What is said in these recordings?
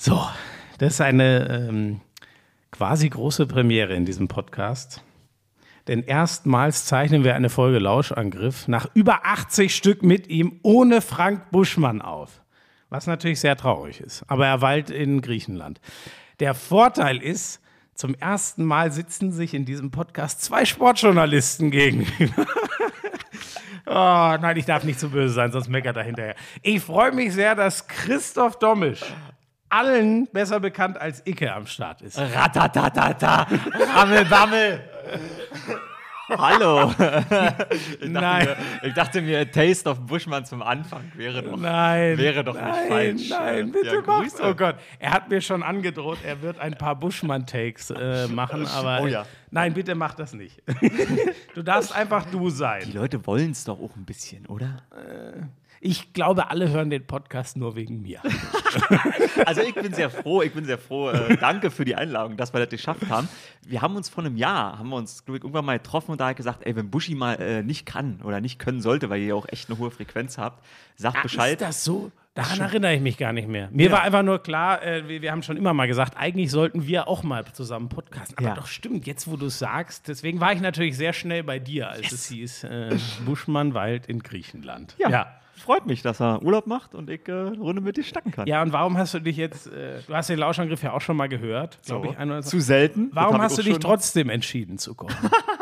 So, das ist eine ähm, quasi große Premiere in diesem Podcast. Denn erstmals zeichnen wir eine Folge Lauschangriff nach über 80 Stück mit ihm ohne Frank Buschmann auf. Was natürlich sehr traurig ist. Aber er weilt in Griechenland. Der Vorteil ist, zum ersten Mal sitzen sich in diesem Podcast zwei Sportjournalisten gegenüber. Oh, nein, ich darf nicht zu böse sein, sonst meckert er hinterher. Ich freue mich sehr, dass Christoph Dommisch, allen besser bekannt als Icke, am Start ist. Ratatatata, Rammelbammel. Hallo. ich, dachte Nein. Mir, ich dachte mir, Taste of Bushman zum Anfang wäre doch, Nein. wäre doch nein, nicht falsch. Nein, Äh, bitte ja, mach. Oh Gott, er hat mir schon angedroht, er wird ein paar Buschmann-Takes äh, machen, aber Oh ja. nein, bitte mach das nicht. du darfst einfach du Die sein. Leute wollen es doch auch ein bisschen, oder? Ich glaube, alle hören den Podcast nur wegen mir. Also ich bin sehr froh, ich bin sehr froh. Äh, danke für die Einladung, dass wir das geschafft haben. Wir haben uns vor einem Jahr, haben wir uns ich, irgendwann mal getroffen und da hat gesagt, ey, wenn Buschi mal äh, nicht kann oder nicht können sollte, weil ihr ja auch echt eine hohe Frequenz habt, sagt Bescheid. Ist das so? Daran erinnere ich mich gar nicht mehr. Mir war einfach nur klar, äh, wir, wir haben schon immer mal gesagt, eigentlich sollten wir auch mal zusammen podcasten. Aber Ja. doch stimmt, jetzt wo du es sagst, deswegen war ich natürlich sehr schnell bei dir, als es hieß, äh, Buschmann Wald in Griechenland. ja. Freut mich, dass er Urlaub macht und ich äh, eine Runde mit dir schnacken kann. Ja, und warum hast du dich jetzt, äh, du hast den Lauschangriff ja auch schon mal gehört, glaube So. ich. ein oder zwei- Zu selten. Warum hast du dich trotzdem entschieden zu kommen?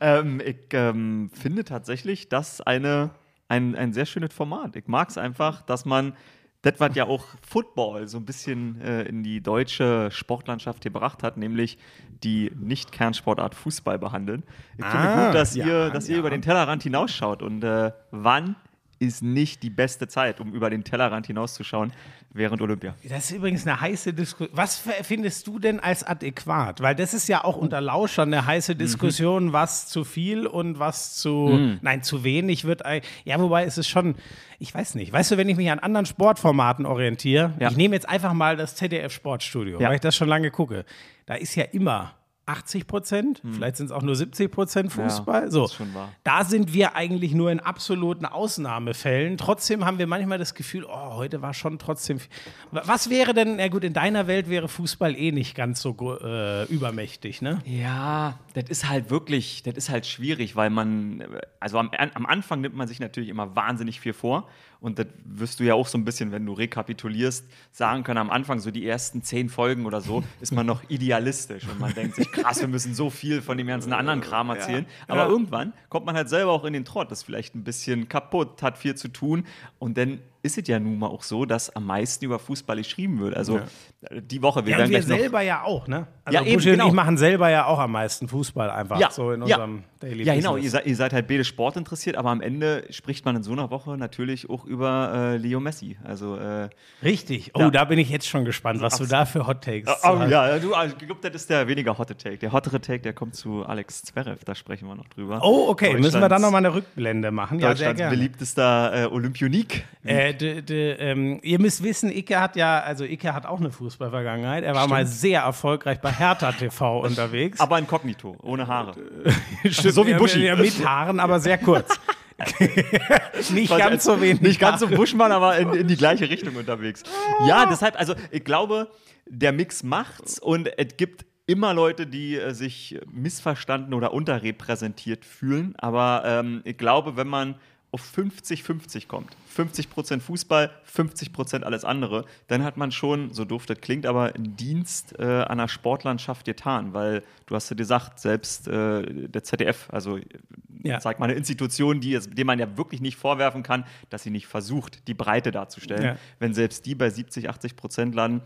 Ähm, ich ähm, finde tatsächlich das eine, ein, ein sehr schönes Format. Ich mag es einfach, dass man das, was ja auch Football so ein bisschen äh, in die deutsche Sportlandschaft gebracht hat, nämlich die Nicht-Kernsportart Fußball behandeln. Ich finde Ah, gut, dass ja, ihr, dass ihr ja. über den Tellerrand hinausschaut. Und äh, wann ist nicht die beste Zeit, um über den Tellerrand hinauszuschauen während Olympia? Das ist übrigens eine heiße Diskussion. Was findest du denn als adäquat? Weil das ist ja auch unter Lauschern eine heiße Diskussion, was zu viel und was zu, nein, zu wenig wird. Ja, wobei ist es schon, ich weiß nicht. Weißt du, wenn ich mich an anderen Sportformaten orientiere, Ja. ich nehme jetzt einfach mal das ZDF Sportstudio, Ja. weil ich das schon lange gucke. Da ist ja immer 80 Prozent, vielleicht sind es auch nur 70 Prozent Fußball. Ja, so, da sind wir eigentlich nur in absoluten Ausnahmefällen. Trotzdem haben wir manchmal das Gefühl, oh, heute war schon trotzdem. viel. Was wäre denn, ja gut, in deiner Welt wäre Fußball eh nicht ganz so äh, übermächtig, ne? Ja, das ist halt wirklich, das ist halt schwierig, weil man, also am, am Anfang nimmt man sich natürlich immer wahnsinnig viel vor. Und das wirst du ja auch so ein bisschen, wenn du rekapitulierst, sagen können, am Anfang, so die ersten zehn Folgen oder so, ist man noch idealistisch und man denkt sich, krass, wir müssen so viel von dem ganzen anderen Kram erzählen. Aber Ja. irgendwann kommt man halt selber auch in den Trott, ist vielleicht ein bisschen kaputt, hat viel zu tun und dann ist es ja nun mal auch so, dass am meisten über Fußball geschrieben wird. Also äh, die Woche, wir Ja, werden wir gleich noch selber ja auch, ne? Also Ja, eben, Buschi und genau. ich machen selber ja auch am meisten Fußball einfach ja, so in ja. unserem Daily Ja, genau. Ihr seid, ihr seid halt beide Sport interessiert, aber am Ende spricht man in so einer Woche natürlich auch über äh, Leo Messi. Also, äh, Richtig. Oh, Ja. da bin ich jetzt schon gespannt, was du da für Hot Takes oh, hast. ja, du, also, ich glaube, das ist der weniger hotte Take. Der hottere Take, der kommt zu Alex Zverev, da sprechen wir noch drüber. Oh, okay. Müssen wir dann Deutschlands- nochmal eine Rückblende machen? Ja, sehr Deutschlands gerne. beliebtester äh, Olympionik. Äh, de, de, ähm, ihr müsst wissen, Icke hat ja, also Icke hat auch eine Fußballvergangenheit. Er war mal sehr erfolglich bei Hertha TV unterwegs. Aber inkognito, ohne Haare. Stimmt, so wie Buschi. Ja, mit Haaren, aber sehr kurz. Nicht ganz so wenig. Nicht ganz so. Buschmann, aber in, in die gleiche Richtung unterwegs. Ja, deshalb, also ich glaube, der Mix macht's und es gibt immer Leute, die äh, sich missverstanden oder unterrepräsentiert fühlen. Aber ähm, ich glaube, wenn man auf 50-50 kommt, 50% Fußball, 50% alles andere, dann hat man schon, so doof das klingt, aber einen Dienst äh, an der Sportlandschaft getan, weil du hast ja gesagt, selbst äh, der ZDF, also Ja. sag mal eine Institution, die es, dem man ja wirklich nicht vorwerfen kann, dass sie nicht versucht, die Breite darzustellen. Ja. Wenn selbst die bei 70, 80 Prozent landen,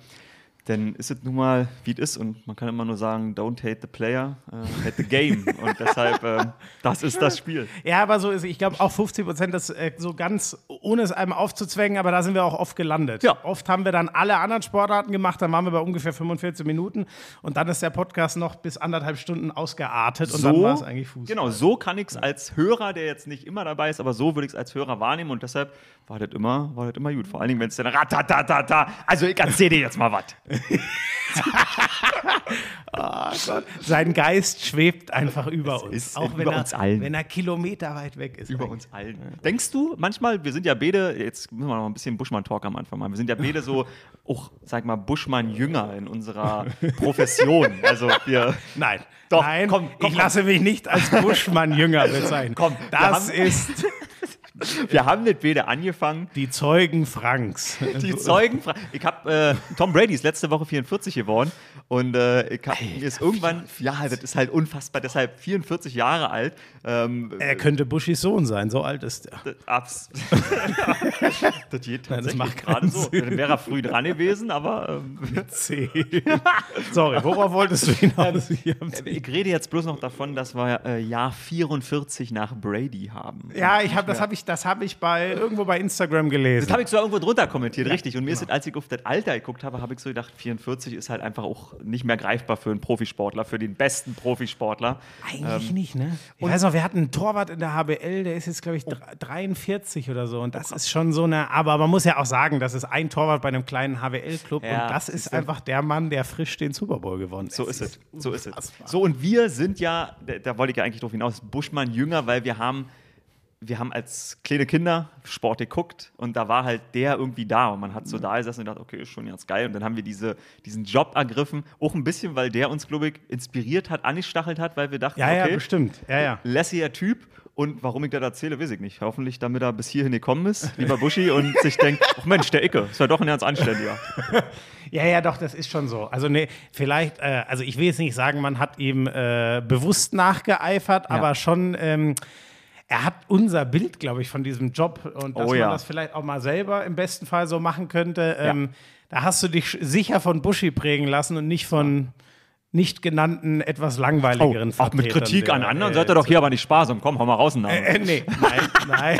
dann ist es nun mal, wie es ist. Und man kann immer nur sagen, don't hate the player, äh, hate the game. Und deshalb, äh, das ist das Spiel. Ja, aber so ist Ich glaube auch 50 Prozent, das äh, so ganz, ohne es einem aufzuzwängen, aber da sind wir auch oft gelandet. Ja. Oft haben wir dann alle anderen Sportarten gemacht, dann waren wir bei ungefähr 45 Minuten und dann ist der Podcast noch bis anderthalb Stunden ausgeartet und dann war es eigentlich Fußball. Genau, so kann ich es als Hörer, der jetzt nicht immer dabei ist, aber so würde ich es als Hörer wahrnehmen und deshalb war das immer, war das immer gut. Vor allen Dingen, wenn es dann ratatatata, also ich erzähle dir jetzt mal was. Oh Gott. Sein Geist schwebt einfach über uns. auch wenn, über er, uns allen. wenn er Kilometer weit weg ist. Über uns allen. Denkst du manchmal, wir sind ja beide, jetzt müssen wir noch ein bisschen Buschmann-Talk am Anfang machen, wir sind ja beide so, auch, sag mal, Buschmann-Jünger in unserer Profession. Also wir. Nein, Doch, nein, komm, komm, ich lasse mich nicht als Buschmann-Jünger bezeichnen. Komm, das ist Wir haben nicht beide angefangen. die Zeugen Franks. Die Zeugen. fra- Ich habe äh, Tom Brady ist letzte Woche 44 geworden und äh, ich hab, mir ist irgendwann, ja, das ist halt unfassbar, deshalb 44 Jahre alt. Ähm, Er könnte Buschis Sohn sein, so alt ist er. abs das geht Nein, das macht gerade so. Dann wäre er früh dran gewesen, aber ähm, C. Sorry, worauf wolltest du hinaus? Ich hab's- ich rede jetzt bloß noch davon, dass wir äh, Jahr 44 nach Brady haben. ja, ich hab, das habe ich, das hab ich bei, irgendwo bei Instagram gelesen. Das habe ich so irgendwo drunter kommentiert, richtig. Und mir ist es, als ich auf das Alter geguckt habe, habe ich so gedacht, 44 ist halt einfach auch nicht mehr greifbar für einen Profisportler, für den besten Profisportler. Eigentlich nicht, ne? Ich weiß noch, wir hatten einen Torwart in der HBL, der ist jetzt, glaube ich, dr- 43 oder so. Und das ist schon so eine. Aber man muss ja auch sagen, das ist ein Torwart bei einem kleinen HBL-Club. Ja, und das ist einfach der Mann, der frisch den Super Bowl gewonnen hat. So ist es. So ist es. So, und wir sind ja, da, da wollte ich ja eigentlich drauf hinaus, Buschmann jünger, weil wir haben, wir haben als kleine Kinder Sport geguckt und da war halt der irgendwie da und man hat Mhm. so da gesessen und gedacht, okay, ist schon ganz geil. Und dann haben wir diese, diesen Job ergriffen, auch ein bisschen, weil der uns, glaube ich, inspiriert hat, angestachelt hat, weil wir dachten, Ja, ja, okay, bestimmt. Ja, ja. lässiger Typ. Und warum ich das erzähle, weiß ich nicht. Hoffentlich, damit er bis hierhin gekommen ist, lieber Buschi, und sich denkt, ach Mensch, der Icke, ist ja doch ein ganz anständiger. Ja, ja, doch, das ist schon so. Also, nee, vielleicht, äh, also ich will jetzt nicht sagen, man hat ihm äh, bewusst nachgeeifert, aber schon. Ähm, er hat unser Bild, glaube ich, von diesem Job und dass Oh man ja. das vielleicht auch mal selber im besten Fall so machen könnte. Ähm, Da hast du dich sicher von Buschi prägen lassen und nicht von nicht genannten, etwas langweiligeren Oh, auch mit Kritik an der, anderen äh, seid ihr doch hier aber nicht sparsam. Komm, hau mal raus. Namen. Äh, nee, nein, nein.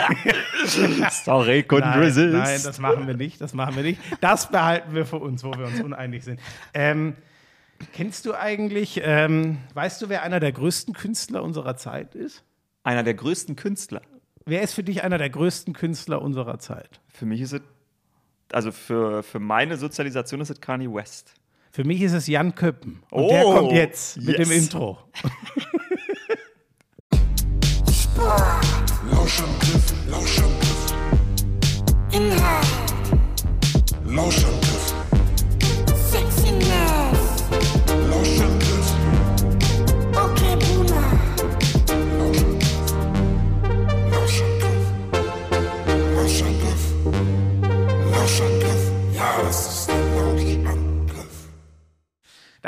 Sorry, couldn't Nein, resist. nein, das machen wir nicht, das machen wir nicht. Das behalten wir für uns, wo wir uns uneinig sind. Ähm, kennst du eigentlich, ähm, weißt du, wer einer der größten Künstler unserer Zeit ist? Einer der größten Künstler. Wer ist für dich einer der größten Künstler unserer Zeit? Für mich ist es, also für, für meine Sozialisation ist es Kanye West. Für mich ist es Jan Köppen. Und Oh, der kommt jetzt mit yes. dem Intro. Lauschangriff, Lauschangriff, Inhalt, Lauschangriff,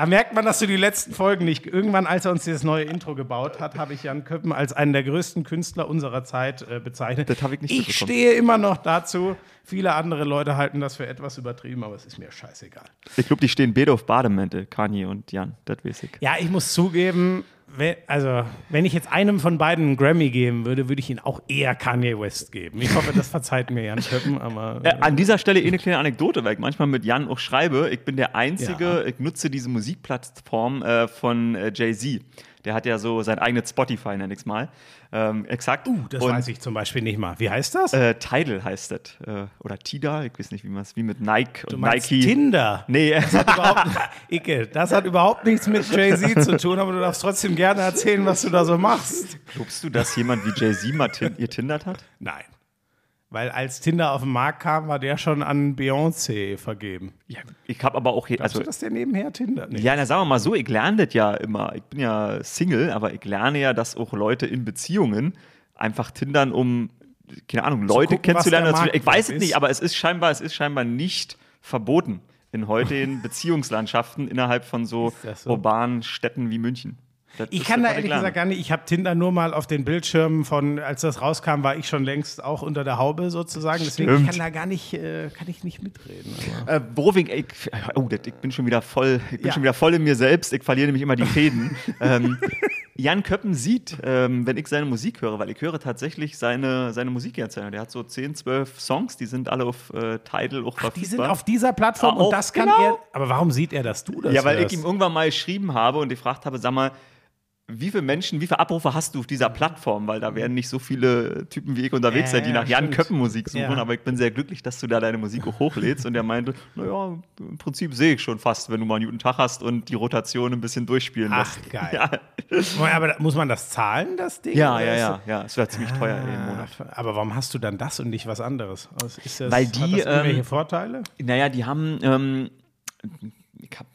Da merkt man, dass du die letzten Folgen nicht. Irgendwann, als er uns dieses neue Intro gebaut hat, habe ich Jan Köppen als einen der größten Künstler unserer Zeit äh, bezeichnet. Das habe ich nicht Ich stehe immer noch dazu. Viele andere Leute halten das für etwas übertrieben, aber es ist mir scheißegal. Ich glaube, die stehen beide auf Bademäntel, Kanye und Jan, das weiß ich. Ja, ich muss zugeben, also wenn ich jetzt einem von beiden einen Grammy geben würde, würde ich ihn auch eher Kanye West geben. Ich hoffe, das verzeiht mir Jan Köppen, aber Äh, an dieser Stelle eh eine kleine Anekdote, weil ich manchmal mit Jan auch schreibe. Ich bin der Einzige, Ja. ich nutze diese Musikplattform äh, von äh, Jay-Z. Der hat ja so sein eigenes Spotify, nenn ich's mal. Ähm, exakt. Uh, das Und, weiß ich zum Beispiel nicht mal. Wie heißt das? Äh, Tidal heißt das. Äh, oder Tidal, ich weiß nicht, wie man es, wie mit Nike du und Nike. Tinder. Nee, überhaupt, Icke, das hat überhaupt nichts mit Jay-Z zu tun, aber du darfst trotzdem gerne erzählen, was du da so machst. glaubst du, dass jemand wie Jay-Z mal ihr tindert hat? Nein. Weil als Tinder auf den Markt kam, war der schon an Beyoncé vergeben. Ja, ich habe aber auch hier, also du, dass der nebenher Tinder? Nee. Ja, na sagen wir mal so, ich lerne das ja immer. Ich bin ja Single, aber ich lerne ja, dass auch Leute in Beziehungen einfach tindern, um, keine Ahnung, Leute gucken, kennenzulernen. dazu- Ich weiß es nicht, aber es ist scheinbar, es ist scheinbar nicht verboten in heutigen Beziehungslandschaften innerhalb von so, so? urbanen Städten wie München. Das Ich kann da ich ehrlich gesagt gar nicht. Ich habe Tinder nur mal auf den Bildschirmen von, als das rauskam, war ich schon längst auch unter der Haube sozusagen. Deswegen ich Stimmt. kann da gar nicht, äh, kann ich nicht mitreden. Äh, worauf ich, ich, oh, das, ich bin schon wieder voll, ich bin Ja. schon wieder voll in mir selbst. Ich verliere nämlich immer die Fäden. ähm, Jan Köppen sieht, ähm, wenn ich seine Musik höre, weil ich höre tatsächlich seine, seine Musik jetzt. Der hat so 10, 12 Songs, die sind alle auf äh, Tidal auch Die sind verfügbar. auf dieser Plattform Ah, und das kann genau. er. Aber warum sieht er, dass du das ja, weil hörst? ich ihm irgendwann mal geschrieben habe und gefragt habe, sag mal, wie viele Menschen, wie viele Abrufe hast du auf dieser Plattform? Weil da werden nicht so viele Typen wie ich unterwegs sein, die nach Jan stimmt. Köppen Musik suchen. Aber ich bin sehr glücklich, dass du da deine Musik auch hochlädst. Und er meinte, naja, im Prinzip sehe ich schon fast, wenn du mal einen guten Tag hast und die Rotation ein bisschen durchspielen Ach, lässt. geil. Ja, Aber da- muss man das zahlen, das Ding? ja, ja, ja, ja. Es wäre ziemlich teuer ey, im Monat. Ah, Aber warum hast du dann das und nicht was anderes? Das, Weil hat die, das irgendwelche ähm, Vorteile? Naja, die haben, ähm, ich hab,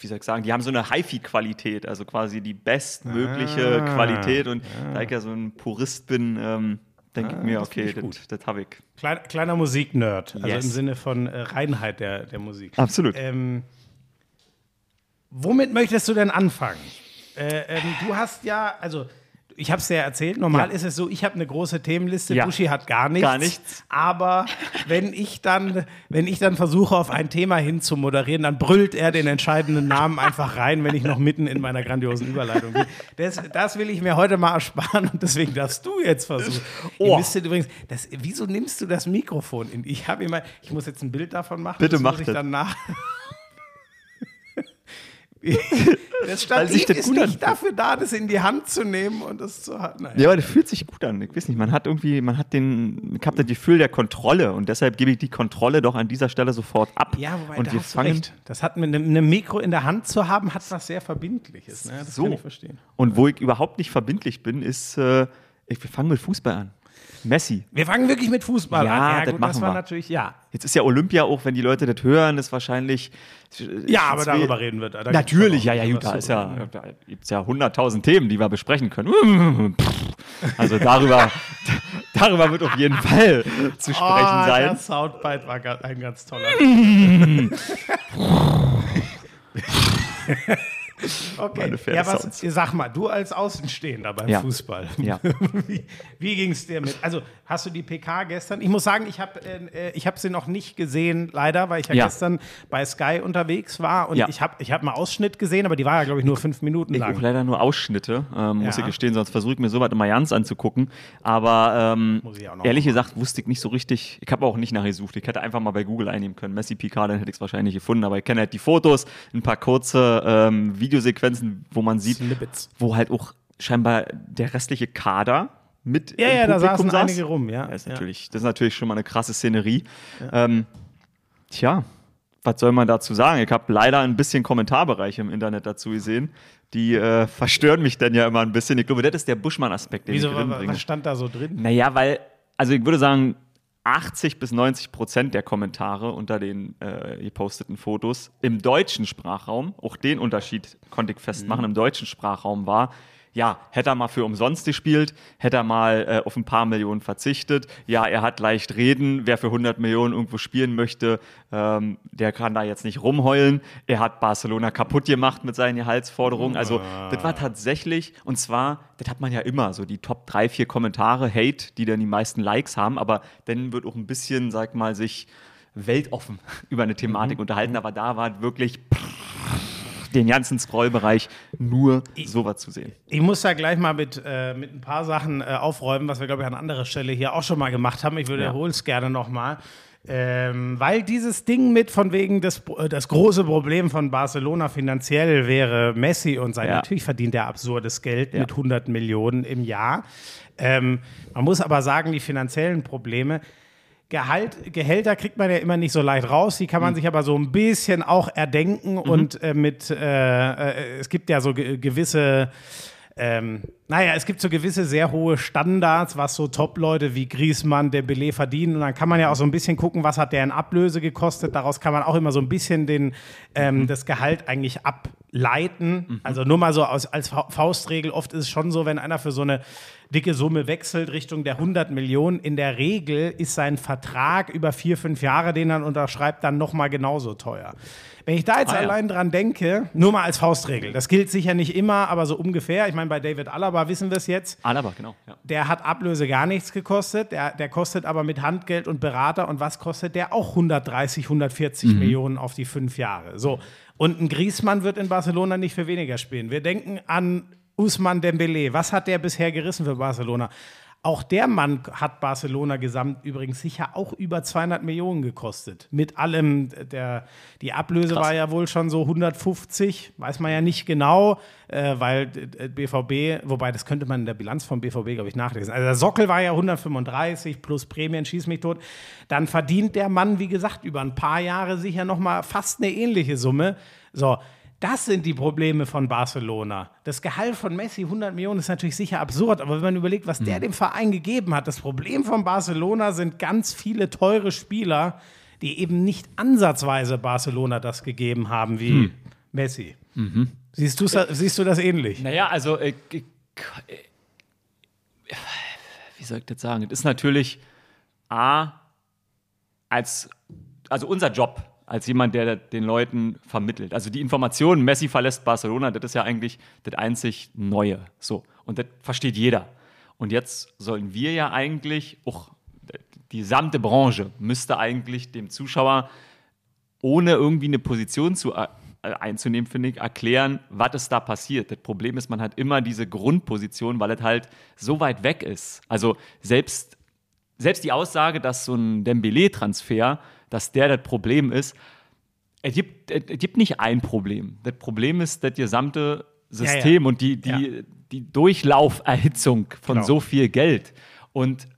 wie soll ich sagen, die haben so eine HiFi-Qualität, also quasi die bestmögliche Ah, Qualität. Und da ich ja so ein Purist bin, ähm, denke ich mir, okay, das, das habe ich. Kleiner, kleiner Musiknerd, also Yes. im Sinne von äh, Reinheit der, der Musik. Absolut. Ähm, womit möchtest du denn anfangen? Äh, ähm, du hast ja, also ich habe es ja erzählt, normal Ja. ist es so, ich habe eine große Themenliste, Ja. Buschi hat gar nichts. Gar nichts. Aber wenn ich dann, wenn ich dann versuche, auf ein Thema hin zu moderieren, dann brüllt er den entscheidenden Namen einfach rein, wenn ich noch mitten in meiner grandiosen Überleitung bin. Das, das will ich mir heute mal ersparen und deswegen darfst du jetzt versuchen. Ihr Oh. müsstet übrigens, das, wieso nimmst du das Mikrofon in? Ich habe immer, ich muss jetzt ein Bild davon machen. Bitte das mach muss ich das. dann nach. Das Stativ das ist nicht dafür da, das in die Hand zu nehmen und das zu halten. Ja, aber das fühlt sich gut an. Ich weiß nicht, man hat irgendwie, man hat den, ich habe das Gefühl der Kontrolle und deshalb gebe ich die Kontrolle doch an dieser Stelle sofort ab. Ja, wobei und da wir fangen recht. Das hat mit einem Mikro in der Hand zu haben, hat was sehr Verbindliches. Ne? Das so. kann ich verstehen. Und wo ich überhaupt nicht verbindlich bin, ist, äh, ich, wir fangen mit Fußball an. Messi. Wir fangen wirklich mit Fußball Ja, an. Ja, das gut, machen das war wir. natürlich, ja. Jetzt ist ja Olympia auch, wenn die Leute das hören, ist wahrscheinlich. Ja, aber darüber reden wir. Da gibt's Natürlich, ja, ja, gut, da ist ja, reden. da gibt's ja hunderttausend Themen, die wir besprechen können. Also darüber, darüber wird auf jeden Fall zu sprechen Oh, sein. der Soundbite war ein ganz toller. okay, ja, was, sag mal, du als Außenstehender beim Ja. Fußball, Ja. wie, wie ging es dir mit? Also, hast du die PK gestern? Ich muss sagen, ich habe äh, ich hab sie noch nicht gesehen, leider, weil ich ja, Ja. gestern bei Sky unterwegs war und ich habe ich hab mal Ausschnitt gesehen, aber die war ja, glaube ich, nur fünf Minuten Ich lang. auch leider nur Ausschnitte, ähm, muss ich gestehen, sonst versuche ich mir sowas immer ganz anzugucken. Aber ähm, ich ehrlich gesagt wusste ich nicht so richtig. Ich habe auch nicht nachgesucht. Ich hätte einfach mal bei Google einnehmen können. Messi PK, dann hätte ich es wahrscheinlich gefunden. Aber ich kenne halt die Fotos, ein paar kurze ähm, Videosequenzen, wo man sieht, Snippets. wo halt auch scheinbar der restliche Kader mit Ja, im ja, da Publikum saßen saß. einige rum, ja. Das ist, Ja. natürlich, das ist natürlich schon mal eine krasse Szenerie. Ähm, tja, was soll man dazu sagen? Ich habe leider ein bisschen Kommentarbereiche im Internet dazu gesehen. Die äh, verstören mich dann ja immer ein bisschen. Ich glaube, das ist der Buschmann-Aspekt, den Wieso, ich drin bringe. was stand da so drin? Naja, weil, also ich würde sagen, 80 bis 90 Prozent der Kommentare unter den äh, geposteten Fotos im deutschen Sprachraum, auch den Unterschied konnte ich festmachen, im deutschen Sprachraum war, ja, hätte er mal für umsonst gespielt, hätte er mal äh, auf ein paar Millionen verzichtet, ja, er hat leicht reden, wer für 100 Millionen irgendwo spielen möchte, ähm, der kann da jetzt nicht rumheulen, er hat Barcelona kaputt gemacht mit seinen Gehaltsforderungen, also das war tatsächlich, und zwar, das hat man ja immer, so die Top 3, 4 Kommentare, Hate, die dann die meisten Likes haben, aber dann wird auch ein bisschen, sag mal, sich weltoffen über eine Thematik unterhalten, aber da war wirklich den ganzen Scrollbereich nur sowas zu sehen. Ich muss da gleich mal mit, äh, mit ein paar Sachen äh, aufräumen, was wir, glaube ich, an anderer Stelle hier auch schon mal gemacht haben. Ich wiederhole es gerne nochmal. Ähm, weil dieses Ding mit von wegen das, äh, das große Problem von Barcelona finanziell wäre Messi und sein. Ja. Natürlich verdient er absurdes Geld Ja. mit 100 Millionen im Jahr. Ähm, man muss aber sagen, die finanziellen Probleme, Gehalt, Gehälter kriegt man ja immer nicht so leicht raus, die kann man sich aber so ein bisschen auch erdenken und äh, mit, äh, äh, es gibt ja so ge gewisse, ähm, naja, es gibt so gewisse sehr hohe Standards, was so Top-Leute wie Griezmann, Dembele verdienen und dann kann man ja auch so ein bisschen gucken, was hat der in Ablöse gekostet, daraus kann man auch immer so ein bisschen den, ähm, das Gehalt eigentlich ableiten, also nur mal so aus, als Fa- Faustregel, oft ist es schon so, wenn einer für so eine dicke Summe wechselt Richtung der 100 Millionen. In der Regel ist sein Vertrag über vier, fünf Jahre, den er unterschreibt, dann nochmal genauso teuer. Wenn ich da jetzt Ah, ja. allein dran denke, nur mal als Faustregel, das gilt sicher nicht immer, aber so ungefähr. Ich meine, bei David Alaba wissen wir es jetzt. Alaba, genau. Ja. Der hat Ablöse gar nichts gekostet. Der, der kostet aber mit Handgeld und Berater. Und was kostet der? Auch 130, 140 Millionen auf die fünf Jahre. So. Und ein Griezmann wird in Barcelona nicht für weniger spielen. Wir denken an Usman Dembele. Was hat der bisher gerissen für Barcelona? Auch der Mann hat Barcelona gesamt übrigens sicher auch über 200 Millionen gekostet. Mit allem, der, die Ablöse Krass. war ja wohl schon so 150, weiß man ja nicht genau, äh, weil äh, BVB, wobei das könnte man in der Bilanz vom BVB, glaube ich, nachlesen. Also der Sockel war ja 135 plus Prämien, schieß mich tot. Dann verdient der Mann, wie gesagt, über ein paar Jahre sicher nochmal fast eine ähnliche Summe. So, das sind die Probleme von Barcelona. Das Gehalt von Messi, 100 Millionen, ist natürlich sicher absurd, aber wenn man überlegt, was der dem Verein gegeben hat, das Problem von Barcelona sind ganz viele teure Spieler, die eben nicht ansatzweise Barcelona das gegeben haben wie Messi. Siehst, du's, siehst du das ähnlich? Naja, also, äh, äh, wie soll ich das sagen? Es ist natürlich A, als, also unser Job als jemand, der den Leuten vermittelt. Also die Information, Messi verlässt Barcelona, das ist ja eigentlich das einzig Neue. So. Und das versteht jeder. Und jetzt sollen wir ja eigentlich, auch die gesamte Branche müsste eigentlich dem Zuschauer ohne irgendwie eine Position zu, äh, einzunehmen, finde ich, erklären, was ist da passiert. Das Problem ist, man hat immer diese Grundposition, weil es halt so weit weg ist. Also selbst, selbst die Aussage, dass so ein Dembele-Transfer, dass der das Problem ist, es gibt, es gibt nicht ein Problem. Das Problem ist das gesamte System Ja, ja. und die, die, Ja. die Durchlauferhitzung von Genau. so viel Geld. Und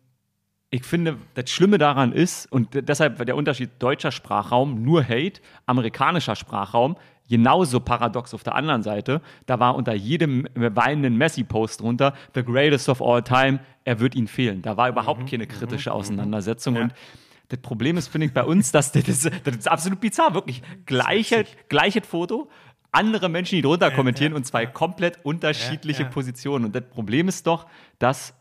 ich finde, das Schlimme daran ist, und deshalb der Unterschied deutscher Sprachraum, nur Hate, amerikanischer Sprachraum, genauso paradox auf der anderen Seite. Da war unter jedem weinenden Messi-Post drunter, the greatest of all time, er wird ihn fehlen. Da war überhaupt keine kritische Auseinandersetzung. Und das Problem ist, finde ich, bei uns, dass das, ist, das ist absolut bizarr, wirklich. Gleiche, gleiches Foto, andere Menschen, die drunter kommentieren und zwei komplett unterschiedliche ja. Positionen. Und das Problem ist doch, dass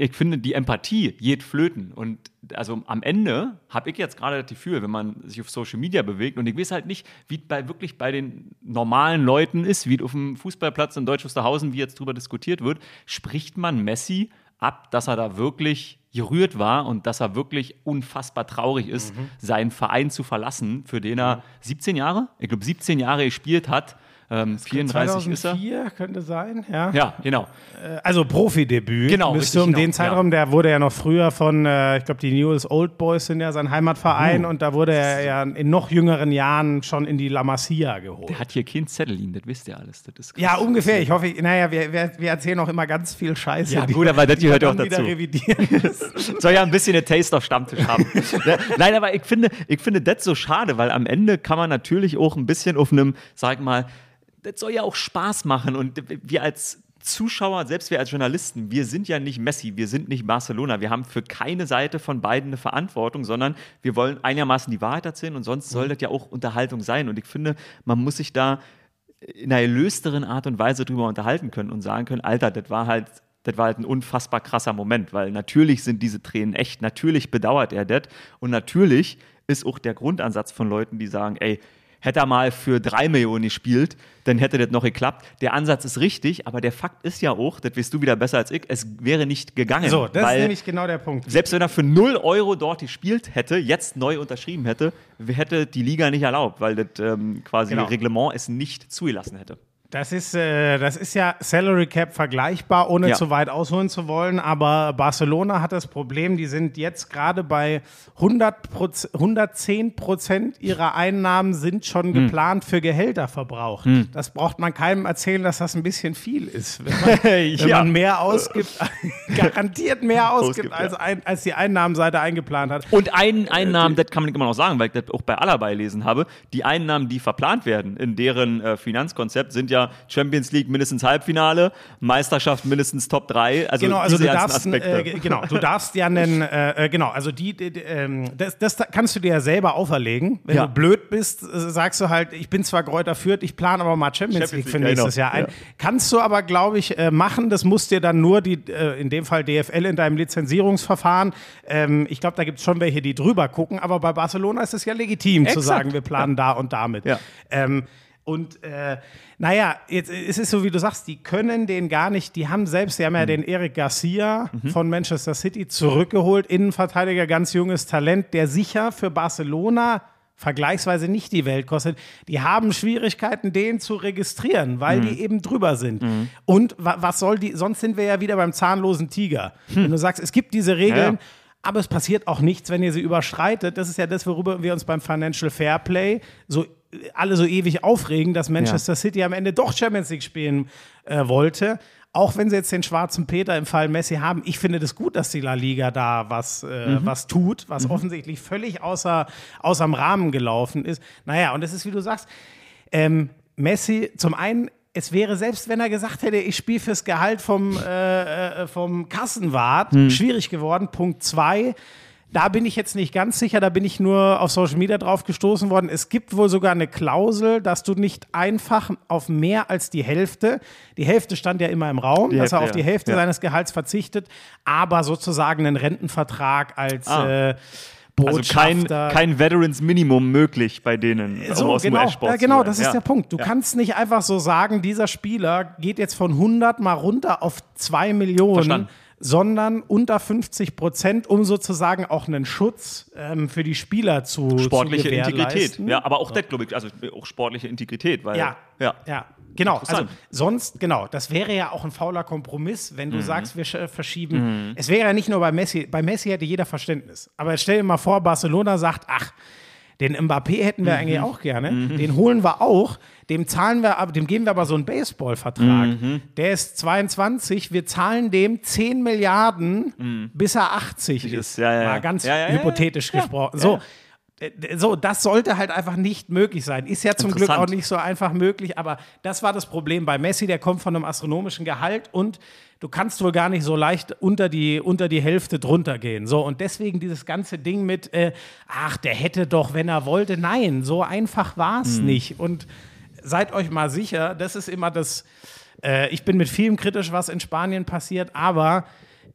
ich finde, die Empathie geht flöten. Und also am Ende habe ich jetzt gerade das Gefühl, wenn man sich auf Social Media bewegt und ich weiß halt nicht, wie es bei, wirklich bei den normalen Leuten ist, wie auf dem Fußballplatz in Deutsch Wusterhausen, wie jetzt drüber diskutiert wird, spricht man Messi ab, dass er da wirklich gerührt war und dass er wirklich unfassbar traurig ist, seinen Verein zu verlassen, für den er 17 Jahre, ich glaube 17 Jahre gespielt hat. Ähm, 34 ist er. 2004 könnte sein, ja. Ja, genau. Also Profidebüt. Genau, Müsste um genau, den Zeitraum, der wurde ja noch früher von, äh, ich glaube, die Newell's Old Boys sind ja sein Heimatverein und da wurde er ja in noch jüngeren Jahren schon in die La Masia geholt. Der hat hier kein Zettelin, das wisst ihr alles. Das ist krass. Ja, ungefähr. Ich hoffe, ich, naja, wir, wir, wir erzählen auch immer ganz viel Scheiße. Ja, gut, aber das gehört auch dazu. soll ja ein bisschen eine Taste auf Stammtisch haben. Ne? Nein, aber ich finde, ich finde das so schade, weil am Ende kann man natürlich auch ein bisschen auf einem, sag mal, das soll ja auch Spaß machen. Und wir als Zuschauer, selbst wir als Journalisten, wir sind ja nicht Messi, wir sind nicht Barcelona. Wir haben für keine Seite von beiden eine Verantwortung, sondern wir wollen einigermaßen die Wahrheit erzählen. Und sonst soll das ja auch Unterhaltung sein. Und ich finde, man muss sich da in einer erlösteren Art und Weise drüber unterhalten können und sagen können, Alter, das war halt, das war halt ein unfassbar krasser Moment, weil natürlich sind diese Tränen echt, natürlich bedauert er das. Und natürlich ist auch der Grundansatz von Leuten, die sagen, ey, hätte er mal für drei Millionen gespielt, dann hätte das noch geklappt. Der Ansatz ist richtig, aber der Fakt ist ja auch, das weißt du wieder besser als ich, es wäre nicht gegangen. So, das ist nämlich genau der Punkt. selbst wenn er für 0 Euro dort gespielt hätte, jetzt neu unterschrieben hätte, hätte die Liga nicht erlaubt, weil das ähm, quasi Genau. Reglement es nicht zugelassen hätte. Das ist, äh, das ist ja Salary Cap vergleichbar, ohne Ja. zu weit ausholen zu wollen. Aber Barcelona hat das Problem, die sind jetzt gerade bei 100 Proz- 110 Prozent ihrer Einnahmen sind schon Hm. geplant für Gehälter verbraucht. Das braucht man keinem erzählen, dass das ein bisschen viel ist. Wenn man, wenn Ja. man mehr ausgibt, garantiert mehr ausgibt, Ausgibt, als, ein, als die Einnahmenseite eingeplant hat. Und ein, Einnahmen, das kann man immer noch sagen, weil ich das auch bei Allerlei lesen habe, die Einnahmen, die verplant werden in deren äh, Finanzkonzept, sind ja Champions League mindestens Halbfinale, Meisterschaft mindestens Top 3. Also, genau, also du darfst, Aspekte. äh, ge- genau, du darfst ja einen, äh, äh, genau, also die, die, ähm, das, das kannst du dir ja selber auferlegen. Wenn Ja. du blöd bist, äh, sagst du halt, ich bin zwar Kräuter Fürth, ich plane aber mal Champions, Champions League für League, nächstes genau. Jahr ein. Ja. Kannst du aber, glaube ich, äh, machen. Das muss dir dann nur die, in dem Fall DFL in deinem Lizenzierungsverfahren. Ähm, ich glaube, da gibt es schon welche, die drüber gucken, aber bei Barcelona ist es ja legitim zu Exakt. sagen, wir planen da und damit. Ja. Ähm, und äh, naja, jetzt ist es so, wie du sagst, die können den gar nicht, die haben selbst, die haben Mhm. ja den Eric Garcia von Manchester City zurückgeholt, Innenverteidiger, ganz junges Talent, der sicher für Barcelona vergleichsweise nicht die Welt kostet, die haben Schwierigkeiten, den zu registrieren, weil die eben drüber sind. Und wa was soll die, sonst sind wir ja wieder beim zahnlosen Tiger. Wenn du sagst, es gibt diese Regeln, Ja. aber es passiert auch nichts, wenn ihr sie überschreitet. Das ist ja das, worüber wir uns beim Financial Fairplay so alle so ewig aufregen, dass Manchester City am Ende doch Champions League spielen äh, wollte. Auch wenn sie jetzt den schwarzen Peter im Fall Messi haben, ich finde das gut, dass die La Liga da was, äh, was tut, was offensichtlich völlig außer, außerm Rahmen gelaufen ist. Naja, und das ist, wie du sagst, ähm, Messi, zum einen, es wäre selbst, wenn er gesagt hätte, ich spiele fürs Gehalt vom, äh, äh, vom Kassenwart, schwierig geworden. Punkt zwei, da bin ich jetzt nicht ganz sicher, da bin ich nur auf Social Media drauf gestoßen worden. Es gibt wohl sogar eine Klausel, dass du nicht einfach auf mehr als die Hälfte, die Hälfte stand ja immer im Raum, Die dass er Hälfte, auf die. Hälfte Ja. seines Gehalts verzichtet, aber sozusagen einen Rentenvertrag als Ah. äh, Also kein, kein Veterans Minimum möglich bei denen, um So, aus dem genau, US-Sport ja, genau, das ist Ja. der Punkt. Du Ja. kannst nicht einfach so sagen, dieser Spieler geht jetzt von 100 mal runter auf 2 Millionen, Verstanden. Sondern unter 50 Prozent, um sozusagen auch einen Schutz ähm, für die Spieler zu sportliche zu Integrität. Ja, aber auch das, glaube ich, also auch sportliche Integrität, weil Ja, ja. ja. Genau, also sonst, genau, das wäre ja auch ein fauler Kompromiss, wenn du Mhm. sagst, wir sch- verschieben. Es wäre ja nicht nur bei Messi, bei Messi hätte jeder Verständnis. Aber stell dir mal vor, Barcelona sagt, ach, den Mbappé hätten Mhm. wir eigentlich auch gerne, den holen wir auch, dem zahlen wir, aber dem geben wir aber so einen Baseball-Vertrag. Mhm. Der ist 22, wir zahlen dem 10 Milliarden, bis er 80 ist. Mhm. ja, ja. Mal ganz Ja, ja, hypothetisch gesprochen. So. Äh, So, das sollte halt einfach nicht möglich sein. Ist ja zum Glück auch nicht so einfach möglich, aber das war das Problem bei Messi, der kommt von einem astronomischen Gehalt und du kannst wohl gar nicht so leicht unter die, unter die Hälfte drunter gehen. So, und deswegen dieses ganze Ding mit, äh, ach, der hätte doch, wenn er wollte. Nein, so einfach war es nicht. Und seid euch mal sicher, das ist immer das, äh, ich bin mit vielem kritisch, was in Spanien passiert, aber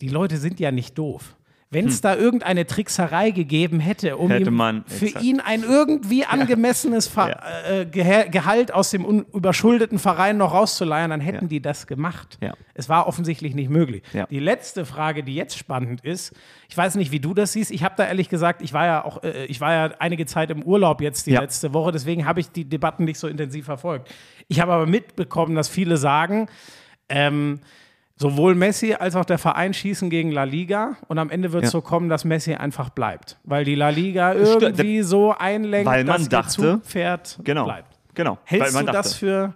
die Leute sind ja nicht doof. Wenn es da irgendeine Trickserei gegeben hätte, um Hätte ihm für exakt. ihn ein irgendwie angemessenes Ja. äh, Geha- Gehalt aus dem überschuldeten Verein noch rauszuleihen, dann hätten Ja. die das gemacht. Ja. Es war offensichtlich nicht möglich. Die letzte Frage, die jetzt spannend ist, ich weiß nicht, wie du das siehst. Ich habe da ehrlich gesagt, ich war ja auch, äh, ich war ja einige Zeit im Urlaub jetzt die letzte Woche, deswegen habe ich die Debatten nicht so intensiv verfolgt. Ich habe aber mitbekommen, dass viele sagen, ähm, sowohl Messi als auch der Verein schießen gegen La Liga und am Ende wird es Ja. so kommen, dass Messi einfach bleibt, weil die La Liga irgendwie so einlenkt, Weil man dass dachte- Zugpferd Genau. bleibt. Genau. Hältst du das dachte- für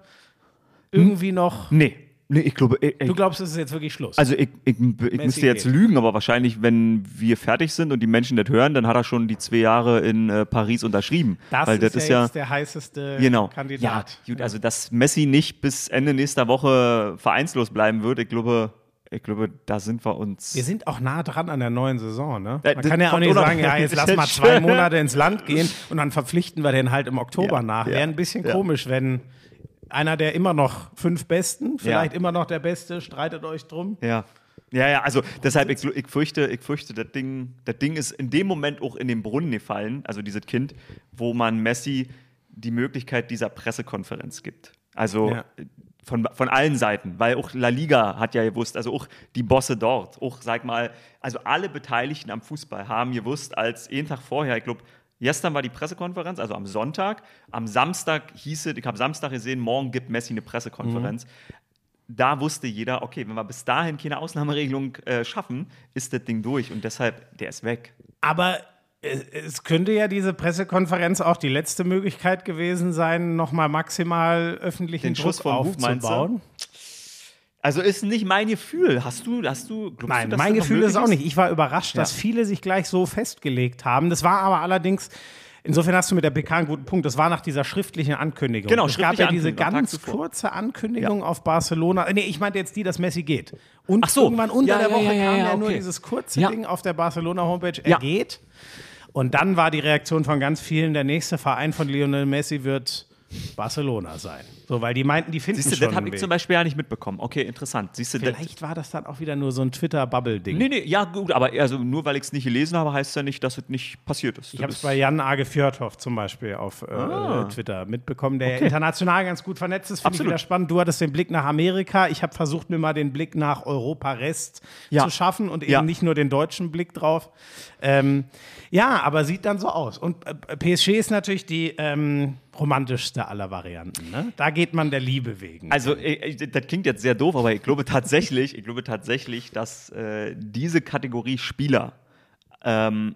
irgendwie noch? Nee. Nee, ich glaube, ich, Du glaubst, es ist jetzt wirklich Schluss? also ich, ich, ich müsste jetzt geht. lügen, aber wahrscheinlich, wenn wir fertig sind und die Menschen das hören, dann hat er schon die zwei Jahre in äh, Paris unterschrieben. das Weil ist, das ja, ist jetzt der heißeste Genau. Kandidat. Ja, gut, also dass Messi nicht bis Ende nächster Woche vereinslos bleiben wird, ich glaube, ich glaube, da sind wir uns. Wir sind auch nah dran an der neuen Saison, ne? Äh, Man das kann ja auch nicht sagen, ja, jetzt lass mal zwei. Monate ins Land gehen und dann verpflichten wir den halt im Oktober Ja, nach. ja, Wäre ein bisschen ja. komisch, wenn einer der immer noch fünf Besten, vielleicht Ja. immer noch der Beste, streitet euch drum. Ja. Ja, ja, also deshalb, ich, ich fürchte, ich fürchte, das Ding, das Ding ist in dem Moment auch in den Brunnen gefallen, also dieses Kind, wo man Messi die Möglichkeit dieser Pressekonferenz gibt. Also Ja. von, von allen Seiten, weil auch La Liga hat ja gewusst, also auch die Bosse dort, auch, sag mal, also alle Beteiligten am Fußball haben gewusst, als einen Tag vorher, ich glaube, Gestern war die Pressekonferenz, also am Sonntag. Am Samstag hieß es, ich habe Samstag gesehen, morgen gibt Messi eine Pressekonferenz da wusste jeder, okay, wenn wir bis dahin keine Ausnahmeregelung äh, schaffen, ist das Ding durch und deshalb, der ist weg. Aber es, es könnte ja diese Pressekonferenz auch die letzte Möglichkeit gewesen sein, nochmal maximal öffentlichen Den Druck Schuss aufzubauen. Also ist nicht mein Gefühl. Hast du, hast du, Nein, du, dass mein Gefühl ist auch nicht. Ich war überrascht, dass Ja. viele sich gleich so festgelegt haben. Das war aber allerdings, insofern hast du mit der PK einen guten Punkt, das war nach dieser schriftlichen Ankündigung. Genau, es gab ja diese ganz kurze Ankündigung auf Barcelona. Nee, ich meinte jetzt die, dass Messi geht. Und Ach so. irgendwann unter Ja, der ja, Woche ja, ja, kam ja, ja nur okay. dieses kurze Ja. Ding auf der Barcelona-Homepage, er Ja. geht. Und dann war die Reaktion von ganz vielen, der nächste Verein von Lionel Messi wird Barcelona sein. So, weil die meinten, die finden Siehst du, schon das habe ich zum Beispiel ja nicht mitbekommen. Okay, interessant. Siehst du, Vielleicht war das dann auch wieder nur so ein Twitter-Bubble-Ding. Nee, nee, ja, gut, aber also nur weil ich es nicht gelesen habe, heißt es ja nicht, dass es nicht passiert ist. Ich habe es bei Jan Age Fjordhoff zum Beispiel auf äh, Twitter mitbekommen, der international ganz gut vernetzt ist. Finde ich wieder spannend. Du hattest den Blick nach Amerika. Ich habe versucht, mir mal den Blick nach Europa-Rest Ja. zu schaffen und eben Ja. nicht nur den deutschen Blick drauf. Ähm, ja, aber sieht dann so aus. Und äh, PSG ist natürlich die ähm, romantischste aller Varianten. Ne? Da geht man der Liebe wegen. Also, äh, äh, das klingt jetzt sehr doof, aber ich glaube tatsächlich, ich glaube tatsächlich, dass äh, diese Kategorie Spieler, ähm,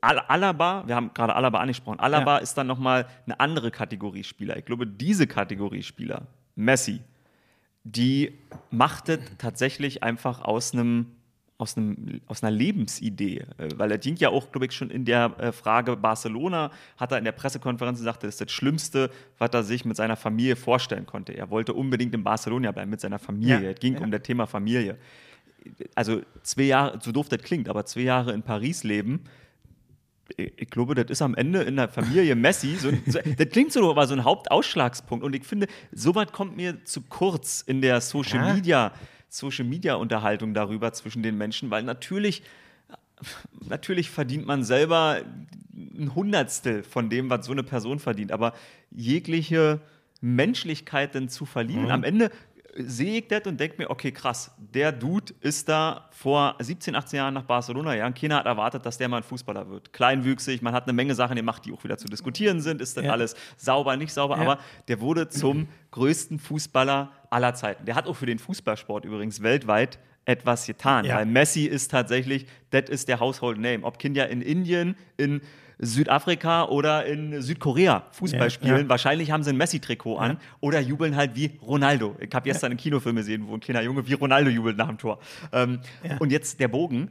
Al Alaba, wir haben gerade Alaba angesprochen, Alaba Ja. ist dann nochmal eine andere Kategorie Spieler. Ich glaube, diese Kategorie Spieler, Messi, die macht es tatsächlich einfach aus einem aus, einem, aus einer Lebensidee, äh, weil er dient ja auch, glaube ich, schon in der äh, Frage Barcelona, hat er in der Pressekonferenz gesagt, das ist das Schlimmste, was er sich mit seiner Familie vorstellen konnte. Er wollte unbedingt in Barcelona bleiben mit seiner Familie. Ja, Es ging um das Thema Familie. Also zwei Jahre, so doof das klingt, aber zwei Jahre in Paris leben, ich ich glaube, das ist am Ende in der Familie Messi. So, so, das klingt so, aber so ein Hauptausschlagspunkt. Und ich finde, sowas kommt mir zu kurz in der Social Ja. Media, Social Media Unterhaltung darüber zwischen den Menschen, weil natürlich, natürlich verdient man selber ein Hundertstel von dem, was so eine Person verdient. Aber jegliche Menschlichkeit denn zu verlieren, am Ende sehe ich das und denke mir, okay, krass, der Dude ist da vor 17, 18 Jahren nach Barcelona gegangen. Keiner hat erwartet, dass der mal ein Fußballer wird. Kleinwüchsig, man hat eine Menge Sachen gemacht, die auch wieder zu diskutieren sind. Ist das Ja. alles sauber, nicht sauber? Ja. Aber der wurde zum größten Fußballer aller Zeiten. Der hat auch für den Fußballsport übrigens weltweit etwas getan. Ja. Weil Messi ist tatsächlich, das ist der Household Name. Ob Kinder in Indien, in Südafrika oder in Südkorea Fußball Ja, spielen, ja. wahrscheinlich haben sie ein Messi-Trikot an oder jubeln halt wie Ronaldo. Ich habe gestern einen Kinofilm gesehen, wo ein kleiner Junge wie Ronaldo jubelt nach dem Tor. Ähm, Und jetzt der Bogen.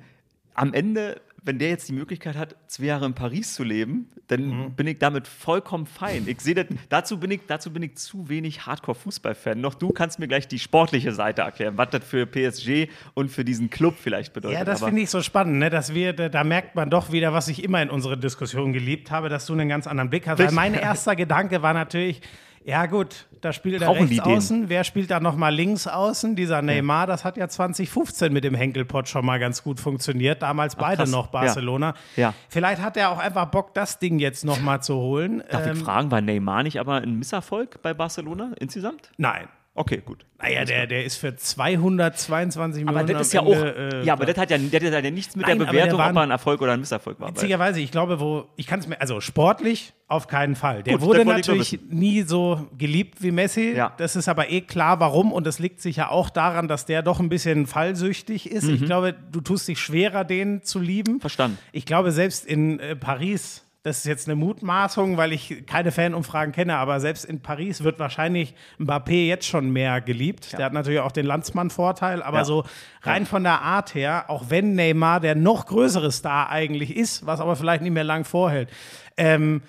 Am Ende, wenn der jetzt die Möglichkeit hat, zwei Jahre in Paris zu leben, dann Mhm. bin ich damit vollkommen fein. Ich sehe das, dazu bin ich, dazu bin ich zu wenig Hardcore-Fußball-Fan. Noch du kannst mir gleich die sportliche Seite erklären, was das für PSG und für diesen Club vielleicht bedeutet. Ja, das finde ich so spannend, ne? dass wir, da, da merkt man doch wieder, was ich immer in unseren Diskussionen geliebt habe, dass du einen ganz anderen Blick hast. Weil mein erster Gedanke war natürlich, ja gut, da spielt er rechts außen, wer spielt da nochmal links außen? Dieser Neymar, das hat ja 2015 mit dem Henkelpott schon mal ganz gut funktioniert, damals beide krass. noch Barcelona. Ja. Vielleicht hat er auch einfach Bock, das Ding jetzt nochmal zu holen. Darf Ähm, ich fragen, war Neymar nicht aber ein Misserfolg bei Barcelona insgesamt? Nein. Okay, gut. Naja, der, der ist für 222 Millionen. Aber das ist ja auch. Ende, äh, ja, aber das hat ja, das hat ja nichts mit Nein, der der Bewertung, war ob er ein Erfolg oder ein Misserfolg war. Witzigerweise, ich glaube, wo, ich kann es mir, also sportlich auf keinen Fall. Der Gut, wurde natürlich nie so geliebt wie Messi. Ja. Das ist aber eh klar, warum. Und das liegt sicher auch daran, dass der doch ein bisschen fallsüchtig ist. Mhm. Ich glaube, du tust dich schwerer, den zu lieben. Verstanden. Ich glaube, selbst in äh, Paris, das ist jetzt eine Mutmaßung, weil ich keine Fanumfragen kenne, aber selbst in Paris wird wahrscheinlich Mbappé jetzt schon mehr geliebt. Der hat natürlich auch den Landsmann-Vorteil, aber Ja. so rein von der Art her, auch wenn Neymar der noch größere Star eigentlich ist, was aber vielleicht nicht mehr lang vorhält. Ähm,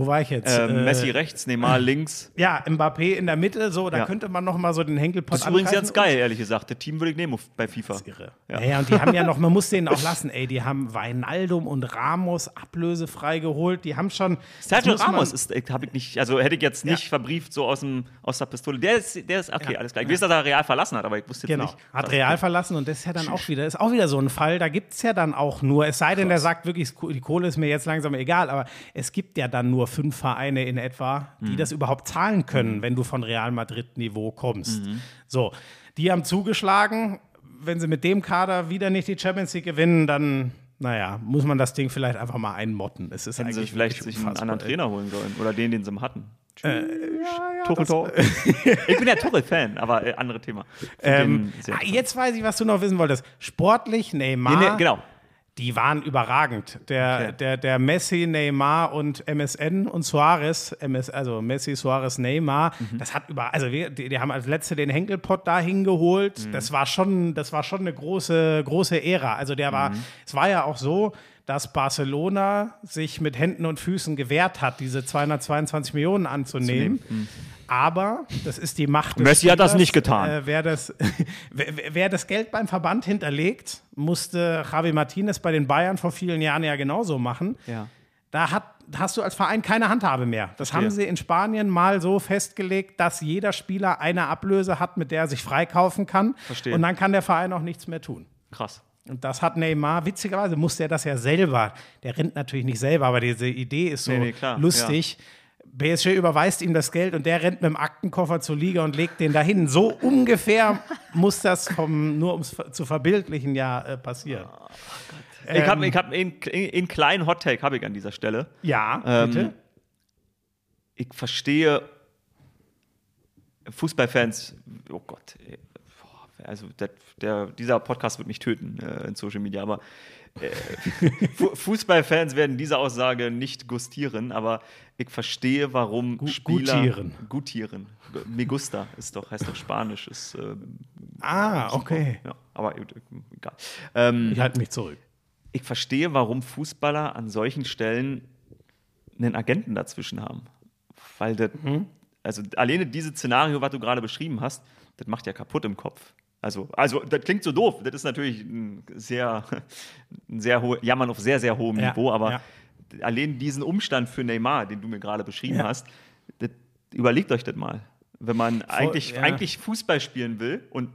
wo war ich jetzt? äh, Äh, Messi rechts, Neymar links. Ja, Mbappé in der Mitte, so, da Ja. könnte man noch mal so den Henkelpott Das ist übrigens ganz geil, ehrlich gesagt. Das Team würde ich nehmen bei FIFA. Irre. Ja. Ja. und die haben ja noch, man muss denen auch lassen, ey, die haben Weinaldum und Ramos ablösefrei geholt. Die haben schon. Sergio das Ramos ist, habe ich nicht, also hätte ich jetzt nicht Ja. verbrieft so aus, dem, aus der Pistole. Der ist, der ist okay, alles klar. Ich weiß, dass er Real verlassen hat, aber ich wusste jetzt Genau, nicht. hat Real verlassen und das ist ja dann auch wieder, ist auch wieder so ein Fall, da gibt es ja dann auch nur, es sei denn, der sagt wirklich, die Kohle ist mir jetzt langsam egal, aber es gibt ja dann nur fünf Vereine in etwa, die das überhaupt zahlen können, wenn du von Real Madrid-Niveau kommst. So, die haben zugeschlagen, wenn sie mit dem Kader wieder nicht die Champions League gewinnen, dann, naja, muss man das Ding vielleicht einfach mal einmotten. Es ist Hätten sie vielleicht sich einen anderen. Trainer holen sollen. Oder den, den sie hatten. Äh, Tuchel, Tor. ich bin ja Tuchel-Fan, aber äh, andere Thema. Ähm, ah, jetzt weiß ich, was du noch wissen wolltest. Sportlich Neymar. Nee, nee, genau. Die waren überragend. Der, Okay. der, der Messi, Neymar und MSN und Suarez, MS, also Messi, Suarez, Neymar, Mhm. das hat über, also wir, die, die haben als letzte den Henkelpott da hingeholt. Mhm. Das war schon, das war schon eine große, große Ära. Also der war, Mhm. es war ja auch so, dass Barcelona sich mit Händen und Füßen gewehrt hat, diese 222 Millionen anzunehmen. Aber das ist die Macht des Messi hat das Spielers. nicht getan. Äh, wer, das, wer, wer das Geld beim Verband hinterlegt, musste Javi Martinez bei den Bayern vor vielen Jahren ja genauso machen. Ja. Da hat hast du als Verein keine Handhabe mehr. Das haben sie in Spanien mal so festgelegt, dass jeder Spieler eine Ablöse hat, mit der er sich freikaufen kann. Verstehe. Und dann kann der Verein auch nichts mehr tun. Krass. Und das hat Neymar, witzigerweise musste er das ja selber. Der rennt natürlich nicht selber, aber diese Idee ist so Nee, nee, klar, lustig. PSG überweist ihm das Geld und der rennt mit dem Aktenkoffer zur Liga und legt den dahin. So ungefähr muss das vom, nur um es zu verbildlichen, ja äh, passieren. ich habe Ähm. ich hab einen, einen kleinen Hot-Take habe ich an dieser Stelle. Ja, Ähm, bitte. Ich verstehe Fußballfans, oh Gott, also der, der, dieser Podcast wird mich töten äh, in Social Media, aber Fußballfans werden diese Aussage nicht gustieren, aber ich verstehe, warum Spieler gutieren. gutieren. Me gusta ist doch, heißt doch Spanisch, ist äh, Ah, okay. ja, aber egal. Ähm, Ich halte mich zurück. ich verstehe, warum Fußballer an solchen Stellen einen Agenten dazwischen haben. Weil das, also alleine dieses Szenario, was du gerade beschrieben hast, das macht ja kaputt im Kopf. Also, also das klingt so doof. Das ist natürlich ein sehr, ein sehr hohe, Jammern auf sehr, sehr hohem Ja, Niveau, aber ja. allein diesen Umstand für Neymar, den du mir gerade beschrieben Ja. hast, das, überlegt euch das mal. Wenn man eigentlich, ja. eigentlich Fußball spielen will und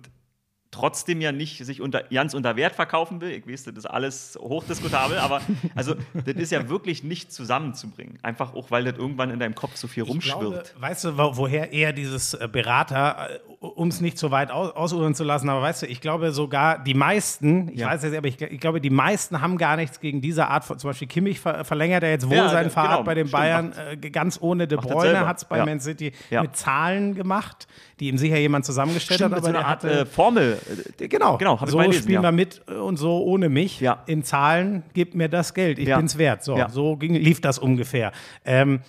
trotzdem ja nicht sich unter, ganz unter Wert verkaufen will. Ich weiß, das ist alles hochdiskutabel, aber also das ist ja wirklich nicht zusammenzubringen. Einfach auch, weil das irgendwann in deinem Kopf so viel Ich rumschwirrt. glaube, weißt du, wo, woher eher dieses äh, Berater, um es nicht so weit aus, ausudern zu lassen, aber weißt du, ich glaube sogar die meisten, ich Ja. weiß jetzt, aber ich, ich glaube, die meisten haben gar nichts gegen diese Art von, zum Beispiel Kimmich ver, verlängert er jetzt wohl Ja, seinen genau, Vertrag bei den stimmt, Bayern, macht- äh, ganz ohne De Bruyne, hat es bei Ja. Man City mit Zahlen gemacht, die ihm sicher jemand zusammengestellt Stimmt, hat, so aber einer der Art äh, Formel. Äh, Genau, genau so gelesen, spielen ja. wir mit und so ohne mich. Ja. In Zahlen, gib mir das Geld, ich Ja. bin's wert. So, Ja. so ging, lief das ungefähr. Ähm,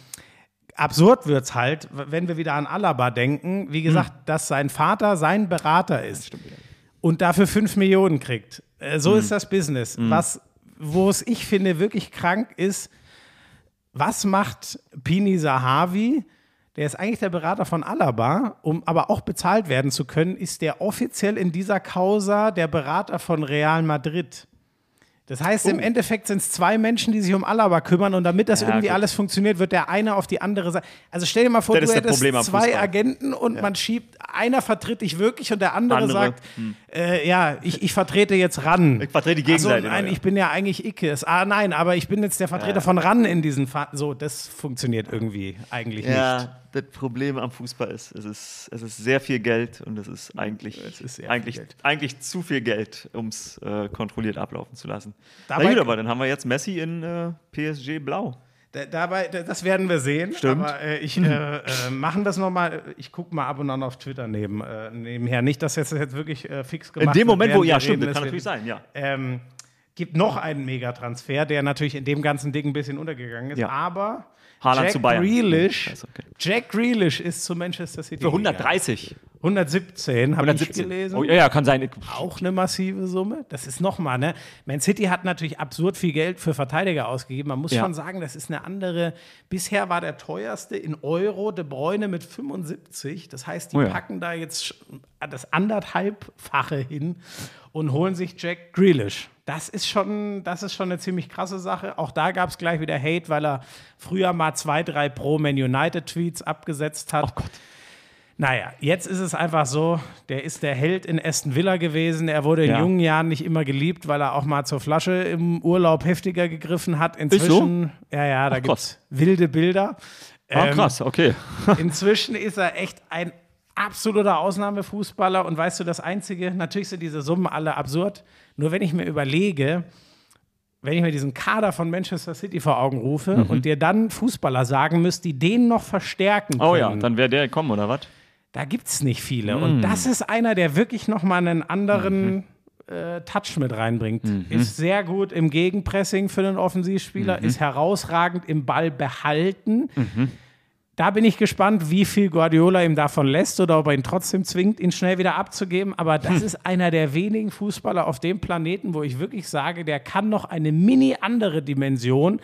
absurd wird's halt, w- wenn wir wieder an Alaba denken. Wie gesagt, Hm. dass sein Vater sein Berater ist und dafür 5 Millionen kriegt. Äh, so Hm. ist das Business. Was, wo es ich finde wirklich krank ist, was macht Pini Sahavi? Der ist eigentlich der Berater von Alaba, um aber auch bezahlt werden zu können, ist der offiziell in dieser Causa der Berater von Real Madrid. Das heißt, Oh. im Endeffekt sind es zwei Menschen, die sich um Alaba kümmern und damit das Ja, irgendwie gut. alles funktioniert, wird der eine auf die andere Seite. Also stell dir mal vor, Das du hättest zwei. Agenten und man schiebt, einer vertritt dich wirklich und der andere, Andere, sagt, äh, ja, ich, ich vertrete jetzt RAN. Ich vertrete die Ach so, Gegenseite, nein, ja. ich bin ja eigentlich Ickes. Ah, nein, aber ich bin jetzt der Vertreter von RAN in diesen Fa So, das funktioniert irgendwie eigentlich nicht. Ja, das Problem am Fußball ist, es ist, es ist sehr viel Geld und es ist eigentlich, ist sehr viel eigentlich, eigentlich zu viel Geld, um es äh, kontrolliert ablaufen zu lassen. Dabei- Na gut, aber dann haben wir jetzt Messi in äh, PSG Blau. Da, dabei, da- das werden wir sehen. Stimmt. Aber äh, ich äh, äh, machen das nochmal. Ich gucke mal ab und an auf Twitter neben, äh, nebenher. Nicht, dass jetzt, das jetzt wirklich äh, fix In gemacht dem Moment, wird, wo, ja, stimmt, das kann es natürlich wird- sein, ja. Ähm, gibt noch einen Megatransfer, der natürlich in dem ganzen Ding ein bisschen untergegangen ist. Ja. Aber Haaland Jack zu Bayern. Grealish, okay. Jack Grealish ist zu Manchester City. Für gegangen. 130. 117, habe ich 117. gelesen. Oh, ja, kann sein. Auch eine massive Summe. Das ist nochmal, ne? Man City hat natürlich absurd viel Geld für Verteidiger ausgegeben. Man muss Ja. schon sagen, das ist eine andere. Bisher war der teuerste in Euro De Bruyne mit 75. Das heißt, die Oh ja. packen da jetzt das anderthalbfache hin und holen sich Jack Grealish. Das ist schon, das ist schon eine ziemlich krasse Sache. Auch da gab es gleich wieder Hate, weil er früher mal zwei, drei Pro Man United Tweets abgesetzt hat. Oh Gott. Naja, jetzt ist es einfach so, der ist der Held in Aston Villa gewesen. Er wurde in Ja. jungen Jahren nicht immer geliebt, weil er auch mal zur Flasche im Urlaub heftiger gegriffen hat. Inzwischen, ja, ja, da gibt es wilde Bilder. Ah, Ähm, krass, okay. Inzwischen ist er echt ein absoluter Ausnahmefußballer. Und weißt du, das Einzige, natürlich sind diese Summen alle absurd. Nur wenn ich mir überlege, wenn ich mir diesen Kader von Manchester City vor Augen rufe und dir dann Fußballer sagen müsst, die den noch verstärken können. Oh ja, dann wäre der gekommen, oder was? Da gibt es nicht viele. Mm. Und das ist einer, der wirklich nochmal einen anderen Mhm. äh, Touch mit reinbringt. Ist sehr gut im Gegenpressing für einen Offensivspieler, Mhm. ist herausragend im Ball behalten. Da bin ich gespannt, wie viel Guardiola ihm davon lässt oder ob er ihn trotzdem zwingt, ihn schnell wieder abzugeben. Aber das ist einer der wenigen Fußballer auf dem Planeten, wo ich wirklich sage, der kann noch eine mini andere Dimension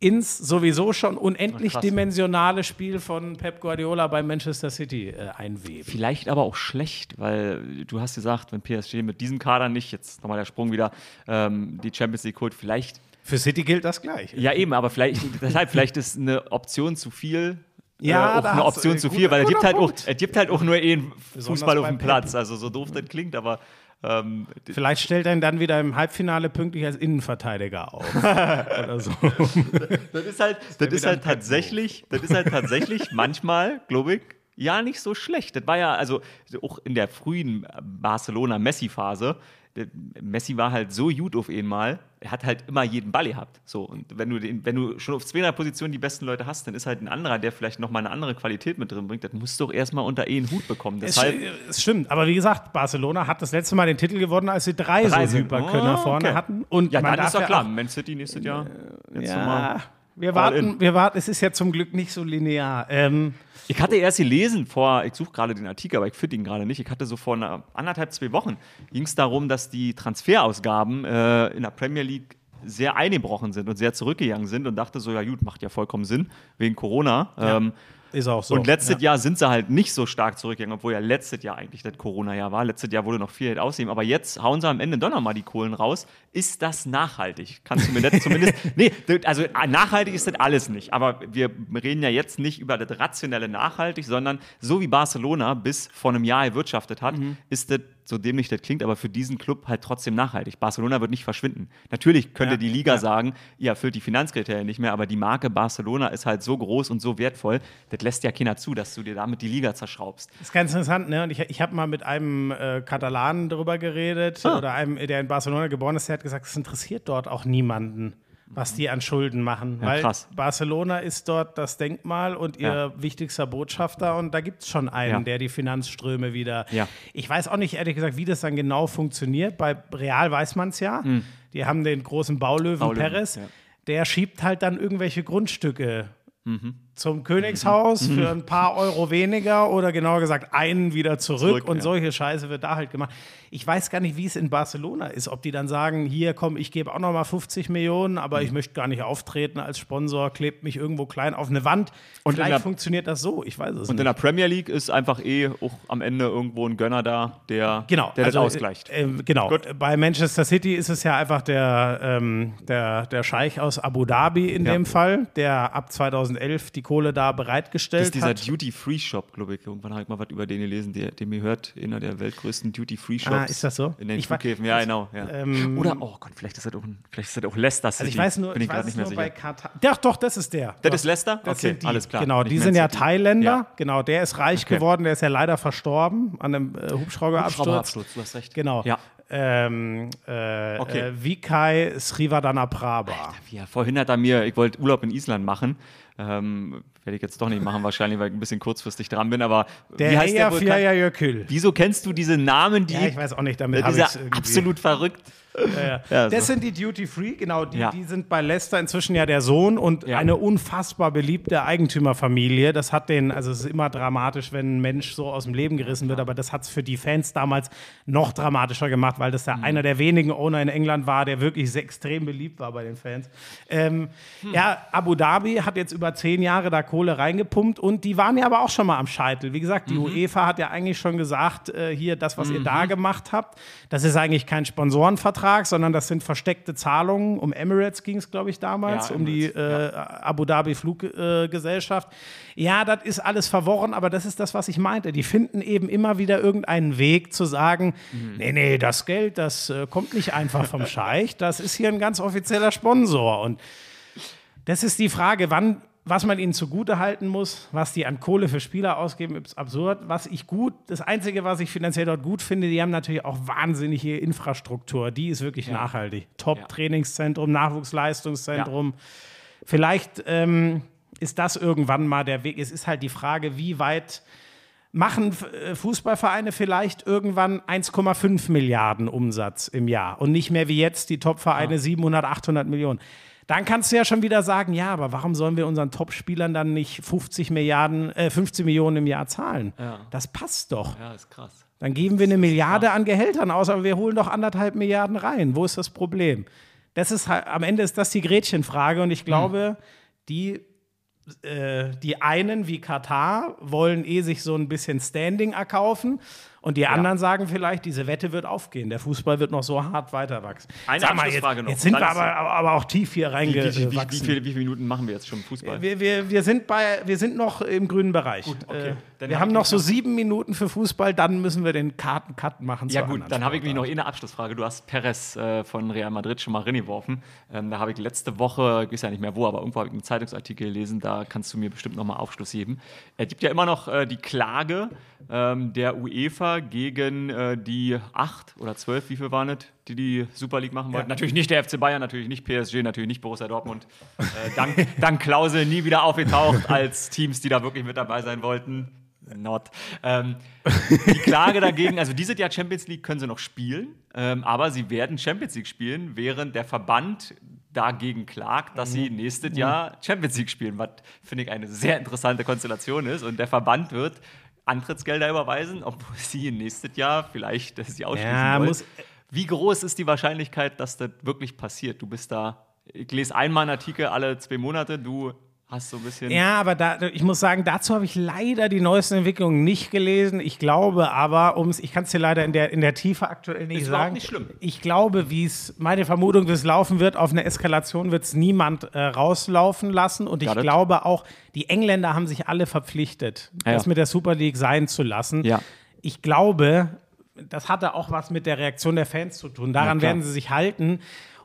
ins sowieso schon unendlich Krass. dimensionale Spiel von Pep Guardiola bei Manchester City äh, einweben. Vielleicht aber auch schlecht, weil du hast gesagt, wenn PSG mit diesem Kader nicht, jetzt nochmal der Sprung wieder, ähm, die Champions League holt, vielleicht Für City gilt das gleich. Ja, eben, aber vielleicht, deshalb, vielleicht ist eine Option zu viel. Ja, äh, auch eine Option äh, zu viel, weil er gibt, halt auch, er gibt halt auch nur einen Fußball auf dem Platz. Also so doof das klingt, aber ähm, Vielleicht stellt er ihn dann wieder im Halbfinale pünktlich als Innenverteidiger auf. Oder so. das ist halt, das wieder ist halt tatsächlich, das ist halt tatsächlich manchmal, glaube ich, ja nicht so schlecht. Das war ja, also auch in der frühen Barcelona-Messi-Phase, Messi war halt so gut auf einmal, er hat halt immer jeden Ball gehabt. So, und wenn du, den, wenn du schon auf 200 Positionen die besten Leute hast, dann ist halt ein anderer, der vielleicht nochmal eine andere Qualität mit drin bringt. Das musst du doch erstmal unter einen Hut bekommen. Es, Deshalb, es stimmt, aber wie gesagt, Barcelona hat das letzte Mal den Titel gewonnen, als sie drei, Drei so sind. Hyperkönner Oh, vorne okay. hatten. Und ja, dann ist doch klar, Man City nächstes Jahr. Jetzt Ja. Wir warten, wir warten. Es ist ja zum Glück nicht so linear. Ähm, Ich hatte erst gelesen vor, ich suche gerade den Artikel, aber ich finde ihn gerade nicht. Ich hatte so vor einer, anderthalb, zwei Wochen ging es darum, dass die Transferausgaben äh, in der Premier League sehr eingebrochen sind und sehr zurückgegangen sind und dachte so, ja gut, macht ja vollkommen Sinn wegen Corona. Ähm, ist auch so. und letztes ja. Jahr sind sie halt nicht so stark zurückgegangen, obwohl ja letztes Jahr eigentlich das Corona-Jahr war. Letztes Jahr wurde noch viel Geld ausgeben, aber jetzt hauen sie am Ende doch nochmal die Kohlen raus. Ist das nachhaltig? Kannst du mir das zumindest. Nee, also äh, nachhaltig ist das alles nicht. Aber wir reden ja jetzt nicht über das rationelle nachhaltig, sondern so wie Barcelona bis vor einem Jahr erwirtschaftet hat, Mhm. ist das, so dämlich das klingt, aber für diesen Club halt trotzdem nachhaltig. Barcelona wird nicht verschwinden. Natürlich könnte Ja, die Liga ja. sagen, ihr erfüllt die Finanzkriterien nicht mehr, aber die Marke Barcelona ist halt so groß und so wertvoll, das lässt ja keiner zu, dass du dir damit die Liga zerschraubst. Das ist ganz interessant, ne? Und ich, ich habe mal mit einem äh, Katalanen darüber geredet Ah. oder einem, der in Barcelona geboren ist, der hat gesagt, es interessiert dort auch niemanden, was die an Schulden machen. Ja, weil krass. Barcelona ist dort das Denkmal und ihr Ja. wichtigster Botschafter und da gibt es schon einen, Ja. der die Finanzströme wieder. Ich weiß auch nicht, ehrlich gesagt, wie das dann genau funktioniert. Bei Real weiß man es ja. Die haben den großen Baulöwen. Baulöwen, Perez. Der schiebt halt dann irgendwelche Grundstücke Mhm. Zum Königshaus für ein paar Euro weniger oder genauer gesagt einen wieder zurück, Zurück, und ja. solche Scheiße wird da halt gemacht. Ich weiß gar nicht, wie es in Barcelona ist, ob die dann sagen, hier komm, ich gebe auch noch mal 50 Millionen, Mhm. aber ich möchte gar nicht auftreten als Sponsor, klebt mich irgendwo klein auf eine Wand. Und in Vielleicht der- funktioniert das so, ich weiß es Und in nicht. der Premier League ist einfach eh auch am Ende irgendwo ein Gönner da, der, Genau, der also, das ausgleicht. Äh, äh, genau. Gut. Bei Manchester City ist es ja einfach der, ähm, der, der Scheich aus Abu Dhabi in Ja. dem Fall, der ab 2011 die Kohle da bereitgestellt das ist dieser hat. Duty-Free-Shop, glaube ich. Irgendwann habe ich mal was über den gelesen, der, den mir hört, einer der weltgrößten Duty-Free-Shops. Ah, ist das so? In den Ich Flughäfen, ja, genau. Ja. Ähm, Oder, oh Gott, vielleicht ist das auch, ein, vielleicht ist das auch Leicester City. Also ich weiß nur, Bin ich ich weiß nicht mehr nur bei sicher. Katar. Doch, doch, das ist der. Das Doch. ist Leicester? Das Okay, die. alles klar. Genau, die sind ja City. Thailänder. Ja. Genau, der ist reich Okay. geworden, der ist ja leider verstorben an einem äh, Hubschrauberabsturz. Hubschrauberabsturz, du hast recht. Genau. Ja. Ähm, äh, Okay. äh, Vikai Srivadanaprabha. Ja, vorhin hat er mir, ich wollte Urlaub in Island machen. Ähm, Werde ich jetzt doch nicht machen, wahrscheinlich, weil ich ein bisschen kurzfristig dran bin. Aber Der wie heißt der wohl? Eyjafjaya Jökull. Wieso kennst du diese Namen, die. Ja, ich weiß auch nicht, damit das habe ist ja absolut verrückt. Ja, ja. Das so. sind die Duty Free, genau. Die, Ja. die sind bei Leicester inzwischen ja der Sohn und eine unfassbar beliebte Eigentümerfamilie. Das hat den, also es ist immer dramatisch, wenn ein Mensch so aus dem Leben gerissen wird, aber das hat es für die Fans damals noch dramatischer gemacht, weil das Mhm. ja einer der wenigen Owner in England war, der wirklich extrem beliebt war bei den Fans. Ähm, Hm. Ja, Abu Dhabi hat jetzt über zehn Jahre da Kohle reingepumpt und die waren ja aber auch schon mal am Scheitel. Wie gesagt, die Mhm. UEFA hat ja eigentlich schon gesagt, äh, hier, das, was ihr da gemacht habt, das ist eigentlich kein Sponsorenvertrag, sondern das sind versteckte Zahlungen. Um Emirates ging es, glaube ich, damals, Ja, um die äh, Abu Dhabi Fluggesellschaft. ja, das ist alles verworren, aber das ist das, was ich meinte. Die finden eben immer wieder irgendeinen Weg zu sagen, Mhm. nee, nee, das Geld, das äh, kommt nicht einfach vom Scheich, das ist hier ein ganz offizieller Sponsor. Und das ist die Frage, wann, was man ihnen zugute halten muss, was die an Kohle für Spieler ausgeben, ist absurd. Was ich gut, das Einzige, was ich finanziell dort gut finde, die haben natürlich auch wahnsinnige Infrastruktur. Die ist wirklich nachhaltig. Top-Trainingszentrum, Nachwuchsleistungszentrum. Vielleicht ähm, ist das irgendwann mal der Weg. Es ist halt die Frage, wie weit machen äh, Fußballvereine vielleicht irgendwann 1,5 Milliarden Umsatz im Jahr und nicht mehr wie jetzt die Top-Vereine 700, 800 Millionen. Dann kannst du ja schon wieder sagen, ja, aber warum sollen wir unseren Top-Spielern dann nicht 50 Milliarden, äh, 50 Millionen im Jahr zahlen? Ja. Das passt doch. Ja, ist krass. Dann geben wir eine Milliarde an Gehältern aus, aber wir holen doch anderthalb Milliarden rein. Wo ist das Problem? Das ist halt, am Ende ist das die Gretchenfrage und ich glaube, die, äh, die einen wie Katar wollen eh sich so ein bisschen Standing erkaufen Und die anderen sagen vielleicht, diese Wette wird aufgehen. Der Fußball wird noch so hart weiter wachsen. Eine Sag mal, jetzt, noch. jetzt sind Dann wir aber, aber, auch tief hier Wie, wie, wie, wie, reingewachsen. viele, wie viele Minuten machen wir jetzt schon Fußball? Wir, wir, wir, sind bei, wir sind noch im grünen Bereich. okay. Äh, wir hab haben noch so sieben Minuten für Fußball, dann müssen wir den Karten-Cut machen. Ja gut, dann habe ich mich noch eh eine Abschlussfrage. Du hast Perez äh, von Real Madrid schon mal reingeworfen. Ähm, da habe ich letzte Woche, ich weiß ja nicht mehr wo, aber irgendwo habe ich einen Zeitungsartikel gelesen, da kannst du mir bestimmt nochmal Aufschluss geben. Es gibt ja immer noch äh, die Klage ähm, der UEFA gegen äh, die acht oder zwölf, wie viel waren es, die die Super League machen wollten? Natürlich nicht der FC Bayern, natürlich nicht PSG, natürlich nicht Borussia Dortmund. Äh, dank, dank Klausel nie wieder aufgetaucht als Teams, die da wirklich mit dabei sein wollten. Not. Ähm, die Klage dagegen, also diese Jahr Champions League können sie noch spielen, ähm, aber sie werden Champions League spielen, während der Verband dagegen klagt, dass sie nächstes Jahr Champions League spielen, was finde ich eine sehr interessante Konstellation ist. Und der Verband wird Antrittsgelder überweisen, obwohl sie nächstes Jahr vielleicht das sie ausschließen Ja, wollen. muss- Wie groß ist die Wahrscheinlichkeit, dass das wirklich passiert? Du bist da, ich lese einmal einen Artikel alle zwei Monate, du hast so ein bisschen. Ja, aber da, ich muss sagen, dazu habe ich leider die neuesten Entwicklungen nicht gelesen. Ich glaube aber, ums, ich kann es dir leider in der, in der Tiefe aktuell nicht Ist sagen. nicht schlimm. Ich glaube, wie es, meine Vermutung, wie es laufen wird, auf eine Eskalation wird es niemand äh, rauslaufen lassen. Und ich glaube auch, die Engländer haben sich alle verpflichtet, Ja, das ja. mit der Super League sein zu lassen. Ja. Ich glaube, das hatte auch was mit der Reaktion der Fans zu tun. Daran klar. werden sie sich halten.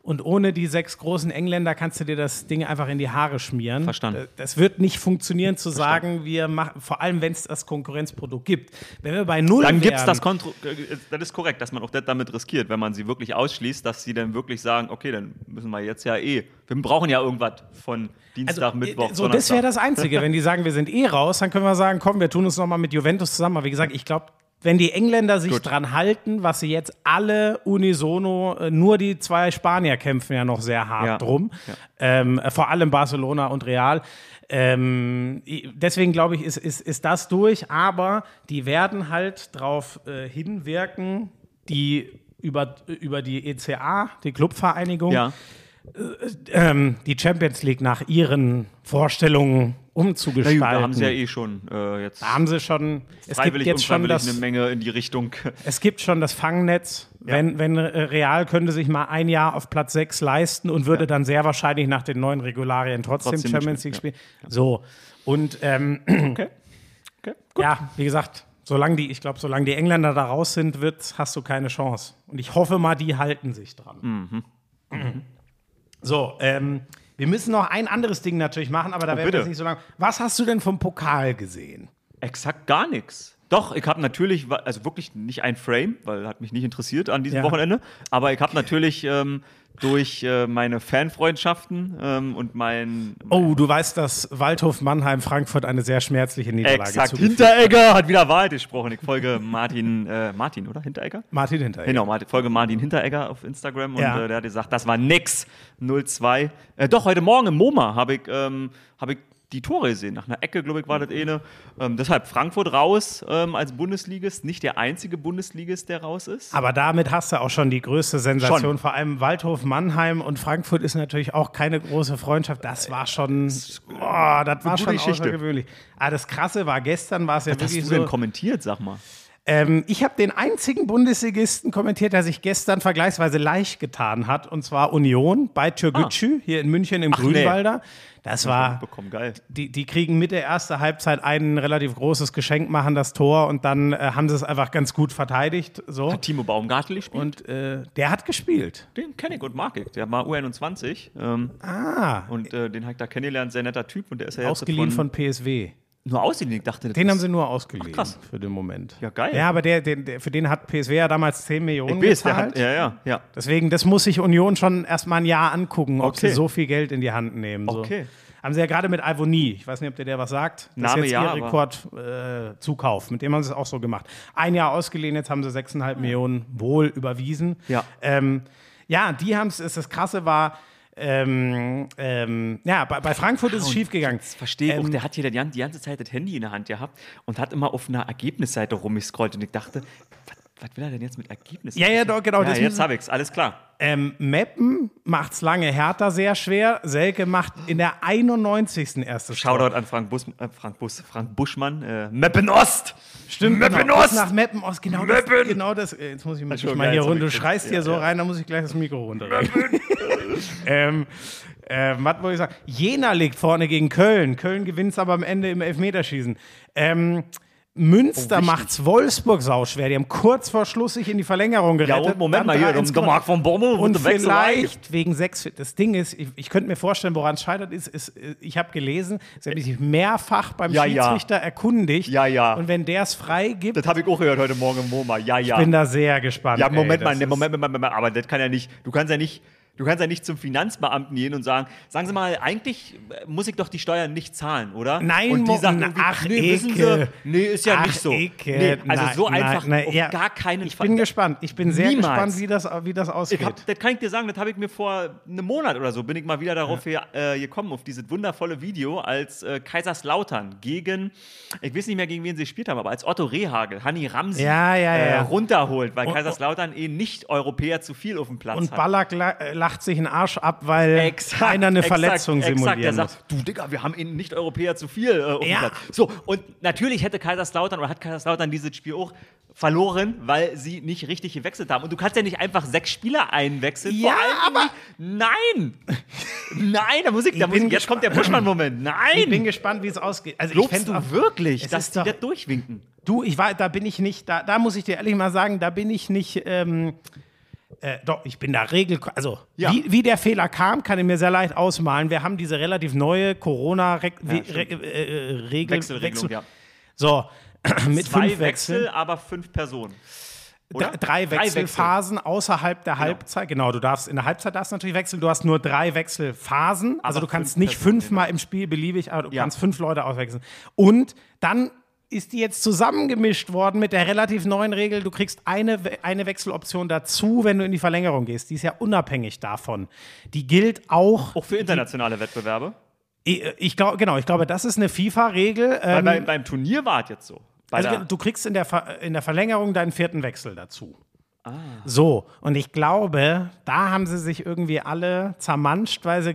Und ohne die sechs großen Engländer kannst du dir das Ding einfach in die Haare schmieren. Verstanden. Äh, Das wird nicht funktionieren, zu sagen, wir machen, vor allem wenn es das Konkurrenzprodukt gibt. Wenn wir bei Null Dann gibt es das Kontro äh, Das ist korrekt, dass man auch das damit riskiert, wenn man sie wirklich ausschließt, dass sie dann wirklich sagen, okay, dann müssen wir jetzt ja eh. Wir brauchen ja irgendwas von Dienstag, Mittwoch, Also, So, das Donnerstag. wäre das Einzige. Wenn die sagen, wir sind eh raus, dann können wir sagen, komm, wir tun uns nochmal mit Juventus zusammen. Aber wie gesagt, ich glaube, wenn die Engländer sich Gut. dran halten, was sie jetzt alle unisono, äh, nur die zwei Spanier kämpfen ja noch sehr hart Ja. drum, ähm, äh, vor allem Barcelona und Real. Ähm, deswegen glaube ich, ist, ist, ist das durch, aber die werden halt darauf äh, hinwirken, die über, über die ECA, die Clubvereinigung, Ja, ähm, die Champions League nach ihren Vorstellungen umzugestalten. da haben sie ja eh schon äh, jetzt Da haben sie schon, es gibt freiwillig, jetzt schon das, eine Menge in die Richtung. es gibt schon das Fangnetz. Wenn, wenn äh, Real könnte sich mal ein Jahr auf Platz 6 leisten und würde dann sehr wahrscheinlich nach den neuen Regularien trotzdem, Trotzdem Champions League spielen. So. Und ähm, Okay. okay. ja, wie gesagt, solange die, ich glaube, solange die Engländer da raus sind, wird, hast du keine Chance. Und ich hoffe mal, die halten sich dran. Mhm. So, ähm, wir müssen noch ein anderes Ding natürlich machen, aber da werden wir Oh, jetzt nicht so lange. Was hast du denn vom Pokal gesehen? Exakt gar nichts. Doch, ich habe natürlich, also wirklich nicht ein Frame, weil hat mich nicht interessiert an diesem Ja. Wochenende, aber ich habe natürlich ähm, durch äh, meine Fanfreundschaften ähm, und mein Oh, du weißt, dass Waldhof Mannheim Frankfurt eine sehr schmerzliche Niederlage Exakt, Hinteregger hat wieder Wahrheit gesprochen. Ich folge Martin, äh, Martin, oder? Hinteregger? Martin Hinteregger. Genau, Martin, folge Martin Hinteregger auf Instagram und Ja. äh, der hat gesagt, das war nix. 0-2. Äh, doch, heute Morgen im MoMA habe ich, ähm, hab ich die Tore gesehen. Nach einer Ecke, glaube ich, war das eine. Ähm, deshalb Frankfurt raus ähm, als Bundesligist. Nicht der einzige Bundesligist, der raus ist. Aber damit hast du auch schon die größte Sensation. Schon. Vor allem Waldhof Mannheim und Frankfurt ist natürlich auch keine große Freundschaft. Das war schon, boah, das war schon Geschichte. außergewöhnlich. Aber das Krasse war, gestern war es ja Was hast wirklich du so. denn kommentiert, sag mal? Ähm, ich habe den einzigen Bundesligisten kommentiert, der sich gestern vergleichsweise leicht getan hat, und zwar Union bei Türgücü hier in München im Ah. Ach, nee. Grünwalder. Das war, die, die kriegen mit der ersten Halbzeit ein relativ großes Geschenk, machen das Tor und dann äh, haben sie es einfach ganz gut verteidigt. So. Hat Timo Baumgartel gespielt? Und äh, der hat gespielt. den kenne ich und mag ich. Der war U21. Ähm, Ah, und äh, den habe ich da kennengelernt. Sehr netter Typ. Und der ist ja jetzt ausgeliehen von PSW. Nur ausgeliehen. Ich dachte, das Den haben sie nur ausgeliehen krass. für den Moment. Ja, geil. Ja, aber der, der, der, für den hat PSW ja damals 10 Millionen Ich weiß, gezahlt. hat, ja, ja, ja. Deswegen, das muss sich Union schon erstmal ein Jahr angucken, ob Okay. sie so viel Geld in die Hand nehmen. So. Okay. Haben sie ja gerade mit Ivoni, ich weiß nicht, ob der der was sagt. Das Name ist jetzt ja, ihr Rekordzukauf. Äh, mit dem haben sie es auch so gemacht. Ein Jahr ausgeliehen, jetzt haben sie 6,5 Millionen wohl überwiesen. Ja. Ähm, ja, die haben es, das Krasse war, ähm, ähm, ja, bei, bei Frankfurt ist es schiefgegangen. Verstehe ich auch. Ähm, Der hat hier die ganze Zeit das Handy in der Hand gehabt und hat immer auf einer Ergebnisseite rumgescrollt und ich dachte, was, Was will er denn jetzt mit Ergebnissen? Ja, ja, doch, genau, Ja, das jetzt habe ich's, alles klar. Ähm, Meppen macht's lange Hertha sehr schwer. Selke macht in der 91. erstes Tor. Shoutout an Frank, Bus, äh, Frank, Bus, Frank Buschmann. Äh, Meppen Ost! Stimmt, Meppen genau, Ost! nach Meppen Ost. Genau Meppen! das, genau das. äh, Jetzt muss ich mich schon mal hier runter. Du schreist hier Ja, so ja. rein, da muss ich gleich das Mikro runter. ähm, äh, was wollte ich sagen? Jena liegt vorne gegen Köln. Köln gewinnt aber am Ende im Elfmeterschießen. Ähm, Münster wichtig. macht's Wolfsburg sauschwer. Die haben kurz vor Schluss sich in die Verlängerung Ja, gerettet. und Moment mal hier, 3-1 der Marc von Bommel und vielleicht wegen sechs. Das Ding ist, ich, ich könnte mir vorstellen, woran es scheitert, ist, ist ich habe gelesen, sie haben sich mehrfach beim Ja, ja. Schiedsrichter erkundigt. Ja, ja. Und wenn der es frei gibt, Das habe ich auch gehört heute Morgen im MoMA. Ja, ja. bin da sehr gespannt. Ja, Moment ey, mal, ne, ist- Moment, Moment, Moment, aber das kann ja nicht, du kannst ja nicht, du kannst ja nicht zum Finanzbeamten gehen und sagen, sagen Sie mal, eigentlich äh, muss ich doch die Steuern nicht zahlen, oder? Nein, und die sagen na, ach, nee, wissen Sie, nee, ist ja Ach, nicht so. Ecke. Nee, also Nein, so einfach nein, auf ja. gar keinen Ich Fall. bin gespannt. Ich bin sehr Niemals. gespannt, wie das, wie das ausgeht. Hab, das kann ich dir sagen, das habe ich mir vor einem Monat oder so, bin ich mal wieder darauf hier, äh, gekommen, auf dieses wundervolle Video, als äh, Kaiserslautern gegen, ich weiß nicht mehr, gegen wen sie gespielt haben, aber als Otto Rehagel, Hanni Ramsi Ja, ja, äh, ja. runterholt, weil Und- Kaiserslautern eh nicht Europäer zu viel auf dem Platz und hat. Ballack la äh, lacht sich einen Arsch ab, weil Exakt, einer eine exakt, Verletzung exakt. simulieren Der muss. sagt, du Digga, wir haben in Nicht-Europäer zu viel äh, Ja. So, und natürlich hätte Kaiserslautern oder hat Kaiserslautern dieses Spiel auch verloren, weil sie nicht richtig gewechselt haben. Und du kannst ja nicht einfach sechs Spieler einwechseln. Ja, nicht- Nein! Nein, da muss ich, da muss ich jetzt kommt der Buschmann-Moment. Ich bin Nein! gespannt, wie es ausgeht. Also fänd's du auch- wirklich, dass die doch- das durchwinken? Du, ich war, da bin ich nicht, da, da muss ich dir ehrlich mal sagen, da bin ich nicht, ähm, äh, doch, ich bin da regel, also Ja. wie, wie der Fehler kam, kann ich mir sehr leicht ausmalen. Wir haben diese relativ neue Corona-Regel, stimmt. äh, äh, Regel, Wechselregelung, ja. So, mit Zwei fünf Wechsel, Wechseln. aber fünf Personen. Drei, Oder? drei Wechselphasen außerhalb der Halbzeit. Genau, du darfst in der Halbzeit darfst natürlich wechseln. Du hast nur drei Wechselphasen. Also Aber du kannst fünf nicht Personen, fünfmal im Spiel beliebig, aber du Ja. kannst fünf Leute auswechseln. Und dann ist die jetzt zusammengemischt worden mit der relativ neuen Regel. Du kriegst eine, eine Wechseloption dazu, wenn du in die Verlängerung gehst. Die ist ja unabhängig davon. Die gilt auch. Auch für internationale Wettbewerbe. Ich, ich glaube, genau, ich glaube, das ist eine FIFA-Regel. Weil Ähm, bei, beim Turnier war es jetzt so. Also, du kriegst in der, Ver in der Verlängerung deinen vierten Wechsel dazu. Ah. So, und ich glaube, da haben sie sich irgendwie alle zermanscht, weil sie.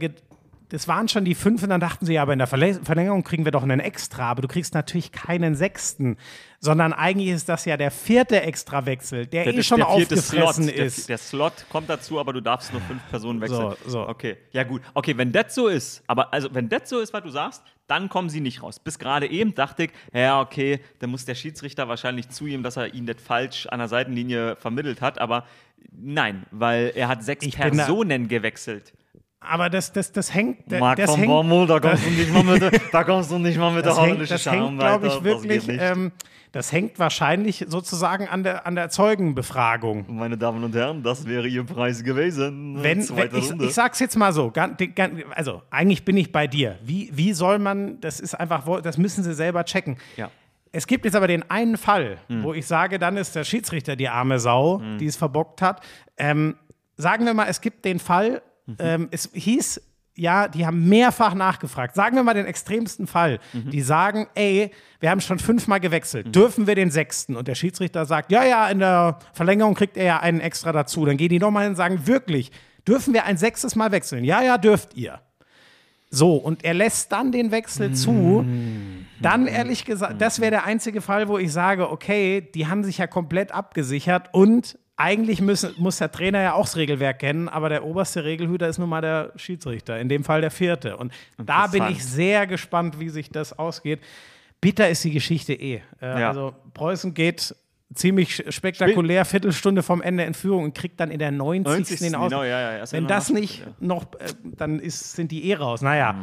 Das waren schon die fünf und dann dachten sie, ja, aber in der Verlä- Verlängerung kriegen wir doch einen extra. Aber du kriegst natürlich keinen sechsten, sondern eigentlich ist das ja der vierte Extrawechsel, der, Der, eh schon der aufgefressen Slot, ist. Der, der Slot kommt dazu, aber du darfst nur fünf Personen wechseln. So, so. Okay, ja gut. Okay, wenn das so ist, aber also wenn das so ist, was du sagst, dann kommen sie nicht raus. Bis gerade eben dachte ich, ja, okay, dann muss der Schiedsrichter wahrscheinlich zugeben, dass er ihn das falsch an der Seitenlinie vermittelt hat, aber nein, weil er hat sechs Ich Personen gewechselt. Aber das, das, das hängt. Marc das von hängt, Bommel, da kommst du nicht mal mit, der- da kommst du nicht mal mit der Das holländischen das Charme weiter. ich, wirklich, Das ähm, das hängt wahrscheinlich sozusagen an der, an der Zeugenbefragung. Meine Damen und Herren, das wäre Ihr Preis gewesen. Wenn, wenn ich, Runde. ich sag's jetzt mal so, also eigentlich bin ich bei dir. Wie, wie soll man, das ist einfach, das müssen sie selber checken. Ja. Es gibt jetzt aber den einen Fall, Hm. wo ich sage, dann ist der Schiedsrichter die arme Sau, die es verbockt hat. Ähm, sagen wir mal, es gibt den Fall, Mhm. ähm, es hieß, ja, die haben mehrfach nachgefragt. Sagen wir mal den extremsten Fall. Mhm. Die sagen, ey, wir haben schon fünfmal gewechselt. Dürfen wir den sechsten? Und der Schiedsrichter sagt, ja, ja, in der Verlängerung kriegt er ja einen extra dazu. Dann gehen die nochmal hin und sagen, wirklich, dürfen wir ein sechstes Mal wechseln? Ja, ja, dürft ihr. So, und er lässt dann den Wechsel zu. Dann ehrlich gesagt, das wäre der einzige Fall, wo ich sage, okay, die haben sich ja komplett abgesichert und eigentlich müssen, muss der Trainer ja auch das Regelwerk kennen, aber der oberste Regelhüter ist nun mal der Schiedsrichter, in dem Fall der vierte. Und da bin ich sehr gespannt, wie sich das ausgeht. Bitter ist die Geschichte eh. Äh, Ja. Also Preußen geht ziemlich spektakulär, Viertelstunde vom Ende in Führung und kriegt dann in der 90. 90. den Aus. genau, ja, ja, Wenn das nicht noch, äh, dann ist, sind die eh raus. Naja.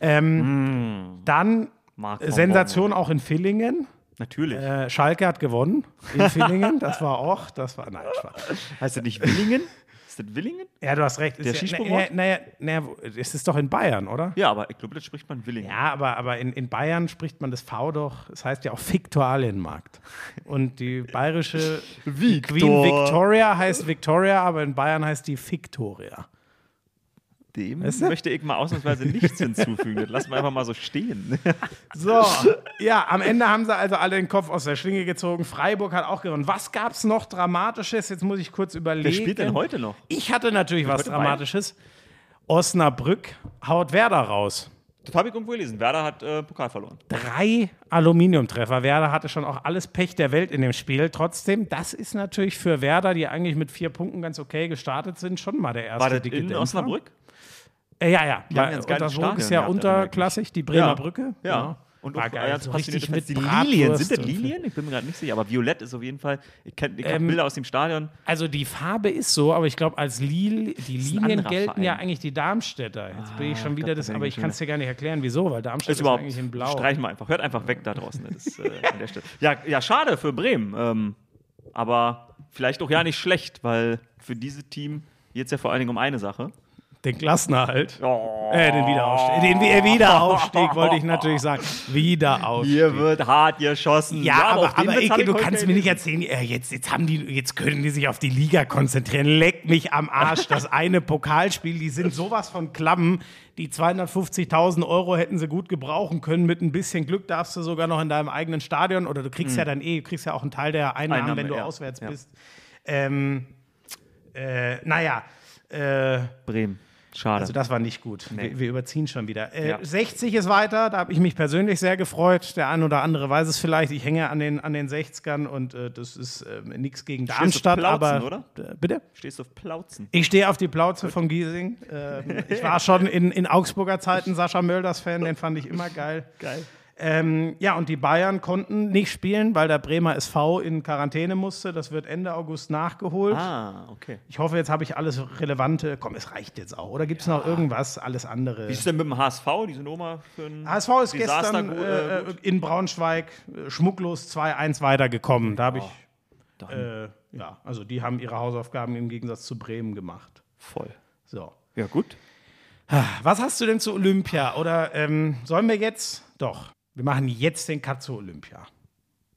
Ähm, Dann Marc äh, von Sensation auch in Villingen. Natürlich. Äh, Schalke hat gewonnen in Villingen. Das war auch, das war, nein, Spaß. Heißt das nicht Willingen? Ist das Willingen? Ja, du hast recht. Der Ist ja, naja, naja, wo- es ist doch in Bayern, oder? Ja, aber ich glaube, das spricht man Willingen. Ja, aber, aber in, in Bayern spricht man das V doch, es heißt ja auch Viktualienmarkt. Und die bayerische Victor. Queen Victoria heißt Victoria, aber in Bayern heißt die Victoria. Dem Weißt du? möchte ich mal ausnahmsweise nichts hinzufügen. Das lassen wir einfach mal so stehen. So, ja, am Ende haben sie also alle den Kopf aus der Schlinge gezogen. Freiburg hat auch gewonnen. Was gab es noch Dramatisches? Jetzt muss ich kurz überlegen. Wer spielt denn heute noch? Ich hatte natürlich was heute Bayern? Dramatisches. Osnabrück haut Werder raus. Das habe ich irgendwo gelesen. Werder hat äh, Pokal verloren. Drei Aluminiumtreffer. Werder hatte schon auch alles Pech der Welt in dem Spiel. Trotzdem, das ist natürlich für Werder, die eigentlich mit vier Punkten ganz okay gestartet sind, schon mal der erste War das in Dämpfer. Osnabrück? Äh, ja, ja. Die Weil ja ein geiles Untersburg ist ja unterklassig, die Bremer Ja. Brücke. Ja. Und War geil, ganz so passionierte richtig mit die Lilien. Sind das und- Lilien? Ich bin mir gerade nicht sicher, aber Violett ist auf jeden Fall. Ich, kenn- ich habe Ähm, Bilder aus dem Stadion. Also die Farbe ist so, aber ich glaube, als Lil, die anderer gelten ja Verein. eigentlich die Darmstädter. Jetzt bin ich schon wieder das, das aber ich kann es dir gar nicht erklären, wieso, weil Darmstadt Ist ist, eigentlich in Blau. Streichen wir einfach. Hört einfach weg da draußen. Das ist, äh, an der Stelle. Ja, ja, schade für Bremen. Ähm, aber vielleicht auch ja nicht schlecht, weil für dieses Team geht es ja vor allen Dingen um eine Sache. Den Klassenerhalt. Oh. Äh, den Wiederaufstieg. Den äh, Wiederaufstieg wollte ich natürlich sagen. Wiederaufstieg. Hier wird hart geschossen. Ja, aber, den aber Ike, ich du kannst mir nicht erzählen, äh, jetzt, jetzt, haben die, jetzt können die sich auf die Liga konzentrieren. Leck mich am Arsch. Das eine Pokalspiel, die sind sowas von Klammen. Die 250.000 Euro hätten sie gut gebrauchen können. Mit ein bisschen Glück darfst du sogar noch in deinem eigenen Stadion oder du kriegst ja dann eh, du kriegst ja auch einen Teil der Einnahmen, Einnahme, wenn du ja. auswärts Ja. bist. Ähm, äh, naja, äh, Bremen. Schade. also das war nicht gut. Nee. Wir, wir überziehen schon wieder. Äh, Ja. 60 ist weiter, da habe ich mich persönlich sehr gefreut. Der ein oder andere weiß es vielleicht. Ich hänge an den, an den 60ern und äh, das ist äh, nichts gegen Stehst auf Darmstadt, Plauzen, aber oder? Bitte? Stehst auf Plauzen. Ich stehe auf die Plauze von Giesing. Ähm, ich war schon in, in Augsburger Zeiten Sascha Mölders-Fan, den fand ich immer geil. Geil. Ähm, ja, und die Bayern konnten nicht spielen, weil der Bremer SV in Quarantäne musste. Das wird Ende August nachgeholt. Ah, okay. Ich hoffe, jetzt habe ich alles Relevante. Komm, es reicht jetzt auch. Oder gibt es noch irgendwas? Alles andere. Wie ist denn mit dem HSV? Die sind auch mal für ein HSV ist Desaster gestern äh, äh, in Braunschweig äh, schmucklos 2-1 weitergekommen. Da habe ich, Dann äh, ja, also die haben ihre Hausaufgaben im Gegensatz zu Bremen gemacht. voll. So. Ja, gut. Was hast du denn zu Olympia? Oder ähm, sollen wir jetzt? Doch, wir machen jetzt den Cut zu Olympia.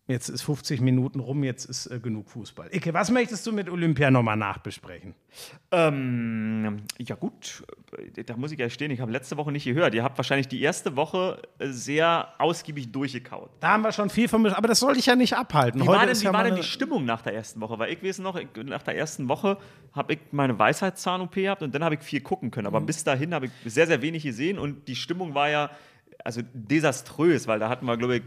Jetzt ist 50 Minuten rum, jetzt ist äh, genug Fußball. Icke, was möchtest du mit Olympia nochmal nachbesprechen? Ähm, ja gut, Äh, da muss ich ja stehen, ich habe letzte Woche nicht gehört. Ihr habt wahrscheinlich die erste Woche äh, sehr ausgiebig durchgekaut. Da haben wir schon viel von, aber das soll dich ja nicht abhalten. Wie Heute war denn, wie ja war denn die Stimmung nach der ersten Woche? Weil ich weiß noch, ich, nach der ersten Woche habe ich meine Weisheitszahn-OP gehabt und dann habe ich viel gucken können. Mhm. Aber bis dahin habe ich sehr, sehr wenig gesehen und die Stimmung war ja also desaströs, weil da hatten wir, glaube ich,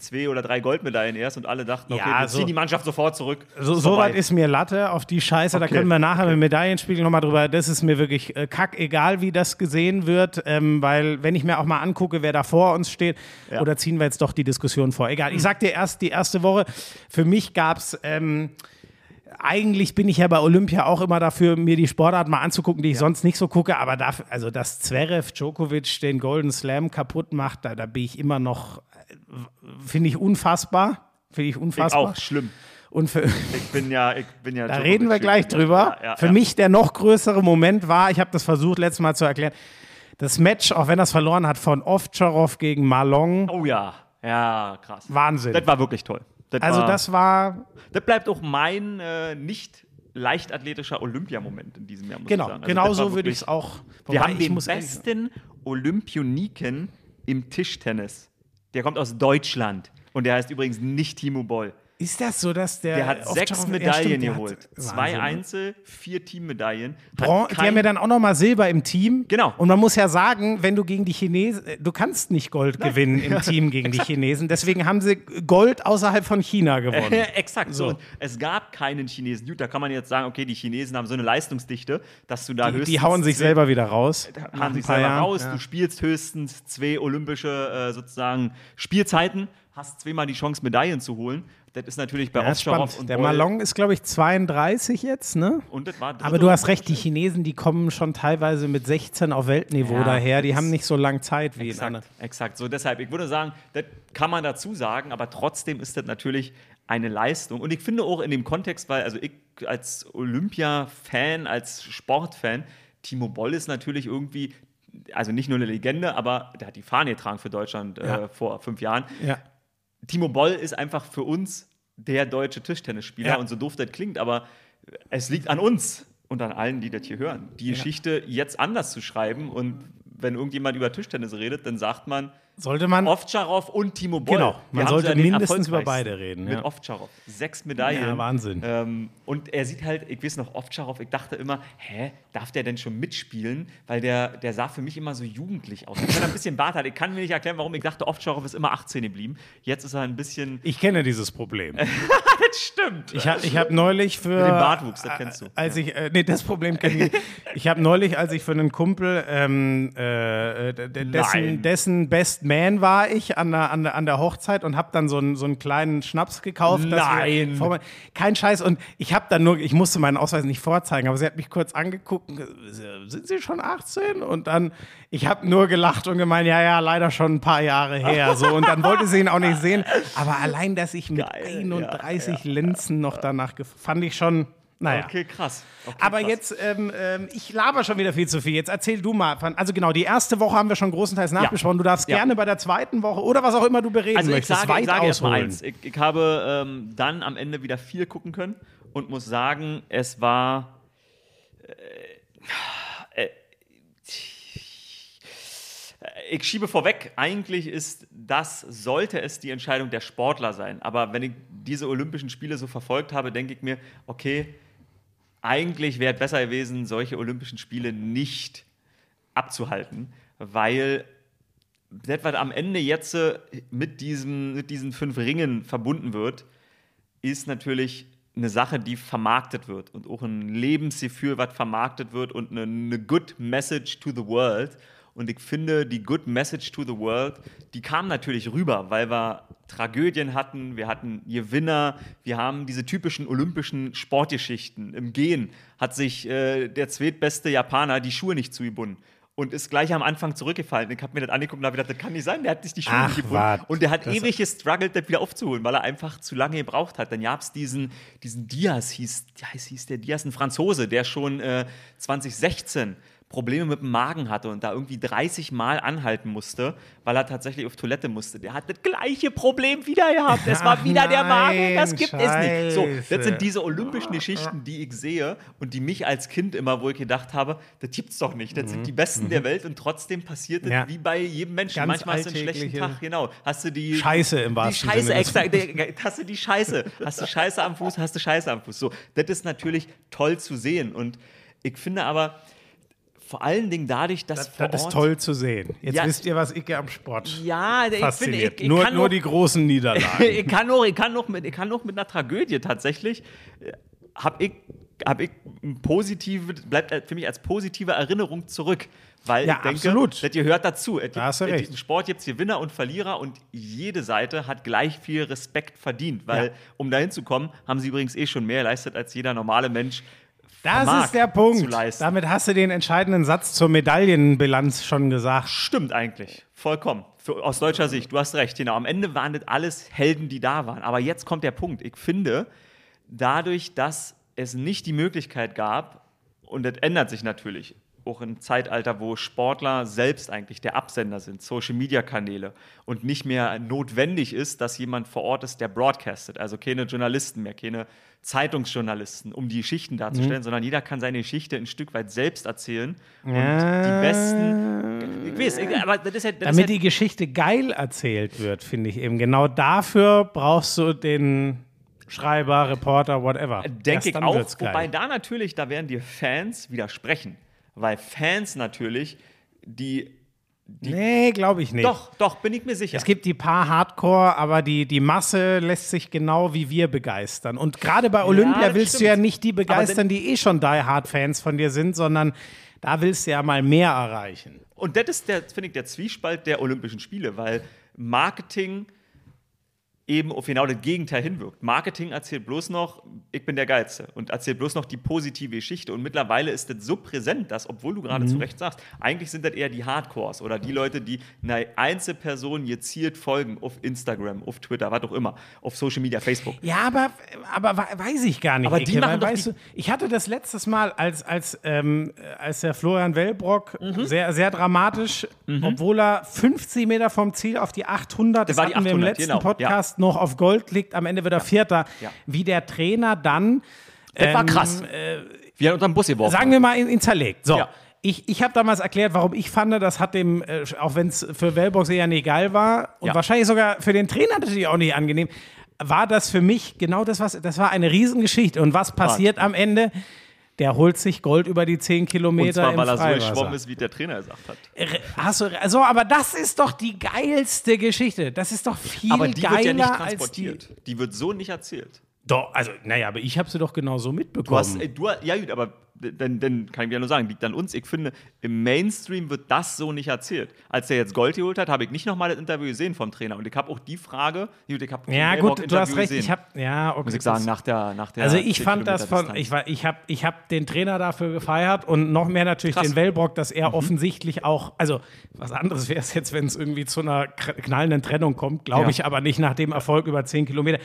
zwei oder drei Goldmedaillen erst und alle dachten, okay, Ja, wir so- ziehen die Mannschaft sofort zurück. So, Ist so weit ist mir Latte auf die Scheiße. Da Okay. können wir nachher im Medaillenspiegel nochmal drüber. Das ist mir wirklich äh, kack, egal wie das gesehen wird. Ähm, weil, wenn ich mir auch mal angucke, wer da vor uns steht, Ja. Hm. oder ziehen wir jetzt doch die Diskussion vor? Egal. Ich sag dir erst, die erste Woche, für mich gab es. Ähm, eigentlich bin ich ja bei Olympia auch immer dafür, mir die Sportart mal anzugucken, die ich sonst nicht so gucke. Aber dafür, also dass Zverev Djokovic den Golden Slam kaputt macht, da, da bin ich immer noch, äh, finde ich unfassbar. Finde ich ich unfassbar. auch schlimm. Und für, Ich bin ja, ich bin ja. da Djokovic. reden wir gleich drüber. Ja, ja, Für ja. mich der noch größere Moment war, ich habe das versucht letztes Mal zu erklären, das Match, auch wenn er es verloren hat, von Ovtcharov gegen Malong, Oh ja, ja, krass. Wahnsinn. Das war wirklich toll. Das Also war, das war, das bleibt auch mein äh, nicht leichtathletischer Olympiamoment in diesem Jahr. Muss genau, ich sagen. Also genau so würde ich es auch. Wir haben den besten Olympioniken im Tischtennis. Der kommt aus Deutschland und der heißt übrigens nicht Timo Boll. Ist das so, dass der. Der hat sechs ja, Medaillen hat- geholt. Zwei Wahnsinn. ne? Einzel, vier Teammedaillen. Hat Bron die haben ja dann auch nochmal Silber im Team. Genau. Und man muss ja sagen, wenn du gegen die Chinesen, äh, du kannst nicht Gold gewinnen im Team gegen die Chinesen. Deswegen haben sie Gold außerhalb von China gewonnen. Exakt so. Und es gab keinen Chinesen. Gut, da kann man jetzt sagen, okay, die Chinesen haben so eine Leistungsdichte, dass du da Die, höchstens die hauen sich selber wieder raus. hauen sich selber Jahren. raus. Ja. Du spielst höchstens zwei olympische äh, sozusagen Spielzeiten, hast zweimal die Chance, Medaillen zu holen. Das ist natürlich bei Ja, Ovtcharov spannend. und Der Malong ist, glaube ich, 32 jetzt, ne? Und das war Aber du hast recht, die Chinesen, die kommen schon teilweise mit 16 auf Weltniveau Ja, daher. Die haben nicht so lange Zeit wie Exakt, anderen. exakt. So deshalb, ich würde sagen, das kann man dazu sagen, aber trotzdem ist das natürlich eine Leistung. Und ich finde auch in dem Kontext, weil also ich als Olympia-Fan, als Sportfan, Timo Boll ist natürlich irgendwie, also nicht nur eine Legende, aber der hat die Fahne getragen für Deutschland Ja. äh, vor fünf Jahren. Ja. Timo Boll ist einfach für uns der deutsche Tischtennisspieler Ja. und so doof das klingt, aber es liegt an uns. und an allen, die das hier hören, die Geschichte jetzt anders zu schreiben. Und wenn irgendjemand über Tischtennis redet, dann sagt man Sollte man. Ovtcharov und Timo Boll. Genau, man haben sollte mindestens über beide reden, Mit ja. Ovtcharov. Sechs Medaillen. Ja, Wahnsinn. Ähm, und er sieht halt, ich weiß noch, Ovtcharov, ich dachte immer, hä, darf der denn schon mitspielen? Weil der, der sah für mich immer so jugendlich aus. Wenn er ein bisschen Bart hat, ich kann mir nicht erklären, warum ich dachte, Ovtcharov ist immer 18 geblieben. Jetzt ist er ein bisschen. Ich kenne dieses Problem. Das stimmt. Ich habe ich hab neulich für. Mit dem Bartwuchs, das kennst du. Als ich, äh, nee, das Problem kenne ich. Ich habe neulich, als ich für einen Kumpel, ähm, äh, d- dessen, dessen Best Man war ich an der, an der, an der Hochzeit und habe dann so einen, so einen kleinen Schnaps gekauft. dass wir Nein. vor- kein Scheiß. Und ich habe dann nur, ich musste meinen Ausweis nicht vorzeigen, aber sie hat mich kurz angeguckt. Sind Sie schon 18? Und dann, ich habe nur gelacht und gemeint, ja, ja, leider schon ein paar Jahre her. So. Und dann wollte sie ihn auch nicht sehen. Aber allein, dass ich mit Geil, 31 Linsen noch danach gef- fand ich schon, naja. Okay, krass. Okay, Aber krass. jetzt, ähm, ähm, ich laber schon wieder viel zu viel. Jetzt erzähl du mal. von- Also genau, die erste Woche haben wir schon großenteils nachbesprochen. Du darfst Ja. gerne bei der zweiten Woche oder was auch immer du bereden Also ich möchtest, sage, ich weit sage mal ausholen. eins. Ich, ich habe ähm, dann am Ende wieder viel gucken können und muss sagen, es war. Äh, äh, ich schiebe vorweg, eigentlich ist das, sollte es die Entscheidung der Sportler sein. Aber wenn ich diese Olympischen Spiele so verfolgt habe, denke ich mir, okay, eigentlich wäre es besser gewesen, solche Olympischen Spiele nicht abzuhalten, weil das, was am Ende jetzt äh, mit, diesem, mit diesen fünf Ringen verbunden wird, ist natürlich eine Sache, die vermarktet wird und auch ein Lebensgefühl, was vermarktet wird und eine, eine good message to the world. Und ich finde, die good message to the world, die kam natürlich rüber, weil wir Tragödien hatten, wir hatten Gewinner, wir haben diese typischen olympischen Sportgeschichten. Im Gehen hat sich äh, der zweitbeste Japaner die Schuhe nicht zugebunden und ist gleich am Anfang zurückgefallen. Ich habe mir das angeguckt und habe gedacht, das kann nicht sein, der hat sich die Schuhe Ach, nicht gebunden. wart. Und der hat ewig gestruggelt, das wieder aufzuholen, weil er einfach zu lange gebraucht hat. Dann gab es diesen, diesen Diaz, hieß, ja, hieß der Diaz, ein Franzose, der schon äh, 2016 Probleme mit dem Magen hatte und da irgendwie 30 Mal anhalten musste, weil er tatsächlich auf Toilette musste. Der hat das gleiche Problem wieder gehabt. Es war Ach wieder der Magen, nein, das gibt es nicht. So, Scheiße. das sind diese olympischen Geschichten, die ich sehe und die mich als Kind immer, wo ich gedacht habe, das gibt's doch nicht. Das sind die Besten der Welt und trotzdem passiert das Mhm. Ja. wie bei jedem Menschen. Ganz Manchmal hast du einen schlechten Tag, genau. Hast du die Scheiße im die wahrsten Scheiße, Sinne. Der- Hast du die Scheiße? Hast du Scheiße am Fuß? Hast du Scheiße am Fuß? So, das ist natürlich toll zu sehen. Und ich finde aber vor allen Dingen dadurch, dass Das, das ist toll zu sehen. Jetzt Ja. wisst ihr, was ich am Sport Ja, ich finde, fasziniert. ich, ich nur kann nur noch- die großen Niederlagen. ich kann noch, ich kann noch mit, ich kann noch mit einer Tragödie tatsächlich, habe ich, hab ich positive, bleibt für mich als positive Erinnerung zurück. Weil Ja, ich denke, absolut. das gehört dazu. Da hast du recht. Im Sport gibt es Gewinner und Verlierer und jede Seite hat gleich viel Respekt verdient. Weil, Ja. um dahin zu kommen, haben sie übrigens eh schon mehr geleistet, als jeder normale Mensch Das ist der Punkt. Damit hast du den entscheidenden Satz zur Medaillenbilanz schon gesagt. Stimmt eigentlich. Vollkommen. Für, aus deutscher Sicht. Du hast recht. Genau. Am Ende waren das alles Helden, die da waren. Aber jetzt kommt der Punkt. Ich finde, dadurch, dass es nicht die Möglichkeit gab, und das ändert sich natürlich, auch im Zeitalter, wo Sportler selbst eigentlich der Absender sind, Social-Media-Kanäle und nicht mehr notwendig ist, dass jemand vor Ort ist, der broadcastet, also keine Journalisten mehr, keine Zeitungsjournalisten, um die Geschichten darzustellen, sondern jeder kann seine Geschichte ein Stück weit selbst erzählen und die besten, ich weiß, aber das ist ja, das Damit ist ja die Geschichte geil erzählt wird, finde ich eben. Genau dafür brauchst du den Schreiber, Reporter, whatever. Denke ich auch, wobei da natürlich, da werden dir Fans widersprechen. Weil Fans natürlich, die. Nee, glaube ich nicht. Doch, doch, bin ich mir sicher. Es gibt die paar Hardcore, aber die, die Masse lässt sich genau wie wir begeistern. Und gerade bei Olympia das willst du stimmt. ja nicht die begeistern, die eh schon Die Hard Fans von dir sind, sondern da willst du ja mal mehr erreichen. Und das ist finde ich, der Zwiespalt der Olympischen Spiele, weil Marketing eben auf genau das Gegenteil hinwirkt. Marketing erzählt bloß noch, ich bin der Geilste und erzählt bloß noch die positive Geschichte. Und mittlerweile ist das so präsent, dass, obwohl du gerade zu Recht sagst, eigentlich sind das eher die Hardcores oder die Leute, die einer Einzelperson gezielt folgen auf Instagram, auf Twitter, was auch immer, auf Social Media, Facebook. Ja, aber, aber we- weiß ich gar nicht. Aber die Ike, machen weil, weißt die- du, ich hatte das letztes Mal, als, als, ähm, als der Florian Wellbrock Mhm. sehr, sehr dramatisch, obwohl er 50 Meter vom Ziel auf die 800, das war die hatten wir im 800, letzten genau, Podcast noch auf Gold liegt, am Ende wird er Vierter, wie der Trainer dann Das war krass. Wir haben unter den Bus geworfen. Sagen wir mal in, in zerlegt. So. Ich, ich habe damals erklärt, warum ich fand, das hat dem, äh, auch wenn es für Wellbox eher nicht egal war und Ja. wahrscheinlich sogar für den Trainer natürlich auch nicht angenehm, war das für mich genau das, was, das war eine Riesengeschichte. Und was passiert am Ende? Der holt sich Gold über die 10 und Kilometer zwar, im weil er so geschwommen ist, wie der Trainer gesagt hat. Hast du, also, aber das ist doch die geilste Geschichte. Das ist doch viel Aber die geiler wird ja nicht als die. transportiert. Die, wird so nicht erzählt. Doch, also, naja, aber ich habe sie doch genauso Du mitbekommen. hast, ey, du, ja gut, aber dann, dann kann ich ja nur sagen, liegt an uns. Ich finde, im Mainstream wird das so nicht erzählt. Als er jetzt Gold geholt hat, habe ich nicht nochmal das Interview gesehen vom Trainer. Und ich habe auch die Frage, gut, ich habe ja, gut, du hast recht. Ich habe, ja, okay. muss ich sagen, nach der, nach der Also ich 10 fand das von, Distanz. ich war, ich habe, ich habe den Trainer dafür gefeiert und noch mehr natürlich Krass. Mhm. den Wellbrock, dass er offensichtlich auch, also was anderes wäre es jetzt, wenn es irgendwie zu einer knallenden Trennung kommt, glaube Ja. ich, aber nicht nach dem Erfolg über 10 Kilometer.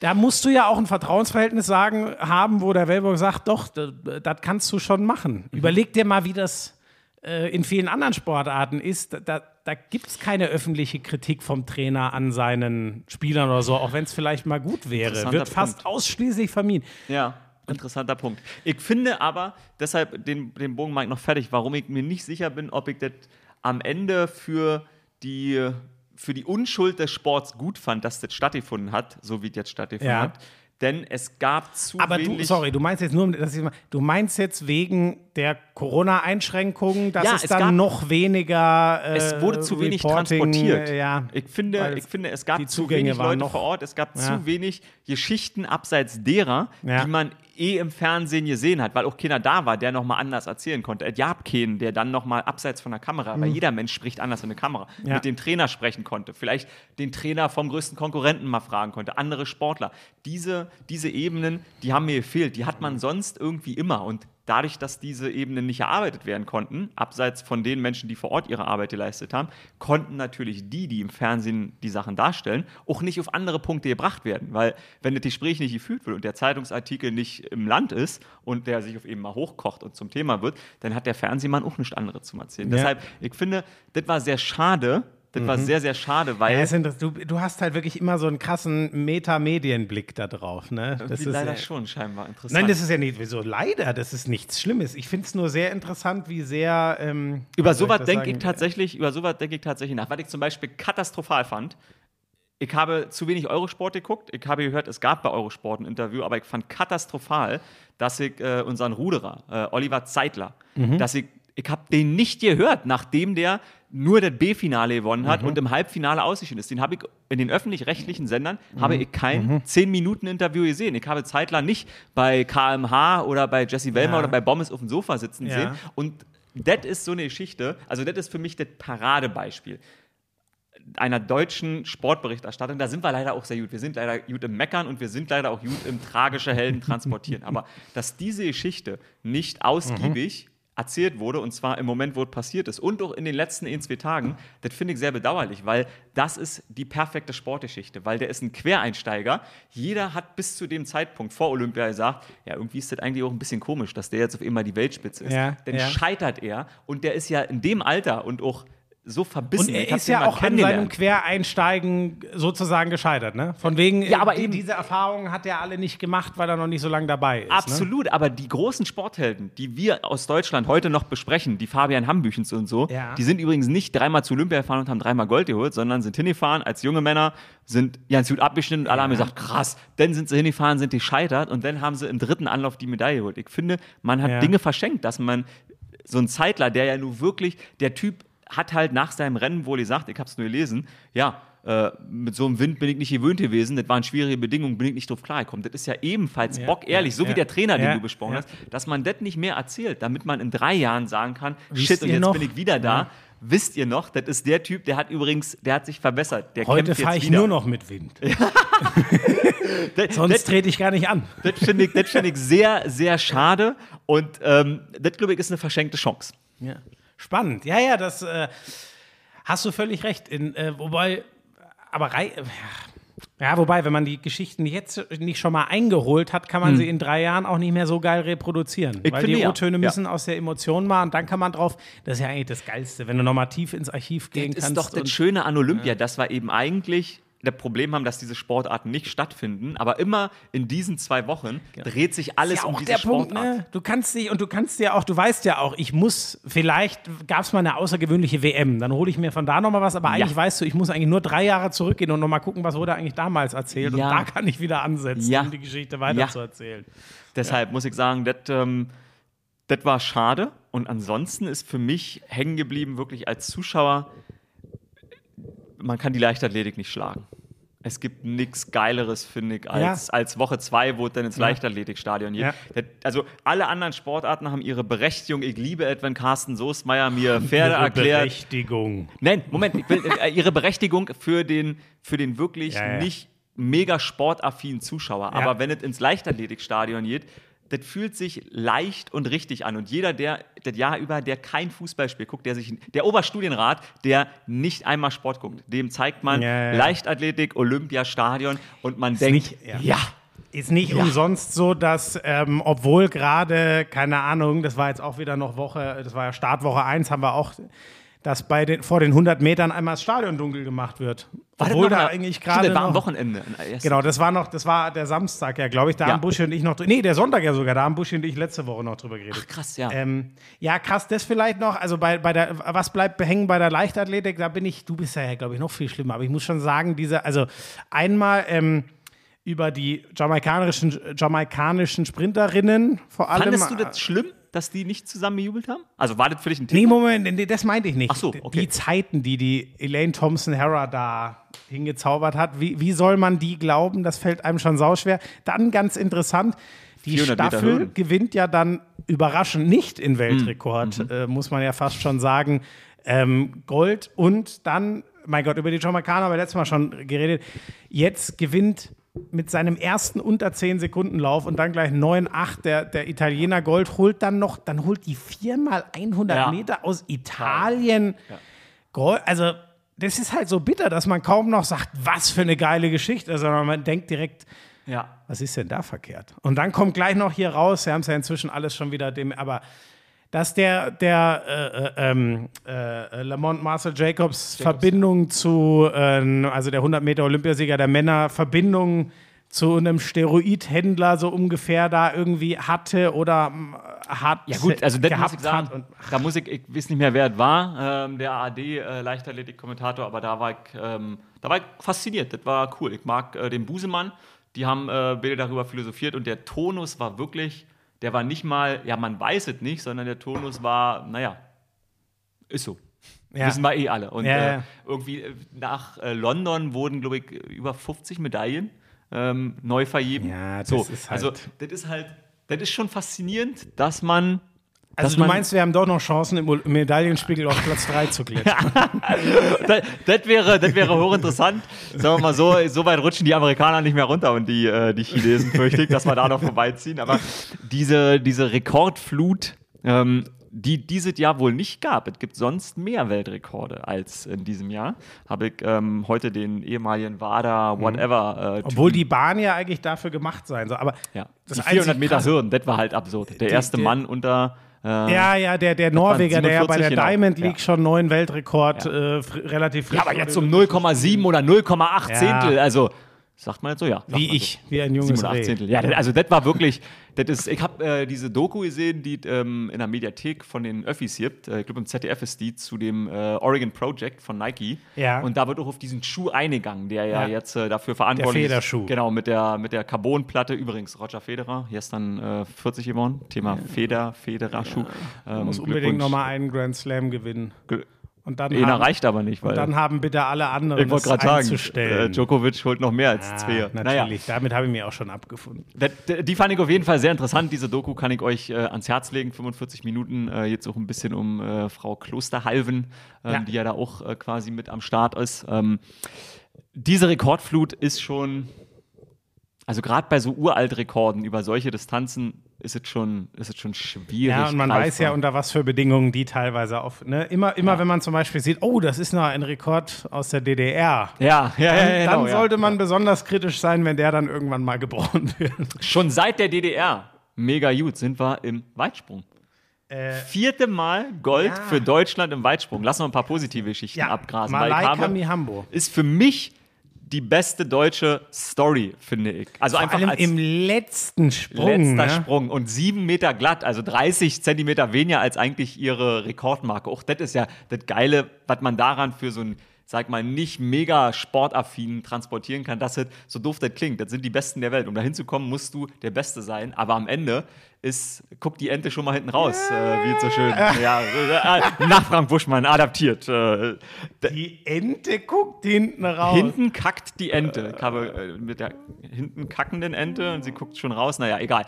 Da musst du ja auch ein Vertrauensverhältnis sagen, haben, wo der Wellbrock sagt, doch, das, kannst du schon machen. Mhm. Überleg dir mal, wie das äh, in vielen anderen Sportarten ist. Da, da gibt es keine öffentliche Kritik vom Trainer an seinen Spielern oder so, auch wenn es vielleicht mal gut wäre. Wird fast Punkt. ausschließlich vermieden. Ja, interessanter Punkt. Ich finde aber, deshalb den, den Bogen mache ich noch fertig, warum ich mir nicht sicher bin, ob ich das am Ende für die, für die Unschuld des Sports gut fand, dass das stattgefunden hat, so wie es jetzt stattgefunden Ja. hat. Denn es gab zu Aber du, wenig. sorry, du meinst jetzt nur, dass ich mal, du meinst jetzt wegen der Corona-Einschränkungen, dass Ja, es es dann gab- noch weniger. Äh, es wurde zu wenig transportiert. äh, ja, ich, finde, ich finde, es gab zu wenig Leute noch- vor Ort, es gab Ja. zu wenig Geschichten abseits derer, die man eh im Fernsehen gesehen hat, weil auch keiner da war, der nochmal anders erzählen konnte. Es gab keinen, der dann nochmal abseits von der Kamera, weil jeder Mensch spricht anders in der Kamera, Mhm. Ja. mit dem Trainer sprechen konnte, vielleicht den Trainer vom größten Konkurrenten mal fragen konnte, andere Sportler. Diese, diese Ebenen, die haben mir gefehlt, die hat man sonst irgendwie immer und Dadurch, dass diese Ebenen nicht erarbeitet werden konnten, abseits von den Menschen, die vor Ort ihre Arbeit geleistet haben, konnten natürlich die, die im Fernsehen die Sachen darstellen, auch nicht auf andere Punkte gebracht werden. Weil, wenn das Gespräch nicht geführt wird und der Zeitungsartikel nicht im Land ist und der sich auf eben mal hochkocht und zum Thema wird, dann hat der Fernsehmann auch nichts anderes zum Erzählen. Ja. Deshalb, ich finde, das war sehr schade. Das war sehr, sehr schade, weil. Ja, sind, du, du hast halt wirklich immer so einen krassen Meta-Medienblick da drauf. Ne? Das Irgendwie leider ja, schon scheinbar interessant. Nein, das ist ja nicht so leider, das ist nichts Schlimmes. Ich finde es nur sehr interessant, wie sehr. Ähm, Über sowas denke ich tatsächlich, über sowas denke ich tatsächlich nach. Was ich zum Beispiel katastrophal fand, ich habe zu wenig Eurosport geguckt. Ich habe gehört, es gab bei Eurosport ein Interview, aber ich fand katastrophal, dass ich äh, unseren Ruderer, äh, Oliver Zeitler, Mhm. dass ich, ich habe den nicht gehört, nachdem der nur das B-Finale gewonnen hat Mhm. und im Halbfinale ausgeschieden ist. Den habe ich in den öffentlich-rechtlichen Sendern Mhm. habe ich kein 10 Minuten Interview gesehen. Ich habe Zeitler nicht bei KMH oder bei Jesse Wellmer Ja. oder bei Bommes auf dem Sofa sitzen Ja. sehen. Und das ist so eine Geschichte, also das ist für mich das Paradebeispiel einer deutschen Sportberichterstattung. Da sind wir leider auch sehr gut. Wir sind leider gut im Meckern und wir sind leider auch gut im tragische Helden transportieren. Aber dass diese Geschichte nicht ausgiebig erzählt wurde, und zwar im Moment, wo es passiert ist, und auch in den letzten ein, zwei Tagen, das finde ich sehr bedauerlich, weil das ist die perfekte Sportgeschichte, weil der ist ein Quereinsteiger. Jeder hat bis zu dem Zeitpunkt vor Olympia gesagt, ja, irgendwie ist das eigentlich auch ein bisschen komisch, dass der jetzt auf einmal die Weltspitze ist. Ja, Dann ja. scheitert er und der ist ja in dem Alter und auch so verbissen. Und er ist ja auch an seinem. Quereinsteigen sozusagen gescheitert, ne? Von wegen, Ja, aber die, eben- diese Erfahrungen hat er alle nicht gemacht, weil er noch nicht so lange dabei ist. Ne? Absolut, aber die großen Sporthelden, die wir aus Deutschland heute noch besprechen, die Fabian Hambüchens und so, Ja. die sind übrigens nicht dreimal zu Olympia gefahren und haben dreimal Gold geholt, sondern sind hingefahren als junge Männer, sind ganz gut abgeschnitten und alle haben gesagt, krass, dann sind sie hingefahren, sind die scheitert und dann haben sie im dritten Anlauf die Medaille geholt. Ich finde, man hat Ja. Dinge verschenkt, dass man so ein Zeitler, der ja nur wirklich, der Typ hat halt nach seinem Rennen wohl gesagt, ich habe es nur gelesen, ja, äh, mit so einem Wind bin ich nicht gewöhnt gewesen, das waren schwierige Bedingungen, bin ich nicht drauf klargekommen. Das ist ja ebenfalls Ja, bockehrlich, ja, so wie ja, der Trainer, den du besprochen hast, dass man das nicht mehr erzählt, damit man in drei Jahren sagen kann, Wisst shit, und jetzt noch? bin ich wieder da. Wisst ihr noch, das ist der Typ, der hat übrigens, der hat sich verbessert. Der Heute fahre ich wieder. nur noch mit Wind. Das, Sonst trete ich gar nicht an. das finde ich, das find ich sehr, sehr schade und ähm, das, glaube ich, ist eine verschenkte Chance. Ja. Spannend. Ja, ja, das äh, hast du völlig recht. In, äh, wobei, aber rei ja, wobei, wenn man die Geschichten jetzt nicht schon mal eingeholt hat, kann man sie in drei Jahren auch nicht mehr so geil reproduzieren. Hm. Ich weil die ja. O-Töne Ja. müssen aus der Emotion mal und dann kann man drauf. Das ist ja eigentlich das Geilste, wenn du nochmal tief ins Archiv gehen Das kannst. ist doch das Schöne an Olympia, dass wir eben eigentlich der Problem haben, dass diese Sportarten nicht stattfinden, aber immer in diesen zwei Wochen dreht sich alles ja um diese der Punkt, Sportart. ne? Du kannst dich und du kannst ja auch, du weißt ja auch, ich muss, vielleicht gab es mal eine außergewöhnliche WM, dann hole ich mir von da nochmal was, aber eigentlich Ja. weißt du, ich muss eigentlich nur drei Jahre zurückgehen und nochmal gucken, was wurde eigentlich damals erzählt Ja. und da kann ich wieder ansetzen, um die Geschichte weiter Ja. zu erzählen. Deshalb muss ich sagen, das ähm, das war schade. Und ansonsten ist für mich hängen geblieben, wirklich als Zuschauer, man kann die Leichtathletik nicht schlagen. Es gibt nichts Geileres, finde ich, als, als Woche zwei, wo es dann ins Leichtathletikstadion geht. Ja. Also alle anderen Sportarten haben ihre Berechtigung. Ich liebe es, wenn Carsten Soestmeier mir Pferde Ihre erklärt. Berechtigung. Nein, Moment, will, äh, ihre Berechtigung für den, für den wirklich Ja, ja. nicht mega sportaffinen Zuschauer. Ja. Aber wenn es ins Leichtathletikstadion geht, das fühlt sich leicht und richtig an. Und jeder, der das Jahr über, der kein Fußballspiel guckt, der sich, der Oberstudienrat, der nicht einmal Sport guckt, dem zeigt man Ja, ja, ja. Leichtathletik, Olympiastadion und man denkt, nicht- ja. ja. Ist nicht umsonst so, dass, ähm, obwohl gerade, keine Ahnung, das war jetzt auch wieder noch Woche, das war ja Startwoche 1, haben wir auch, dass bei den, vor den 100 Metern einmal das Stadion dunkel gemacht wird. War obwohl da eigentlich gerade das war am Wochenende. Genau, das war noch, das war der Samstag, ja, glaube ich. Da Ja. haben Buschi und ich noch, nee, der Sonntag ja sogar, da haben Buschi und ich letzte Woche noch drüber geredet. Krass, ja. Ähm, ja, krass, das vielleicht noch. Also bei, bei der, was bleibt hängen bei der Leichtathletik? Da bin ich, du bist ja, glaube ich, noch viel schlimmer. Aber ich muss schon sagen, diese, also einmal ähm, über die jamaikanischen, jamaikanischen Sprinterinnen vor allem. Fandest du das schlimm, dass die nicht zusammen gejubelt haben? Also war das für dich ein Tipp? Nee, Moment, nee, das meinte ich nicht. Ach so, okay. Die Zeiten, die die Elaine Thompson-Hera da hingezaubert hat, wie, wie soll man die glauben? Das fällt einem schon sauschwer. Dann ganz interessant, die 400 Meter Staffel gewinnt ja dann überraschend nicht in Weltrekord, Mhm. äh, muss man ja fast schon sagen. Ähm, Gold und dann, mein Gott, über die Jamaikaner haben wir letztes Mal schon geredet. Jetzt gewinnt mit seinem ersten unter 10 Sekunden Lauf und dann gleich 9,8 der, der Italiener Gold holt dann noch, dann holt die viermal 100 Ja. Meter aus Italien Gold. Also das ist halt so bitter, dass man kaum noch sagt, was für eine geile Geschichte, sondern man denkt direkt, Ja. was ist denn da verkehrt? Und dann kommt gleich noch hier raus, wir haben es ja inzwischen alles schon wieder dem, aber dass der, der äh, äh, ähm, äh, Lamont Marcel Jacobs, Verbindung zu, äh, also der 100 Meter Olympiasieger der Männer, Verbindung zu einem Steroidhändler so ungefähr da irgendwie hatte oder ähm, hat Ja gut, also das muss gehabt ich sagen. Und, da muss ich, ich weiß nicht mehr, wer es war, ähm, der ARD-Leichtathletik-Kommentator, aber da war, ich, ähm, da war ich fasziniert, das war cool. Ich mag äh, den Busemann, die haben äh, Bilder darüber philosophiert und der Tonus war wirklich, der war nicht mal, ja man weiß es nicht, sondern der Tonus war, naja, ist so. Ja. Wissen wir eh alle. Und Ja, äh, irgendwie äh, nach äh, London wurden, glaube ich, über 50 Medaillen ähm, neu vergeben. Ja, das so, ist halt- Also, das ist halt, das ist schon faszinierend, dass man. Also du meinst, wir haben doch noch Chancen, im Medaillenspiegel auf Platz 3 zu klettern. das, das wäre, das wäre hochinteressant. Sagen wir mal so, so weit rutschen die Amerikaner nicht mehr runter und die, äh, die Chinesen fürchte ich, dass wir da noch vorbeiziehen. Aber diese, diese Rekordflut, ähm, die dieses Jahr wohl nicht gab. Es gibt sonst mehr Weltrekorde als in diesem Jahr. Habe ich ähm, heute den ehemaligen WADA, whatever. Äh, Obwohl die Bahn ja eigentlich dafür gemacht sein soll. Aber ja, das die 400 einzig Meter Hürden, das war halt absurd. Der erste der- Mann unter. Äh, Ja, ja, der, der Norweger, der ja bei der 47, genau. Diamond League Ja. schon neuen Weltrekord äh, fr- relativ frisch Ja, aber jetzt um wurde. 0,7 oder 0,8 Ja. Zehntel. Also, sagt man jetzt so, ja. Wie ich, So. wie ein junges 7 oder 8 Reh. Zehntel. Ja, also das war wirklich, das ist, ich habe äh, diese Doku gesehen, die ähm, in der Mediathek von den Öffis gibt. Äh, ich glaube, im ZDF ist die zu dem äh, Oregon Project von Nike. Ja. Und da wird auch auf diesen Schuh eingegangen, der ja, Ja. jetzt äh, dafür verantwortlich Federschuh. ist. Genau, mit der, mit der Carbonplatte. Übrigens, Roger Federer, hier ist dann äh, 40 geworden. Thema Feder, Federer-Schuh. Ähm, Muss unbedingt nochmal einen Grand Slam gewinnen. Gl- Und dann, haben, reicht aber nicht, weil dann haben bitte alle anderen ich es gerade sagen, äh, einzustellen. Djokovic holt noch mehr als Ah, zwei. natürlich, Naja, damit habe ich mir auch schon abgefunden. Das- Die fand ich auf jeden Fall sehr interessant. Diese Doku kann ich euch äh, ans Herz legen. 45 Minuten. Äh, jetzt auch ein bisschen um äh, Frau Klosterhalven, ähm, Ja. die ja da auch äh, quasi mit am Start ist. Ähm, diese Rekordflut ist schon, also gerade bei so Uraltrekorden über solche Distanzen ist es schon, ist es schon schwierig. Ja, und man greifbar. weiß ja, unter was für Bedingungen die teilweise auf. Ne? Immer, immer wenn man zum Beispiel sieht, oh, das ist noch ein Rekord aus der DDR. ja, ja, ja, Dann, ja, dann genau, sollte ja. man besonders kritisch sein, wenn der dann irgendwann mal gebrochen wird. Schon seit der DDR, mega gut, sind wir im Weitsprung. Vierte Mal Gold Äh, ja. für Deutschland im Weitsprung. Lass noch ein paar positive Geschichten abgrasen. weil ich Malaika habe- Mihambo. ist für mich die beste deutsche Story, finde ich. Also Vor einfach allem als im letzten Sprung. letzter ne? Sprung und sieben Meter glatt, also 30 Zentimeter weniger als eigentlich ihre Rekordmarke. Auch das ist ja das Geile, was man daran für so ein sag mal, nicht mega sportaffin transportieren kann, dass es so doof das klingt. Das sind die Besten der Welt. Um da hinzukommen, musst du der Beste sein. Aber am Ende ist, guckt die Ente schon mal hinten raus, äh, wie so schön. Ja, äh, nach Frank Buschmann adaptiert. Äh, Die Ente guckt hinten raus. Hinten kackt die Ente. Ich habe äh, mit der hinten kackenden Ente und sie guckt schon raus. Naja, egal.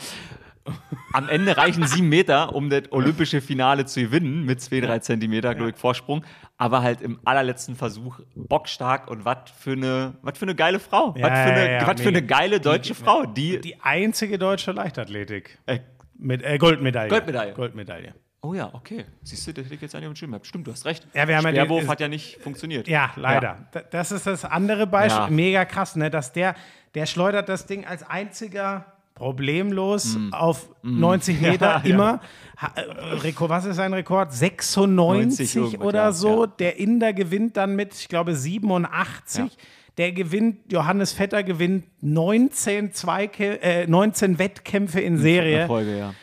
Am Ende reichen sieben Meter, um das olympische Finale zu gewinnen, mit zwei, drei Zentimeter, glaube ich, Vorsprung. Aber halt im allerletzten Versuch bockstark und was für eine, was für eine geile Frau. Ja, was für eine, ja, ja, was für eine geile deutsche Frau, die. Die einzige deutsche Leichtathletik. äh, Mit äh, Goldmedaille. Goldmedaille. Goldmedaille. oh ja, okay. Siehst du, das liegt jetzt an ihrem Schirm. Stimmt, du hast recht. Ja, wir haben ja Sperrwurf ist- hat ja nicht funktioniert. Ja, leider. D- Das ist das andere Beispiel. Ja. Mega krass, ne? Dass der, der schleudert das Ding als einziger problemlos auf 90 Meter Mm. Ja, ja. immer. Ha, äh, Rekord, was ist sein Rekord? 96 irgendwas, oder ja, so. ja. Der Inder gewinnt dann mit, ich glaube, 87. Ja. Der gewinnt, Johannes Vetter gewinnt 19, Zweike, äh, 19 Wettkämpfe in Serie. Erfolge, ja.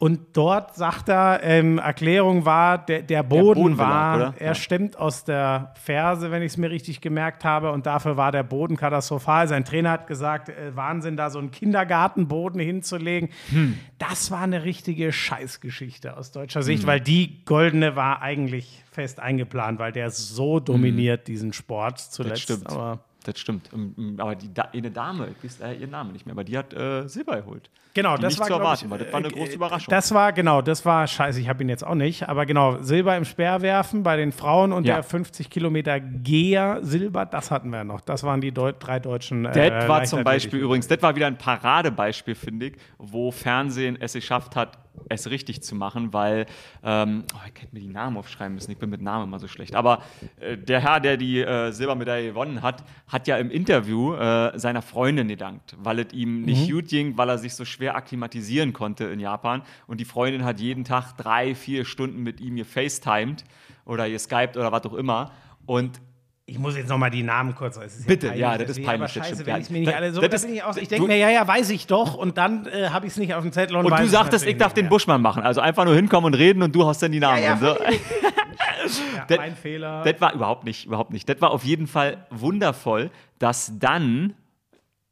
Und dort sagt er, ähm, Erklärung war, der, der Boden, Boden war, belag, er Ja. stemmt aus der Ferse, wenn ich es mir richtig gemerkt habe, und dafür war der Boden katastrophal. Sein Trainer hat gesagt, äh, Wahnsinn, da so einen Kindergartenboden hinzulegen. Hm. Das war eine richtige Scheißgeschichte aus deutscher Sicht, weil die goldene war eigentlich fest eingeplant, weil der so dominiert diesen Sport zuletzt. Hm. stimmt. Aber Das stimmt. Ähm, Aber die da eine Dame, ich weiß äh, ihren Namen nicht mehr, aber die hat äh, Silber geholt. Genau, das nicht war zu erwarten ich, war. Das war eine äh, große Überraschung. Das war genau, das war scheiße. Ich habe ihn jetzt auch nicht, aber genau Silber im Speerwerfen bei den Frauen und Ja. der 50 Kilometer Geher Silber, das hatten wir noch. Das waren die Deu drei deutschen. Äh, Das war zum Beispiel übrigens, das war wieder ein Paradebeispiel, finde ich, wo Fernsehen es geschafft hat, es richtig zu machen, weil, ähm, oh, ich hätte mir die Namen aufschreiben müssen, ich bin mit Namen immer so schlecht, aber äh, der Herr, der die äh, Silbermedaille gewonnen hat, hat ja im Interview äh, seiner Freundin gedankt, weil es ihm nicht gut ging, weil er sich so schwer akklimatisieren konnte in Japan und die Freundin hat jeden Tag drei, vier Stunden mit ihm gefacetimed oder geskypt oder was auch immer und Ich muss jetzt noch mal die Namen kurz. Es Bitte, peinlich, ja, das ist peinlich, Aber scheiße, wenn ja. ich mir nicht alle so. das ich. Ich denke mir, ja, ja, weiß ich doch. Und dann äh, habe ich es nicht auf dem Zettel und, Und du es sagtest, ich darf den Buschmann machen. Also einfach nur hinkommen und reden und du haust dann die Namen. Ja, ja, so. Ja, mein Fehler. Das war überhaupt nicht, überhaupt nicht. Das war auf jeden Fall wundervoll, dass dann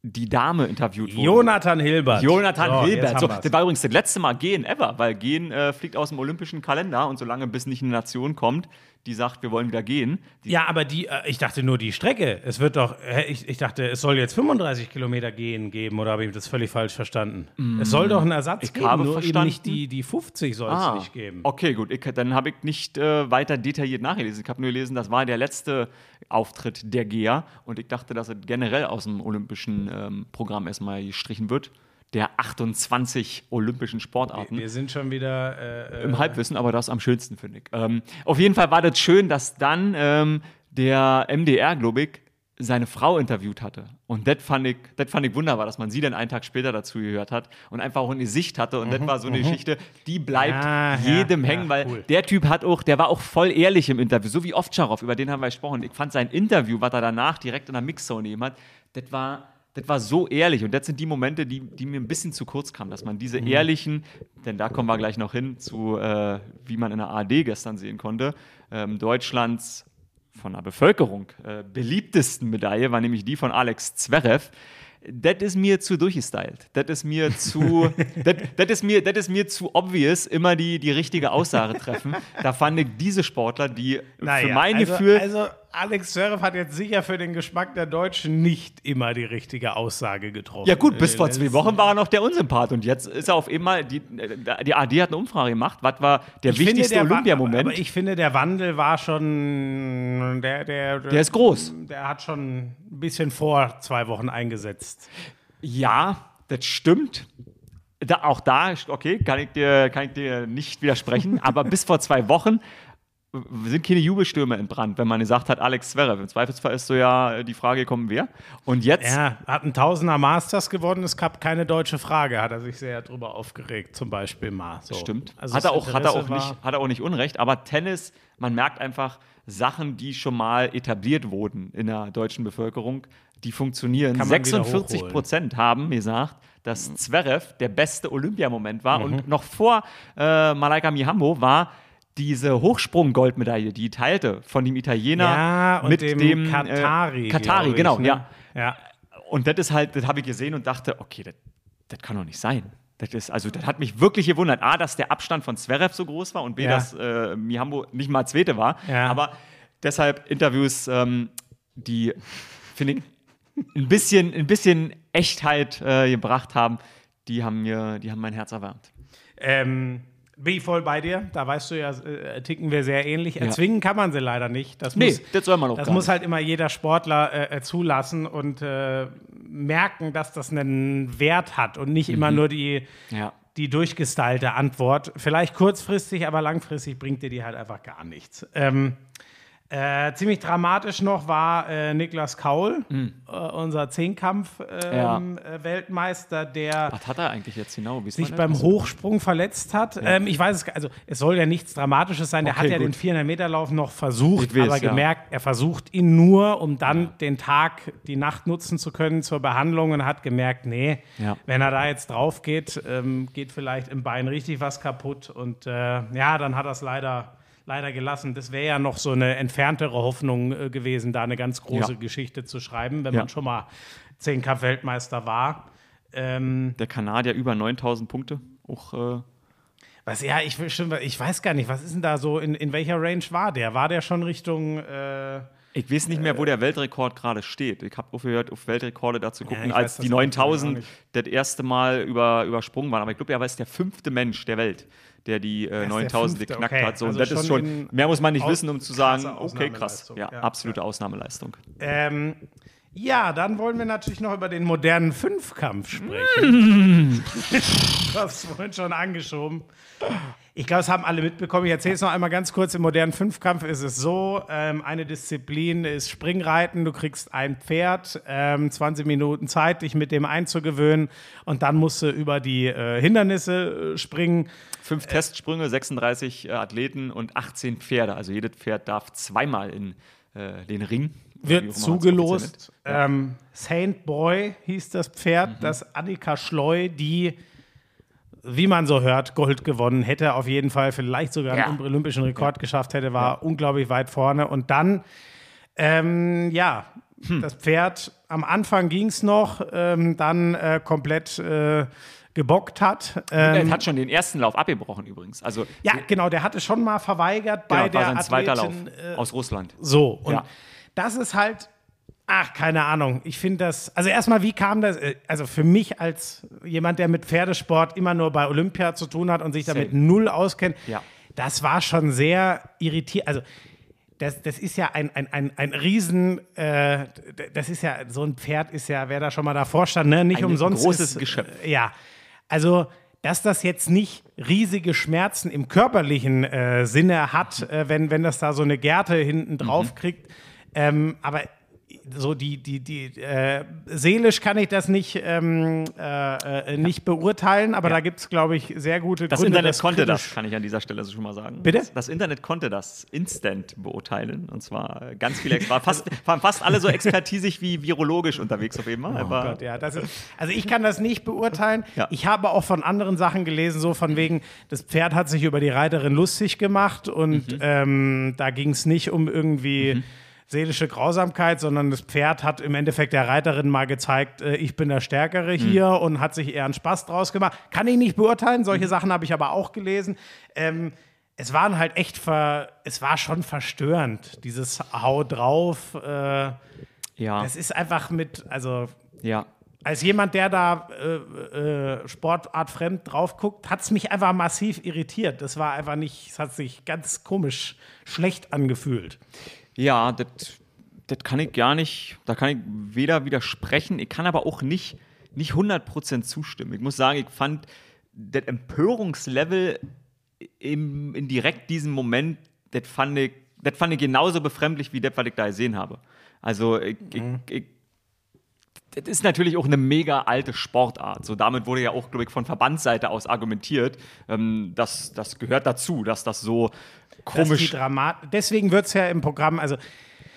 die Dame interviewt wurde. Jonathan Hilbert. Jonathan So, Hilbert. So, das war übrigens das letzte Mal Gehen ever, weil Gehen äh, fliegt aus dem olympischen Kalender und solange bis nicht eine Nation kommt, die sagt, wir wollen wieder gehen. Die, Ja, aber die, äh, ich dachte nur die Strecke. Es wird doch, ich, ich dachte, es soll jetzt 35 Kilometer gehen geben oder habe ich das völlig falsch verstanden? Es soll doch einen Ersatz Mm. Ich geben, habe nur eben verstanden- nicht die, die 50 soll es Ah, nicht geben. okay, gut. Ich, dann habe ich nicht äh, weiter detailliert nachgelesen. Ich habe nur gelesen, das war der letzte Auftritt der GEA und ich dachte, dass es generell aus dem olympischen ähm, Programm erstmal gestrichen wird. Der 28 olympischen Sportarten. Wir sind schon wieder äh, Im Halbwissen, aber das am schönsten, finde ich. Ähm, auf jeden Fall war das schön, dass dann ähm, der MDR, glaube ich, seine Frau interviewt hatte. Und das fand, ich, das fand ich wunderbar, dass man sie dann einen Tag später dazu gehört hat und einfach auch ein Gesicht hatte. Und das war so eine Geschichte, die bleibt Ja, ja, jedem ja, hängen, weil cool. der Typ hat auch, der war auch voll ehrlich im Interview, so wie Ovtcharov, über den haben wir gesprochen. Ich fand sein Interview, was er danach direkt in der Mixzone gegeben hat, das war, das war so ehrlich. Und das sind die Momente, die, die mir ein bisschen zu kurz kamen, dass man diese ehrlichen, denn da kommen wir gleich noch hin, zu, äh, wie man in der ARD gestern sehen konnte, ähm, Deutschlands von der Bevölkerung äh, beliebtesten Medaille war nämlich die von Alex Zverev. Das ist mir zu durchgestylt. Das ist mir zu, das, ist mir, das ist mir zu obvious, immer die, die richtige Aussage treffen. Da fand ich diese Sportler, die für Naja, mein also, Gefühl, Also Alex Zverev hat jetzt sicher für den Geschmack der Deutschen nicht immer die richtige Aussage getroffen. ja gut, bis Äh, vor das- zwei Wochen war er noch der Unsympath und jetzt ist er auf einmal, die, äh, die AD hat eine Umfrage gemacht, was war der Ich wichtigste der Olympiamoment? Aber ich finde, der Wandel war schon. Der, der, Der ist groß. Der hat schon ein bisschen vor zwei Wochen eingesetzt. Ja, das stimmt. Da, auch da, okay, kann ich, dir, kann ich dir nicht widersprechen, aber bis vor zwei Wochen sind keine Jubelstürme entbrannt, wenn man gesagt hat, Alex Zverev. Im Zweifelsfall ist so ja die Frage gekommen, wer. Und jetzt, Er hat einen Tausender Masters gewonnen, es gab keine deutsche Frage, hat er sich sehr drüber aufgeregt, zum Beispiel mal. So. stimmt, Also hat, er auch, hat, er auch nicht, hat er auch nicht Unrecht, aber Tennis, man merkt einfach, Sachen, die schon mal etabliert wurden in der deutschen Bevölkerung, die funktionieren. Kann man wieder 46 Prozent haben gesagt, dass Zverev der beste Olympiamoment war. Mhm. Und noch vor äh, Malaika Mihambo war diese Hochsprung-Goldmedaille, die teilte von dem Italiener Ja, mit dem, dem Katari. Äh, Katari, ich, genau, ne? ja. ja. Und das ist halt, das habe ich gesehen und dachte, okay, das, das kann doch nicht sein. Das ist, also, das hat mich wirklich gewundert. A, dass der Abstand von Zverev so groß war und B, Ja. dass äh, Mihambo nicht mal Zweite war. Ja. Aber deshalb Interviews, ähm, die, finde ich, ein bisschen, ein bisschen Echtheit äh, gebracht haben, die haben mir, die haben mein Herz erwärmt. Ähm, bin ich voll bei dir. Da weißt du ja, äh, ticken wir sehr ähnlich. Ja. Erzwingen kann man sie leider nicht. Das Nee, muss, das soll man auch Das muss nicht. halt immer jeder Sportler äh, äh, zulassen und äh, merken, dass das einen Wert hat und nicht Mhm. immer nur die, Ja. die durchgestylte Antwort. Vielleicht kurzfristig, aber langfristig bringt dir die halt einfach gar nichts. Ähm, äh, ziemlich dramatisch noch war äh, Niklas Kaul, äh, unser Zehnkampf-Weltmeister, der Was hat er eigentlich jetzt genau? Wie ist sich beim das? Hochsprung verletzt hat. Ähm, ich weiß es, also es soll ja nichts Dramatisches sein. Der Okay, hat ja gut. den 400-Meter-Lauf noch versucht, weiß, aber ja. gemerkt, er versucht ihn nur, um dann den Tag, die Nacht nutzen zu können zur Behandlung und hat gemerkt, nee, Ja. wenn er da jetzt drauf geht, ähm, geht vielleicht im Bein richtig was kaputt. Und äh, ja, dann hat er es leider leider gelassen. Das wäre ja noch so eine entferntere Hoffnung äh, gewesen, da eine ganz große Ja. Geschichte zu schreiben, wenn Ja. man schon mal 10 Cup Weltmeister war. Ähm, Der Kanadier über 9000 Punkte. Auch, äh, Was, ja, ich, ich weiß gar nicht, was ist denn da so, in, in welcher Range war der? War der schon Richtung, äh, ich weiß nicht mehr, wo der Weltrekord gerade steht. Ich habe aufgehört, auf Weltrekorde da zu gucken, ich als weiß die das auch 9000 nicht. das erste Mal über, übersprungen waren. Aber ich glaube, er war jetzt der fünfte Mensch der Welt, der die äh, der 9000 fünfte, geknackt okay. hat. So, Also das ist schon mehr muss man nicht wissen, um zu sagen, okay, krass. Ja, Ja, absolute Ausnahmeleistung. ähm, ja, dann wollen wir natürlich noch über den modernen Fünfkampf sprechen. du hast vorhin schon angeschoben. Ich glaube, es haben alle mitbekommen. Ich erzähle es noch einmal ganz kurz. Im modernen Fünfkampf ist es so: ähm, eine Disziplin ist Springreiten. Du kriegst ein Pferd, ähm, 20 Minuten Zeit, dich mit dem einzugewöhnen. Und dann musst du über die äh, Hindernisse äh, springen. Fünf Testsprünge, 36 äh, Athleten und 18 Pferde. Also jedes Pferd darf zweimal in äh, den Ring. Wird zugelost. Ähm, Saint Boy hieß das Pferd, Mhm. das Annika Schleu, die, wie man so hört, Gold gewonnen hätte, auf jeden Fall vielleicht sogar Ja. einen olympischen Rekord geschafft hätte, war unglaublich weit vorne. Und dann, ähm, ja, Hm. das Pferd, am Anfang ging es noch, ähm, dann äh, komplett äh, gebockt hat. Ähm, Er hat schon den ersten Lauf abgebrochen übrigens. Also ja, genau, der hatte schon mal verweigert bei genau, war der sein zweiter Lauf Athletin, äh, aus Russland. so, und Ja. das ist halt, ach, keine Ahnung. Ich finde das, also erstmal, wie kam das, äh, also für mich als jemand, der mit Pferdesport immer nur bei Olympia zu tun hat und sich damit Same. null auskennt, Ja. das war schon sehr irritierend. Also, das, das ist ja ein, ein, ein, ein Riesen, äh, das ist ja, so ein Pferd ist ja, wer da schon mal davor stand, ne? nicht Ein umsonst. großes ist, Geschöpf. Äh, ja, also, dass das jetzt nicht riesige Schmerzen im körperlichen äh, Sinne hat, äh, wenn, wenn das da so eine Gerte hinten drauf kriegt. Ähm, aber so die, die, die, äh, seelisch kann ich das nicht, ähm, äh, äh, nicht beurteilen, aber da gibt es, glaube ich, sehr gute Das Gründe. Internet konnte das, kann ich an dieser Stelle so schon mal sagen. Bitte? Das, das Internet konnte das instant beurteilen. Und zwar ganz viele extra. Fast, waren fast alle so expertisig wie virologisch unterwegs auf jeden Fall. Oh Aber Gott, ja, das ist, also ich kann das nicht beurteilen. Ja. Ich habe auch von anderen Sachen gelesen, so von wegen, das Pferd hat sich über die Reiterin lustig gemacht und Mhm. ähm, da ging es nicht um irgendwie seelische Grausamkeit, sondern das Pferd hat im Endeffekt der Reiterin mal gezeigt, äh, ich bin der Stärkere Mhm. hier und hat sich eher einen Spaß draus gemacht. Kann ich nicht beurteilen, solche Mhm. Sachen habe ich aber auch gelesen. Ähm, es waren halt echt, ver, es war schon verstörend, dieses Hau drauf. Äh, ja, es ist einfach mit, also ja. als jemand, der da äh, äh, Sportart fremd drauf guckt, hat es mich einfach massiv irritiert. Das war einfach nicht, es hat sich ganz komisch schlecht angefühlt. Ja, das das kann ich gar nicht, da kann ich weder widersprechen, ich kann aber auch nicht, nicht 100% zustimmen. Ich muss sagen, ich fand das Empörungslevel im, in direkt diesem Moment, das fand ich, das fand ich genauso befremdlich wie das, was ich da gesehen habe. Also, ich, ich, ich, das ist natürlich auch eine mega alte Sportart. So damit wurde ja auch, glaube ich, von Verbandsseite aus argumentiert, ähm, dass das gehört dazu, dass das so komisch Dramat Deswegen wird es ja im Programm, also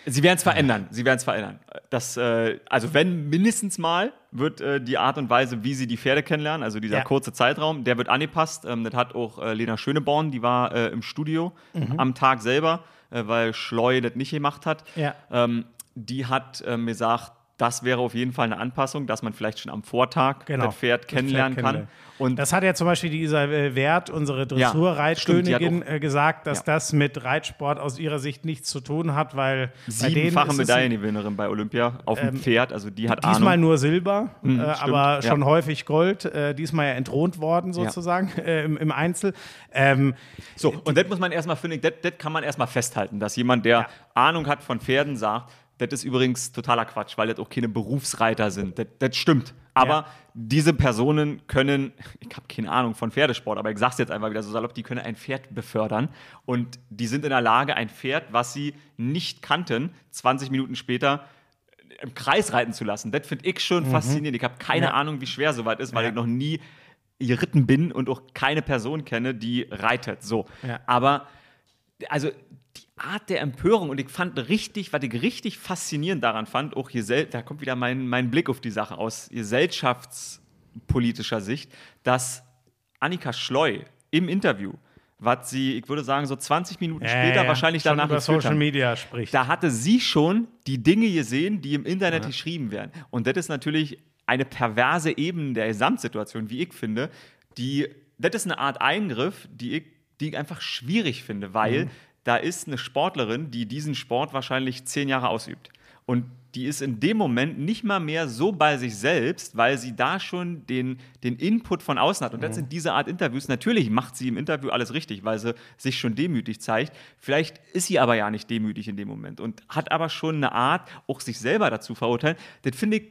Sie werden es verändern. Sie werden es verändern. Das, äh, also wenn mindestens mal wird äh, die Art und Weise, wie sie die Pferde kennenlernen, also dieser Ja. kurze Zeitraum, der wird angepasst. Ähm, das hat auch äh, Lena Schöneborn, die war äh, im Studio Mhm. am Tag selber, äh, weil Schleu das nicht gemacht hat. Ja. Ähm, die hat äh, mir gesagt, das wäre auf jeden Fall eine Anpassung, dass man vielleicht schon am Vortag Genau. das Pferd kennenlernen kann. kennenlernen. Und Das hat ja zum Beispiel dieser äh, Wert, unsere Dressurreitkönigin, auch- äh, gesagt, dass Ja. das mit Reitsport aus ihrer Sicht nichts zu tun hat, weil siebenfache Medaillengewinnerin bei Olympia auf dem Pferd, also die hat Diesmal Ahnung. nur Silber, äh, aber ja. schon häufig Gold. Äh, diesmal ja entthront worden sozusagen äh, im, im Einzel. Ähm, So, und das muss man erstmal finden, das, das kann man erstmal festhalten, dass jemand, der Ja. Ahnung hat von Pferden, sagt, das ist übrigens totaler Quatsch, weil das auch keine Berufsreiter sind. Das, das stimmt. Aber Ja. diese Personen können, ich habe keine Ahnung von Pferdesport, aber ich sag's jetzt einfach wieder so salopp, die können ein Pferd befördern und die sind in der Lage, ein Pferd, was sie nicht kannten, 20 Minuten später im Kreis reiten zu lassen. Das finde ich schon faszinierend. Ich habe keine Mhm. Ja. Ahnung, wie schwer sowas ist, weil Ja. ich noch nie geritten bin und auch keine Person kenne, die reitet. So. Aber also die Art der Empörung und ich fand richtig, was ich richtig faszinierend daran fand, auch hier da kommt wieder mein, mein Blick auf die Sache aus gesellschaftspolitischer Sicht, dass Annika Schleu im Interview, was sie, ich würde sagen, so 20 Minuten später äh, wahrscheinlich danach über Social haben. Media spricht. Da hatte sie schon die Dinge gesehen, die im Internet geschrieben werden. Und das ist natürlich eine perverse Ebene der Gesamtsituation, wie ich finde. Die, das ist eine Art Eingriff, die ich, die ich einfach schwierig finde, weil Mhm. Da ist eine Sportlerin, die diesen Sport wahrscheinlich zehn Jahre ausübt. Und die ist in dem Moment nicht mal mehr so bei sich selbst, weil sie da schon den, den Input von außen hat. Und Mhm. das sind diese Art Interviews. Natürlich macht sie im Interview alles richtig, weil sie sich schon demütig zeigt. Vielleicht ist sie aber ja nicht demütig in dem Moment und hat aber schon eine Art, auch sich selber dazu verurteilen. Das finde ich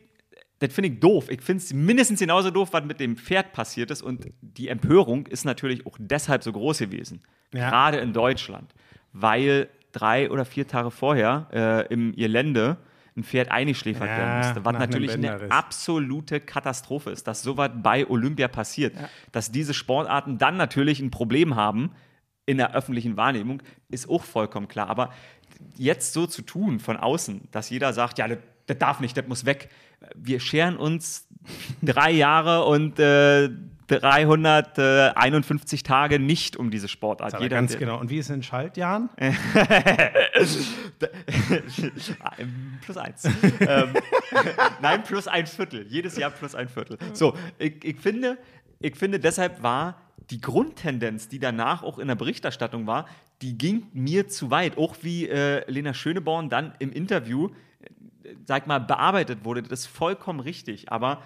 das finde ich doof. Ich finde es mindestens genauso doof, was mit dem Pferd passiert ist. Und die Empörung ist natürlich auch deshalb so groß gewesen. Ja. Gerade in Deutschland. Weil drei oder vier Tage vorher äh, im Irlande ein Pferd eingeschläfert Ja, werden musste. Was natürlich eine absolute Katastrophe ist, dass sowas bei Olympia passiert. Dass diese Sportarten dann natürlich ein Problem haben in der öffentlichen Wahrnehmung, ist auch vollkommen klar. Aber jetzt so zu tun von außen, dass jeder sagt, ja, das, das darf nicht, das muss weg. Wir scheren uns drei Jahre und äh, 351 Tage nicht um diese Sportart. Aber Jeder, ganz genau. Und wie ist es in Schaltjahren? plus eins. ähm, nein, plus ein Viertel. Jedes Jahr plus ein Viertel. So, ich, ich, finde, ich finde, deshalb war die Grundtendenz, die danach auch in der Berichterstattung war, die ging mir zu weit. Auch wie äh, Lena Schöneborn dann im Interview, äh, sag mal, bearbeitet wurde. Das ist vollkommen richtig. Aber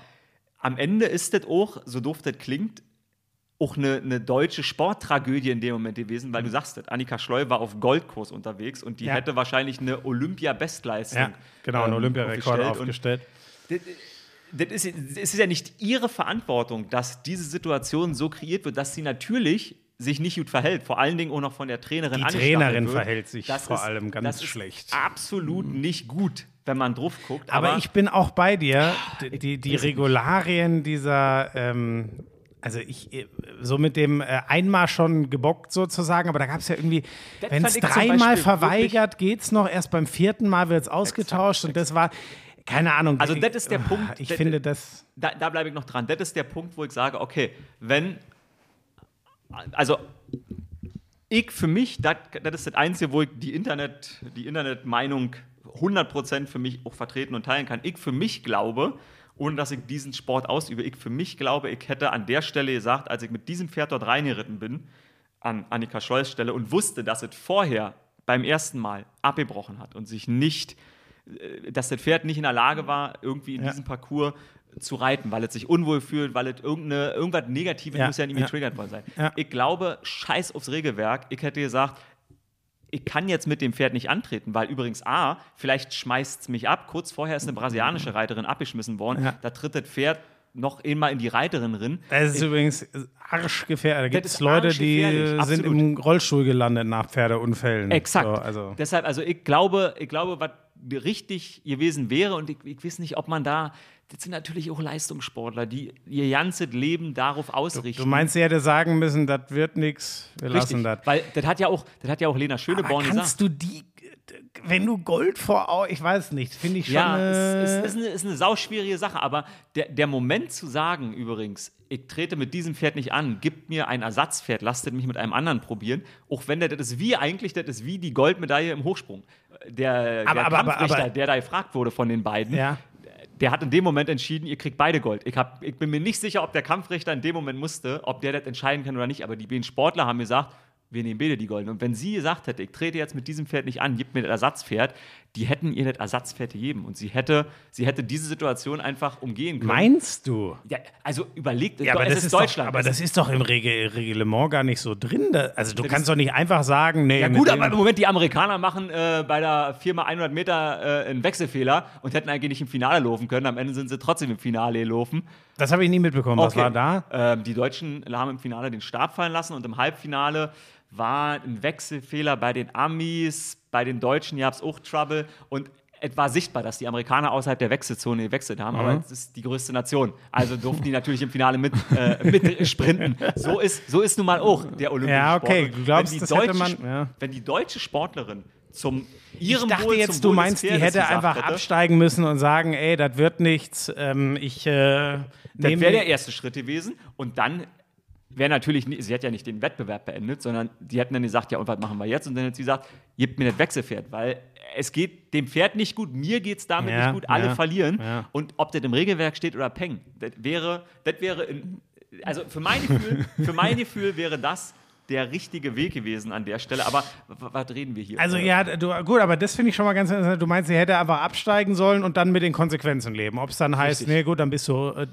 am Ende ist das auch, so doof das klingt, auch eine, eine deutsche Sporttragödie in dem Moment gewesen, weil du sagst das, Annika Schleu war auf Goldkurs unterwegs und die Mhm. Ja. hätte wahrscheinlich eine Olympia-Bestleistung. Ja, genau, einen ähm, Olympiarekord aufgestellt. Und aufgestellt. das ist, es ist ja nicht ihre Verantwortung, dass diese Situation so kreiert wird, dass sie natürlich sich nicht gut verhält. Vor allen Dingen auch noch von der Trainerin Die Trainerin wird. verhält sich vor allem ganz das ist schlecht. Absolut nicht gut, wenn man drauf guckt. Aber, ich bin auch bei dir. Die, die, die Regularien dieser, ähm, also ich, äh, so mit dem äh, einmal schon gebockt sozusagen, aber da gab es ja irgendwie, wenn es dreimal verweigert, geht es noch, erst beim vierten Mal wird es ausgetauscht und das war, keine Ahnung. Also das ist der Punkt, Ich das- finde das, da, da bleibe ich noch dran. Das ist der Punkt, wo ich sage, okay, wenn, also ich für mich, das, das ist das Einzige, wo ich die Internet, die Internetmeinung 100% für mich auch vertreten und teilen kann. Ich für mich glaube, ohne dass ich diesen Sport ausübe, ich für mich glaube, ich hätte an der Stelle gesagt, als ich mit diesem Pferd dort reingeritten bin, an Annika Scholz Stelle und wusste, dass es vorher beim ersten Mal abgebrochen hat und sich nicht äh, dass das Pferd nicht in der Lage war, irgendwie in Ja. diesem Parcours zu reiten, weil es sich unwohl fühlt, weil es irgendeine, irgendwas Negatives Ja, muss ja nicht mehr ja. triggert worden sein. Ja. Ich glaube, scheiß aufs Regelwerk. Ich hätte gesagt, ich kann jetzt mit dem Pferd nicht antreten, weil übrigens A, vielleicht schmeißt es mich ab. Kurz vorher ist eine brasilianische Reiterin abgeschmissen worden. Ja. Da tritt das Pferd noch einmal in die Reiterin drin. das ist übrigens arschgefährlich. Da gibt es Leute, die äh, sind absolut. im Rollstuhl gelandet nach Pferdeunfällen. Exakt. So, also. Deshalb, also ich glaube, ich glaube, was richtig gewesen wäre, und ich, ich weiß nicht, ob man da, das sind natürlich auch Leistungssportler, die ihr ganzes Leben darauf ausrichten. Du meinst, sie hätte sagen müssen, das wird nichts, wir Richtig, lassen das. weil das hat ja auch, das hat ja auch Lena Aber Schöneborn kannst gesagt. du die, wenn du Gold vor Augen, ich weiß nicht, finde ich schon. Ja, äh, es, es ist, eine, ist eine sauschwierige Sache, aber der, der Moment zu sagen, übrigens, ich trete mit diesem Pferd nicht an, gibt mir ein Ersatzpferd, lasst mich mit einem anderen probieren, auch wenn der, das ist wie eigentlich, das ist wie die Goldmedaille im Hochsprung. Der, Aber- der aber- Kampfrichter, aber- der da gefragt wurde von den beiden, Ja. der hat in dem Moment entschieden, ihr kriegt beide Gold. Ich, hab, ich bin mir nicht sicher, ob der Kampfrichter in dem Moment musste, ob der das entscheiden kann oder nicht, aber die beiden Sportler haben gesagt, wir nehmen beide die Golden. Und wenn sie gesagt hätte, ich trete jetzt mit diesem Pferd nicht an, gib mir das Ersatzpferd, die hätten ihr das Ersatzpferd gegeben. Und sie hätte, sie hätte diese Situation einfach umgehen können. Meinst du? ja, also überlegt, Ja, aber es das ist, ist Deutschland. Doch, aber das ist doch im Reg Reglement gar nicht so drin. Also du Das kannst doch nicht einfach sagen, nee, ja gut, aber im Moment die Amerikaner machen äh, bei der Firma 100 Meter äh, einen Wechselfehler und hätten eigentlich nicht im Finale laufen können. Am Ende sind sie trotzdem im Finale gelaufen. das habe ich nie mitbekommen. Was Okay. war da? Ähm, die Deutschen haben im Finale den Stab fallen lassen und im Halbfinale war ein Wechselfehler bei den Amis, bei den Deutschen gab es auch Trouble und es war sichtbar, dass die Amerikaner außerhalb der Wechselzone gewechselt haben, Mhm. aber es ist die größte Nation. Also durften die natürlich im Finale mit, äh, mit sprinten. So ist, so ist nun mal auch der olympische Ja, okay, Sport. du glaubst, wenn die hätte deutsche, man- ja. Wenn die deutsche Sportlerin zum Ich ihrem dachte Wohl, jetzt, du meinst, die Pferdes hätte gesagt einfach hätte, absteigen müssen und sagen, ey, das wird nichts. Ähm, ich äh, Das wäre der erste Schritt gewesen. Und dann wäre natürlich, nie, sie hat ja nicht den Wettbewerb beendet, sondern die hätten dann gesagt, ja, und was machen wir jetzt? Und dann hat sie gesagt, gebt mir das Wechselpferd, weil es geht dem Pferd nicht gut, mir geht es damit Ja, nicht gut, alle ja, verlieren. ja. Und ob das im Regelwerk steht oder Peng, das wäre, das wäre, in, also für mein Gefühl, für mein Gefühl wäre das der richtige Weg gewesen an der Stelle. Aber was reden wir hier? Also Äh, ja, du, gut, aber das finde ich schon mal ganz interessant. Du meinst, sie hätte einfach absteigen sollen und dann mit den Konsequenzen leben. Ob es dann heißt, Richtig. nee, gut, dann bist du, äh,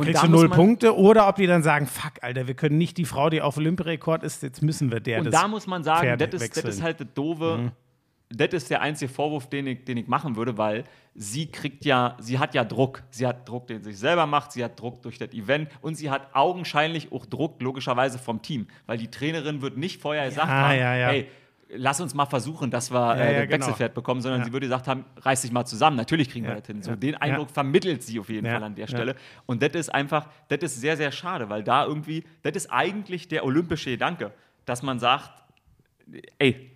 kriegst du null Punkte. Oder ob die dann sagen, fuck, Alter, wir können nicht die Frau, die auf Olympiarekord ist, jetzt müssen wir der Und das da muss man sagen, das ist, das ist halt das Doofe. Das ist der einzige Vorwurf, den ich, den ich machen würde, weil sie kriegt ja, sie hat ja Druck. Sie hat Druck, den sie sich selber macht, sie hat Druck durch das Event und sie hat augenscheinlich auch Druck, logischerweise vom Team. Weil die Trainerin wird nicht vorher gesagt haben, ja, ja. hey, lass uns mal versuchen, dass wir Ja, äh, ja, das genau. Wechselpferd bekommen, sondern Ja. sie würde gesagt haben, reiß dich mal zusammen, natürlich kriegen wir Ja, das hin. So, ja, den Eindruck ja. vermittelt sie auf jeden Ja, Fall an der ja. Stelle. Und das ist einfach, das ist sehr, sehr schade, weil da irgendwie, das ist eigentlich der olympische Gedanke, dass man sagt, ey,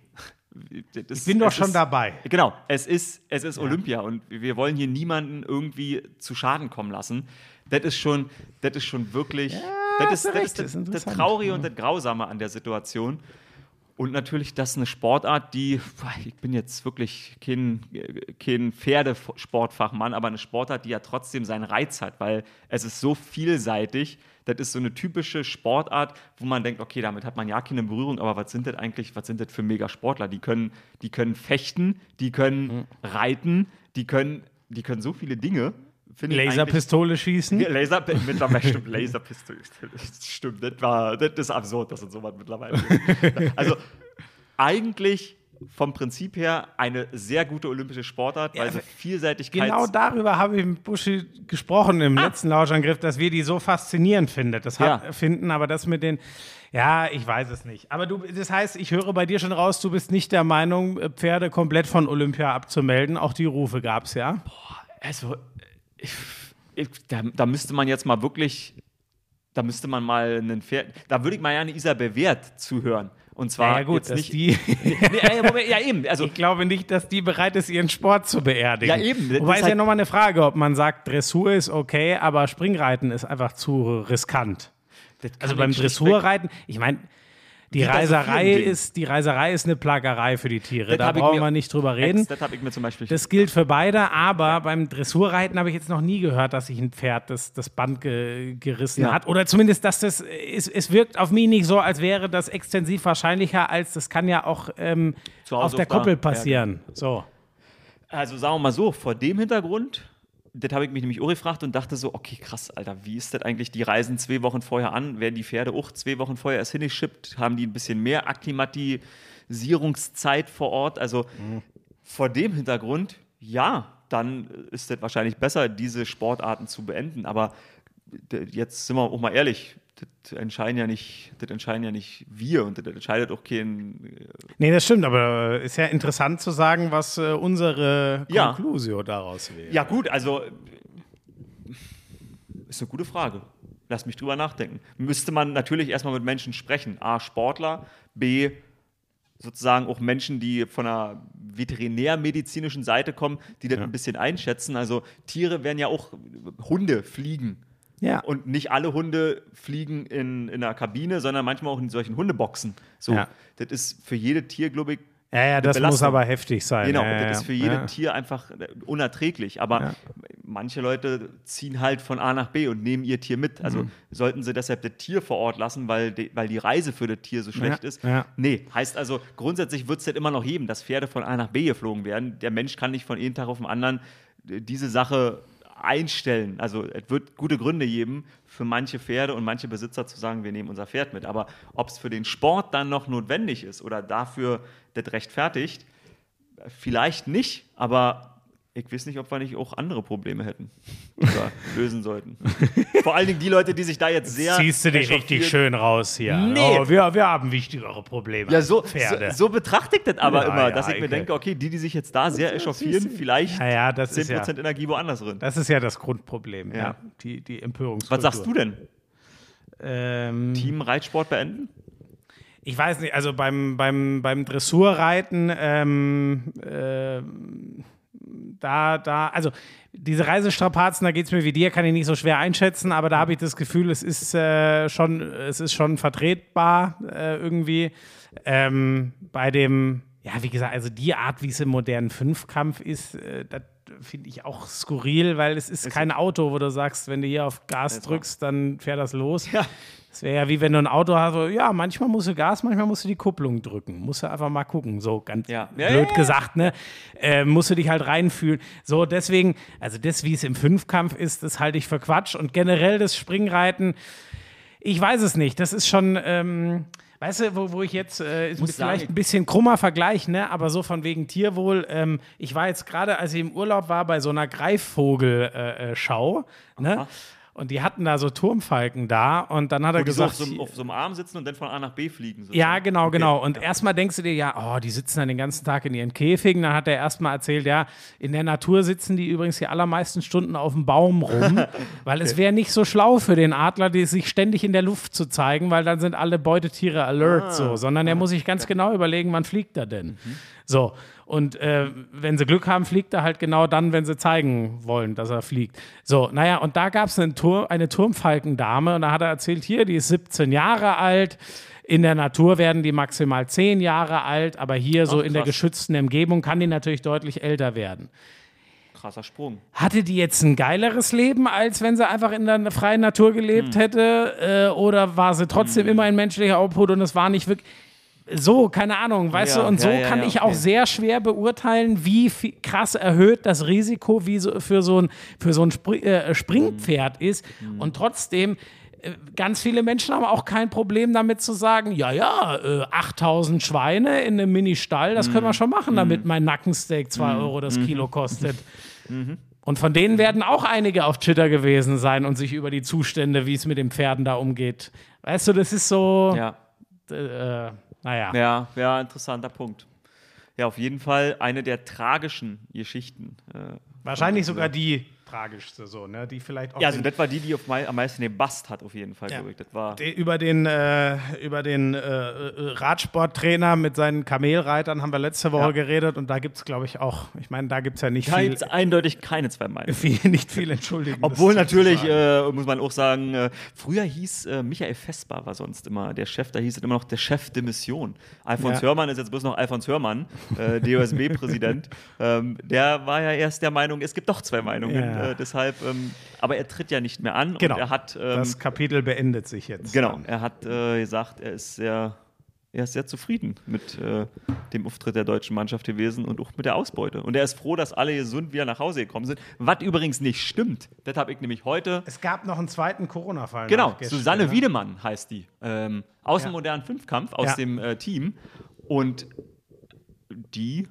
Ich bin doch schon ist, dabei. Genau, es ist, es ist Olympia und wir wollen hier niemanden irgendwie zu Schaden kommen lassen. Das ist schon, das ist schon wirklich, das ist, hast du das, ist das ist das, das. Traurige und das Grausame an der Situation. Und natürlich, das ist eine Sportart, die, ich bin jetzt wirklich kein, kein Pferdesportfachmann, aber eine Sportart, die ja trotzdem seinen Reiz hat, weil es ist so vielseitig. Das ist so eine typische Sportart, wo man denkt, okay, damit hat man ja keine Berührung, aber was sind das eigentlich, was sind das für Megasportler? Die können, die können fechten, die können reiten, die können, die können so viele Dinge. Laserpistole schießen. Laser, mittlerweile stimmt, Laserpistole. Stimmt, das, war, das ist absurd, dass es sowas mittlerweile gibt. Also, eigentlich vom Prinzip her eine sehr gute olympische Sportart, weil Ja, sie aber Vielseitigkeit. Genau darüber habe ich mit Buschi gesprochen im letzten Lauschangriff, dass wir die so faszinierend finden. Das hat, Ah. Ja. finden, aber das mit den, ja, ich weiß es nicht. Aber du, das heißt, ich höre bei dir schon raus, du bist nicht der Meinung, äh, Pferde komplett von Olympia abzumelden. Auch die Rufe gab es, ja? Also, ich, ich, da, da müsste man jetzt mal wirklich, da müsste man mal einen Pferd, da würde ich mal gerne Isabel Wert zuhören. Und zwar ja, gut, nicht. die. nee, Moment, ja, eben. Also, Ich glaube nicht, dass die bereit ist, ihren Sport zu beerdigen. Ja, eben. Wobei ist es ja halt- nochmal eine Frage, ob man sagt, Dressur ist okay, aber Springreiten ist einfach zu riskant. Also beim Dressurreiten, ich meine, die Reiserei ist, die Reiserei ist eine Plagerei für die Tiere. Das Da brauchen wir nicht drüber reden. Das habe ich mir zum Beispiel. Das gilt für beide, aber beim Dressurreiten habe ich jetzt noch nie gehört, dass sich ein Pferd das, das Band ge, gerissen Ja. hat. Oder zumindest, dass das, es, es wirkt auf mich nicht so, als wäre das extensiv wahrscheinlicher, als das kann ja auch ähm, auf der Koppel ja, passieren. So. Also sagen wir mal so, vor dem Hintergrund, das habe ich mich nämlich gefragt und dachte so, okay, krass, Alter, wie ist das eigentlich? Die reisen zwei Wochen vorher an, werden die Pferde auch zwei Wochen vorher erst hingeschippt, haben die ein bisschen mehr Akklimatisierungszeit vor Ort? Also vor dem Hintergrund, ja, dann ist das wahrscheinlich besser, diese Sportarten zu beenden. Aber jetzt sind wir auch mal ehrlich, das entscheiden ja nicht, das entscheiden ja nicht wir und das entscheidet auch kein Nee, das stimmt, aber ist ja interessant zu sagen, was äh, unsere Ja. Conclusio daraus wäre. Ja, gut, also äh, ist eine gute Frage. Lass mich drüber nachdenken. Müsste man natürlich erstmal mit Menschen sprechen. A, Sportler, B, sozusagen auch Menschen, die von einer veterinärmedizinischen Seite kommen, die das ein bisschen einschätzen. Also Tiere werden ja auch Hunde fliegen. Ja. Und nicht alle Hunde fliegen in, in einer Kabine, sondern manchmal auch in solchen Hundeboxen. So, Ja. das ist für jedes Tier, glaube ich, Ja, ja, das muss Belastung. aber heftig sein. Genau, ja, das ist für jedes ja. Tier einfach unerträglich. Aber Ja. manche Leute ziehen halt von A nach B und nehmen ihr Tier mit. Also Mhm. sollten sie deshalb das Tier vor Ort lassen, weil die, weil die Reise für das Tier so schlecht ist. ja. Nee, heißt also, grundsätzlich wird es das immer noch geben, dass Pferde von A nach B geflogen werden. Der Mensch kann nicht von einem Tag auf den anderen diese Sache einstellen. Also es wird gute Gründe geben für manche Pferde und manche Besitzer zu sagen, wir nehmen unser Pferd mit. Aber ob es für den Sport dann noch notwendig ist oder dafür das rechtfertigt, Vielleicht nicht, aber ich weiß nicht, ob wir nicht auch andere Probleme hätten oder lösen sollten. Vor allen Dingen die Leute, die sich da jetzt sehr. Ziehst du dich richtig schön raus hier. Nee. Oh, wir, wir haben wichtigere Probleme. Ja, so, Pferde. so, so betrachte ich das aber Ja, immer, ja, dass ich mir denke, okay, die, die sich jetzt da sehr echauffieren, vielleicht Ja, ja, das 10% ist ja- Energie woanders drin. Das ist ja das Grundproblem, ja. Ja. Die, die Empörungskultur. Was sagst du denn? Ähm, Team Reitsport beenden? ich weiß nicht, also beim, beim, beim Dressurreiten, ähm, ähm, da, da, also diese Reisestrapazen, da geht es mir wie dir, kann ich nicht so schwer einschätzen, aber da habe ich das Gefühl, es ist, äh, schon, es ist schon vertretbar äh, irgendwie. Ähm, bei dem, ja, wie gesagt, also die Art, wie es im modernen Fünfkampf ist, äh, das finde ich auch skurril, weil es ist kein Auto, wo du sagst, wenn du hier auf Gas drückst, dann fährt das los. Ja. Das wäre ja wie wenn du ein Auto hast, so, ja, manchmal musst du Gas, manchmal musst du die Kupplung drücken. Musst du einfach mal gucken, so ganz Ja. Blöd ja, gesagt, ne? Äh, musst du dich halt reinfühlen. So, deswegen, also das, wie es im Fünfkampf ist, das halte ich für Quatsch. Und generell das Springreiten, ich weiß es nicht. Das ist schon, ähm, weißt du, wo, wo ich jetzt, äh, ist vielleicht sagen- ein bisschen krummer Vergleich, ne? Aber so von wegen Tierwohl. Ähm, ich war jetzt gerade, als ich im Urlaub war, bei so einer Greifvogelschau, äh, äh, ne? Und die hatten da so Turmfalken da und dann hat er Wo so gesagt, auf, so, auf so einem Arm sitzen und dann von A nach B fliegen. sozusagen. ja, genau, Okay. genau. Und erstmal denkst du dir, ja, oh, die sitzen dann den ganzen Tag in ihren Käfigen. Dann hat er erstmal erzählt, ja, in der Natur sitzen die übrigens die allermeisten Stunden auf dem Baum rum, weil es wäre nicht so schlau für den Adler, die sich ständig in der Luft zu zeigen, weil dann sind alle Beutetiere alert, Ah. so, sondern er muss sich ganz genau überlegen, wann fliegt er denn. Mhm. So. Und äh, wenn sie Glück haben, fliegt er halt genau dann, wenn sie zeigen wollen, dass er fliegt. So, naja, und da gab es eine, Tur eine Turmfalkendame und da hat er erzählt, hier, die ist 17 Jahre alt. In der Natur werden die maximal 10 Jahre alt, aber hier so Ach, in der krass. geschützten Umgebung kann die natürlich deutlich älter werden. Krasser Sprung. Hatte die jetzt ein geileres Leben, als wenn sie einfach in der freien Natur gelebt hätte? Äh, oder war sie trotzdem immer in menschlicher Obhut und es war nicht wirklich. So, keine Ahnung, weißt Ja, du, und so ja, ja, kann ja, ich auch okay. sehr schwer beurteilen, wie viel, krass erhöht das Risiko wie so, für so ein, für so ein Spri äh, Springpferd ist. Und trotzdem, äh, ganz viele Menschen haben auch kein Problem damit zu sagen, ja, ja, äh, 8000 Schweine in einem Mini-Stall, das können wir schon machen, damit mein Nackensteak 2 Euro das Kilo kostet. Und von denen werden auch einige auf Twitter gewesen sein und sich über die Zustände, wie es mit den Pferden da umgeht. Weißt du, das ist so, Ja. äh, naja. Ja, ja, interessanter Punkt. Ja, auf jeden Fall eine der tragischen Geschichten. Äh, Wahrscheinlich sogar die tragischste, so, ne? Die vielleicht auch ja, also das war die, die auf mei am meisten den Bast hat, auf jeden Fall, Ja. Das war. über den, äh, über den äh, äh, Radsporttrainer mit seinen Kamelreitern haben wir letzte Woche Ja. geredet und da gibt es, glaube ich, auch, ich meine, da gibt es ja nicht Da viel, gibt es eindeutig keine zwei Meinungen. viel, nicht viel Entschuldigung. Obwohl natürlich, äh, muss man auch sagen, äh, früher hieß äh, Michael Vesper war sonst immer der Chef, da hieß es immer noch der Chef de Mission. Alfons Ja. Hörmann ist jetzt bloß noch Alfons Hörmann, DOSB-Präsident. ähm, der war ja erst der Meinung, es gibt doch zwei Meinungen. Ja. Äh, deshalb, ähm, aber er tritt ja nicht mehr an Genau. und er hat ähm, das Kapitel beendet sich jetzt. Genau, er hat äh, gesagt, er ist sehr, er ist sehr zufrieden mit äh, dem Auftritt der deutschen Mannschaft gewesen und auch mit der Ausbeute. Und er ist froh, dass alle gesund wieder nach Hause gekommen sind. Was übrigens nicht stimmt. Das habe ich nämlich heute. Es gab noch einen zweiten Corona-Fall. Genau, nachgestern, Susanne ne? Wiedemann heißt die. Ähm, aus dem Ja. modernen Fünfkampf, aus Ja. dem äh, Team. Und die,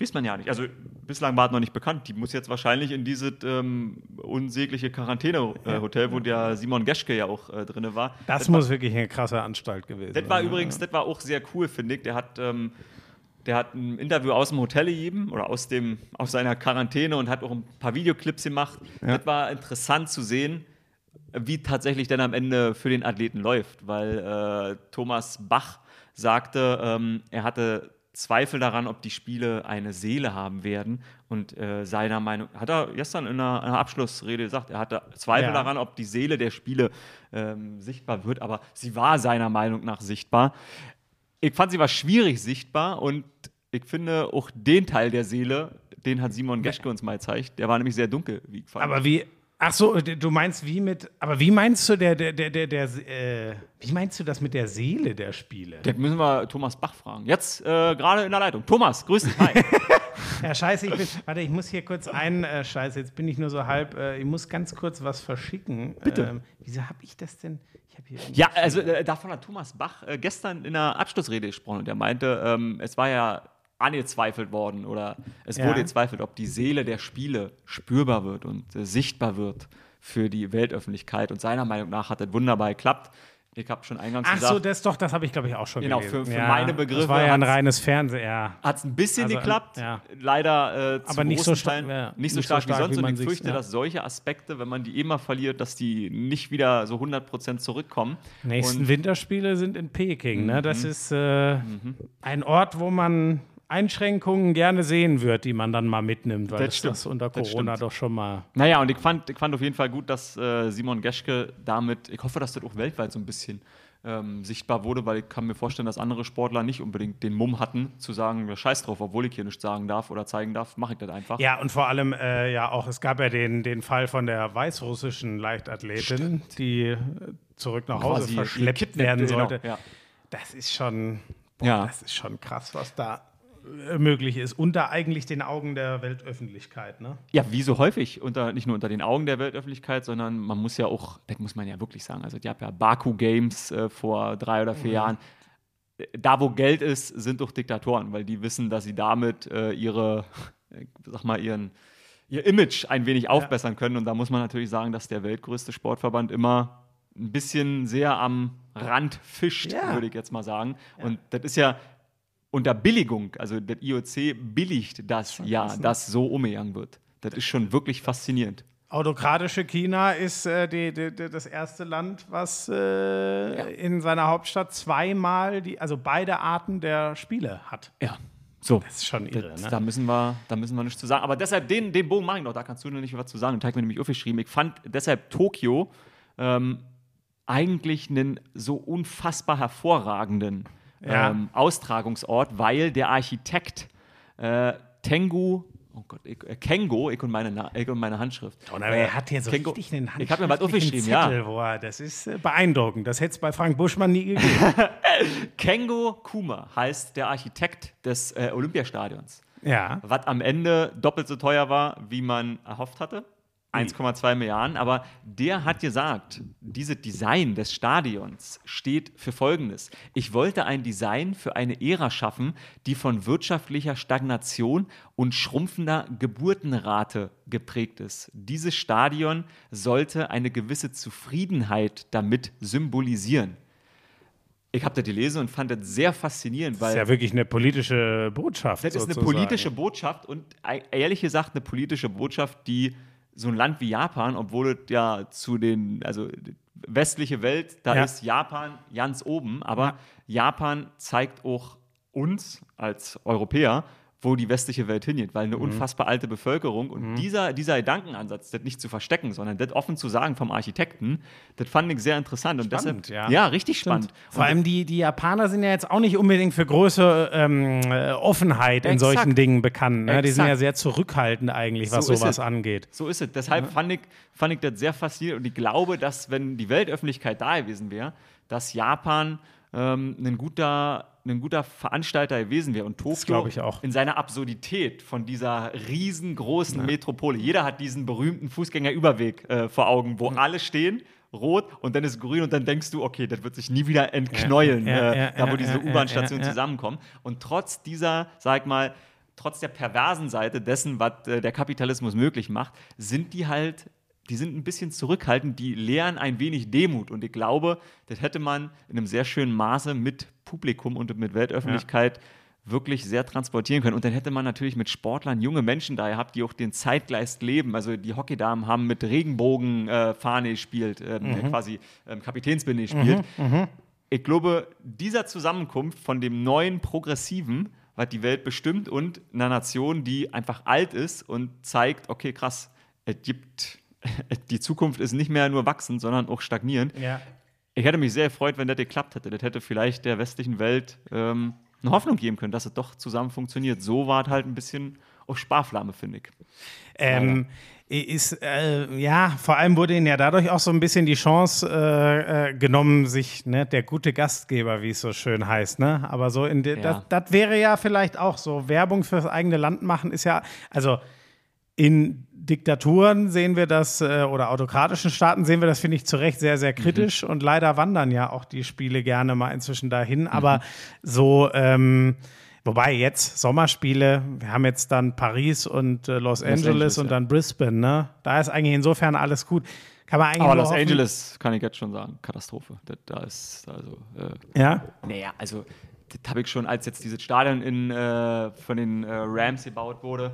weiß man ja nicht. Also bislang war es noch nicht bekannt. Die muss jetzt wahrscheinlich in dieses ähm, unsägliche Quarantäne-Hotel, wo der Simon Geschke ja auch äh, drin war. Das war- muss wirklich eine krasse Anstalt gewesen das war sein. übrigens, das war auch sehr cool, finde ich. Der hat, ähm, der hat ein Interview aus dem Hotel gegeben oder aus, dem, aus seiner Quarantäne und hat auch ein paar Videoclips gemacht. Das war interessant zu sehen, wie tatsächlich dann am Ende für den Athleten läuft, weil äh, Thomas Bach sagte, ähm, er hatte Zweifel daran, ob die Spiele eine Seele haben werden. Und äh, seiner Meinung, hat er gestern in einer, einer Abschlussrede gesagt, er hatte Zweifel Ja. daran, ob die Seele der Spiele ähm, sichtbar wird, aber sie war seiner Meinung nach sichtbar. Ich fand, sie war schwierig sichtbar und ich finde auch den Teil der Seele, den hat Simon Geschke uns mal gezeigt, der war nämlich sehr dunkel, wie ich fand. Aber wie, ach so, du meinst wie mit, aber wie meinst du der, der, der, der, der äh, wie meinst du das mit der Seele der Spiele? das müssen wir Thomas Bach fragen. Jetzt äh, gerade in der Leitung. Thomas, grüß dich. Hi. Ja, scheiße, ich bin, warte, ich muss hier kurz ein, äh, scheiße, jetzt bin ich nur so halb, äh, ich muss ganz kurz was verschicken. Bitte. Ähm, wieso habe ich das denn? Ich Ja, also äh, davon hat Thomas Bach äh, gestern in einer Abschlussrede gesprochen und er meinte, ähm, es war ja angezweifelt worden oder es Ja. wurde gezweifelt, ob die Seele der Spiele spürbar wird und äh, sichtbar wird für die Weltöffentlichkeit und seiner Meinung nach hat das wunderbar geklappt. Ich habe schon eingangs Ach gesagt, so, das doch, das habe ich glaube ich auch schon Genau, gelesen. für- für meine Begriffe Das war ja ein reines Fernsehen, ja. hat es ein bisschen Also, geklappt, ja. leider äh, zu Aber nicht so Teilen ja, nicht so stark, wie sonst wie und ich fürchte, ja. dass solche Aspekte, wenn man die immer verliert, dass die nicht wieder so 100% zurückkommen. Nächsten Und- Mhm. Winterspiele sind in Peking. Ne? Das ist äh, ein Ort, wo man Einschränkungen gerne sehen wird, die man dann mal mitnimmt, weil Das das, stimmt. das unter Das Corona stimmt. doch schon mal. Naja, und ich fand, ich fand auf jeden Fall gut, dass äh, Simon Geschke damit, ich hoffe, dass das auch weltweit so ein bisschen ähm, sichtbar wurde, weil ich kann mir vorstellen, dass andere Sportler nicht unbedingt den Mumm hatten, zu sagen, scheiß drauf, obwohl ich hier nichts sagen darf oder zeigen darf, mache ich das einfach. Ja, und vor allem äh, ja auch, es gab ja den, den Fall von der weißrussischen Leichtathletin, die äh, zurück nach Hause Quasi verschleppt werden genau, sollte. ja. Das ist schon, boah, Ja. das ist schon krass, was da möglich ist. Unter eigentlich den Augen der Weltöffentlichkeit. Ne? Ja, wie so häufig, unter, nicht nur unter den Augen der Weltöffentlichkeit, sondern man muss ja auch, das muss man ja wirklich sagen, also die haben ja Baku Games äh, vor drei oder vier Jahren. Äh, Da, wo Geld ist, sind doch Diktatoren, weil die wissen, dass sie damit äh, ihre, äh, sag mal, ihren, ihr Image ein wenig aufbessern können. Und da muss man natürlich sagen, dass der weltgrößte Sportverband immer ein bisschen sehr am Rand fischt, Ja. würde ich jetzt mal sagen. Und das ist ja unter Billigung, also das IOC billigt das ja, dass so umgegangen wird. Das ist schon wirklich faszinierend. Autokratische China ist äh, die, die, die, das erste Land, was äh, in seiner Hauptstadt zweimal, die, also beide Arten der Spiele hat. Ja. So. Das ist schon irre, Das, ne? Da müssen wir, da müssen wir nichts zu sagen. Aber deshalb, den, den Bogen mache ich noch, da kannst du noch nicht was zu sagen. Den Teig mir nämlich aufgeschrieben. Ich fand deshalb Tokio ähm, eigentlich einen so unfassbar hervorragenden Ja. ähm, Austragungsort, weil der Architekt äh, Tengu, oh Gott, ich, äh, Kengo, ich und meine, ich und meine Handschrift. Und aber er hat hier so Kengo- richtig einen Ich habe mir was aufgeschrieben, ja. Zettel, er, das ist äh, beeindruckend. Das hätte es bei Frank Buschmann nie gegeben. Kengo Kuma heißt der Architekt des äh, Olympiastadions. ja. was am Ende doppelt so teuer war, wie man erhofft hatte. 1,2 Milliarden, aber der hat gesagt, dieses Design des Stadions steht für Folgendes. Ich wollte ein Design für eine Ära schaffen, die von wirtschaftlicher Stagnation und schrumpfender Geburtenrate geprägt ist. Dieses Stadion sollte eine gewisse Zufriedenheit damit symbolisieren. Ich habe das gelesen und fand das sehr faszinierend, weil Das ist ja wirklich eine politische Botschaft. das ist eine politische Botschaft und e- ehrlich gesagt eine politische Botschaft, die so ein Land wie Japan, obwohl es ja zu den, also westliche Welt, da Ja. ist Japan ganz oben, aber Japan zeigt auch uns als Europäer, wo die westliche Welt hingeht, weil eine Mhm. unfassbar alte Bevölkerung und dieser, dieser Gedankenansatz, das nicht zu verstecken, sondern das offen zu sagen vom Architekten, das fand ich sehr interessant und Spannend, deshalb, ja. ja, richtig spannend. Vor allem die, die Japaner sind ja jetzt auch nicht unbedingt für große ähm, äh, Offenheit in Exakt. solchen Dingen bekannt. Ne? Die sind ja sehr zurückhaltend eigentlich, was So sowas angeht. So ist es. Deshalb fand, ich, fand ich das sehr faszinierend und ich glaube, dass, wenn die Weltöffentlichkeit da gewesen wäre, dass Japan ähm, ein, guter, ein guter Veranstalter gewesen wäre und Tokio ich in seiner Absurdität von dieser riesengroßen Metropole. Jeder hat diesen berühmten Fußgängerüberweg äh, vor Augen, wo alle stehen. Rot und dann ist grün und dann denkst du, okay, das wird sich nie wieder entknäulen, Ja, ja, äh, ja, da wo ja, diese ja, U-Bahn-Stationen ja, ja. zusammenkommen. Und trotz dieser, sag mal, trotz der perversen Seite dessen, was äh, der Kapitalismus möglich macht, sind die halt, die sind ein bisschen zurückhaltend, die lehren ein wenig Demut. Und ich glaube, das hätte man in einem sehr schönen Maße mit Publikum und mit Weltöffentlichkeit wirklich sehr transportieren können. Und dann hätte man natürlich mit Sportlern junge Menschen da gehabt, die auch den Zeitgeist leben. Also die Hockeydamen haben mit Regenbogenfahne äh, Fahne gespielt, ähm, Mhm. quasi ähm, Kapitänsbinde gespielt. Ich glaube, dieser Zusammenkunft von dem neuen Progressiven was die Welt bestimmt und einer Nation, die einfach alt ist und zeigt, okay, krass, es gibt, die Zukunft ist nicht mehr nur wachsend, sondern auch stagnierend. Ja. Ich hätte mich sehr gefreut, wenn das geklappt hätte. Das hätte vielleicht der westlichen Welt ähm, eine Hoffnung geben können, dass es doch zusammen funktioniert. So war es halt ein bisschen auf Sparflamme, finde ich. Ähm, ist, äh, ja, vor allem wurde ihnen ja dadurch auch so ein bisschen die Chance äh, äh, genommen, sich, ne, der gute Gastgeber, wie es so schön heißt, ne? Aber so in de, Ja. das, das wäre ja vielleicht auch so, Werbung fürs eigene Land machen ist ja, also in Diktaturen sehen wir das, äh, oder autokratischen Staaten sehen wir das, finde ich, zu Recht sehr, sehr kritisch. Und leider wandern ja auch die Spiele gerne mal inzwischen dahin. Aber so, ähm, wobei jetzt Sommerspiele, wir haben jetzt dann Paris und äh, Los, Angeles, Angeles, und ja. dann Brisbane, ne? Da ist eigentlich insofern alles gut. Kann man eigentlich Aber Los hoffen- Angeles kann ich jetzt schon sagen, Katastrophe. Das, da ist also. Äh, Ja, Naja, also das habe ich schon, als jetzt dieses Stadion in, äh, von den äh, Rams gebaut wurde,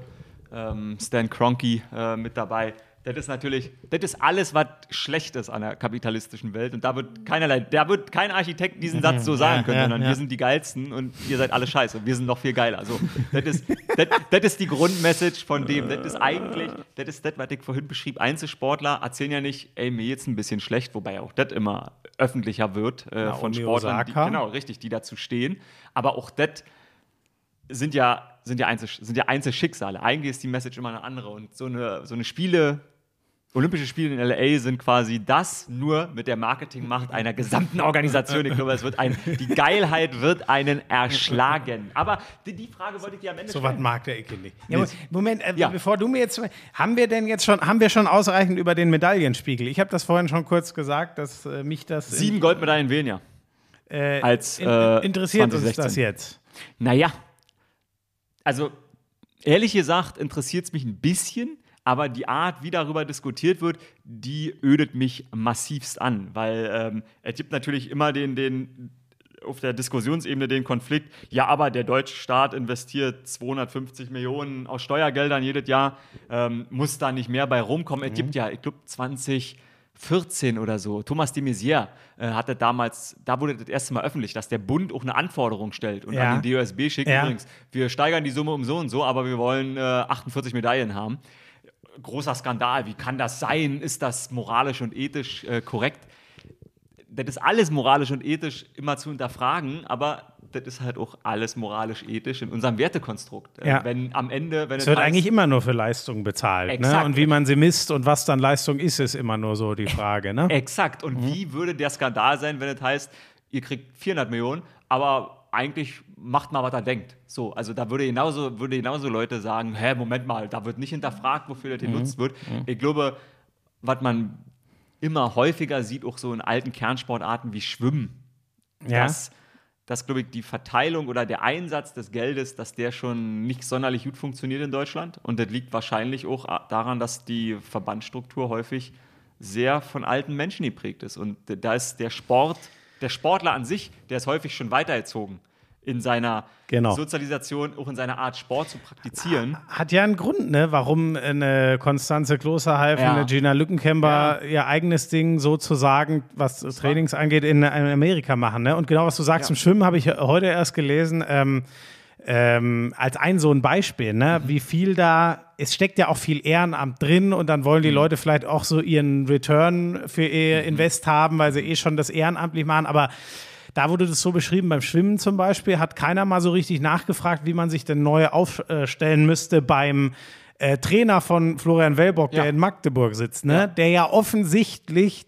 ähm, Stan Kroenke äh, mit dabei. Das ist natürlich, das ist alles, was schlecht ist an der kapitalistischen Welt. Und da wird keinerlei, da wird kein Architekt diesen Satz so sagen Ja, können, ja, sondern ja. wir sind die geilsten und ihr seid alle scheiße. Wir sind noch viel geiler. So, das ist, das, das ist die Grundmessage von dem. Das ist eigentlich, das ist das, was ich vorhin beschrieb. Einzelsportler erzählen ja nicht, ey, mir jetzt ein bisschen schlecht, wobei auch das immer öffentlicher wird äh, von Sportlern, die, genau, richtig, die dazu stehen. Aber auch das sind ja, sind, ja Einzel, sind ja Einzelschicksale. Eigentlich ist die Message immer eine andere. Und so eine, so eine Spiele, Olympische Spiele in LA sind quasi das nur mit der Marketingmacht einer gesamten Organisation. Ich glaube, es wird ein, die Geilheit wird einen erschlagen. Aber die, die Frage wollte ich dir am Ende so was stellen. mag der Icke nicht. Ja, Moment, äh, Ja. bevor du mir jetzt, haben wir denn jetzt schon, haben wir schon ausreichend über den Medaillenspiegel? Ich habe das vorhin schon kurz gesagt, dass äh, mich das Sieben Goldmedaillen weniger. äh, als, in, äh, interessiert uns 2016. das jetzt. Naja, also ehrlich gesagt interessiert es mich ein bisschen, aber die Art, wie darüber diskutiert wird, die ödet mich massivst an, weil ähm, es gibt natürlich immer den, den auf der Diskussionsebene den Konflikt, ja, aber der deutsche Staat investiert 250 Millionen aus Steuergeldern jedes Jahr, ähm, muss da nicht mehr bei rumkommen. Es gibt ja, ich glaube, 2014 oder so, Thomas de Maizière äh, hatte damals, da wurde das erste Mal öffentlich, dass der Bund auch eine Anforderung stellt und Ja. an den DOSB schickt Ja. übrigens, wir steigern die Summe um so und so, aber wir wollen äh, 48 Medaillen haben. Großer Skandal, wie kann das sein? Ist das moralisch und ethisch äh, korrekt? das ist alles moralisch und ethisch immer zu hinterfragen, aber das ist halt auch alles moralisch ethisch in unserem Wertekonstrukt. Äh, Ja. Wenn am Ende, wenn Es wird eigentlich immer nur für Leistung bezahlt. Ne? Exakt. Und wie man sie misst und was dann Leistung ist, ist immer nur so die Frage. Ne? Exakt. Und wie würde der Skandal sein, wenn es heißt, ihr kriegt 400 Millionen, aber eigentlich macht mal, was er denkt. So, also da würde genauso, würde genauso Leute sagen, hä, Moment mal, da wird nicht hinterfragt, wofür das genutzt wird. Ich glaube, was man immer häufiger sieht, auch so in alten Kernsportarten wie Schwimmen, Ja. dass, dass glaube ich, die Verteilung oder der Einsatz des Geldes, dass der schon nicht sonderlich gut funktioniert in Deutschland. Und das liegt wahrscheinlich auch daran, dass die Verbandsstruktur häufig sehr von alten Menschen geprägt ist. Und da ist der Sport, der Sportler an sich, der ist häufig schon weitergezogen in seiner Genau. Sozialisation, auch in seiner Art Sport zu praktizieren. Hat ja einen Grund, ne? warum eine Konstanze Klosterhalfen, Ja. eine Gina Lückenkämper ihr eigenes Ding sozusagen, was Trainings angeht, in, Amerika machen. Ne? Und genau, was du sagst Ja. im Schwimmen, habe ich heute erst gelesen, ähm, ähm, als ein so ein Beispiel, ne? Mhm. wie viel da, es steckt ja auch viel Ehrenamt drin und dann wollen die Mhm. Leute vielleicht auch so ihren Return für ihr Invest haben, weil sie eh schon das ehrenamtlich machen, aber da wurde das so beschrieben, beim Schwimmen zum Beispiel, hat keiner mal so richtig nachgefragt, wie man sich denn neu aufstellen müsste beim äh, Trainer von Florian Wellbock, Ja. der in Magdeburg sitzt, ne? Ja. der ja offensichtlich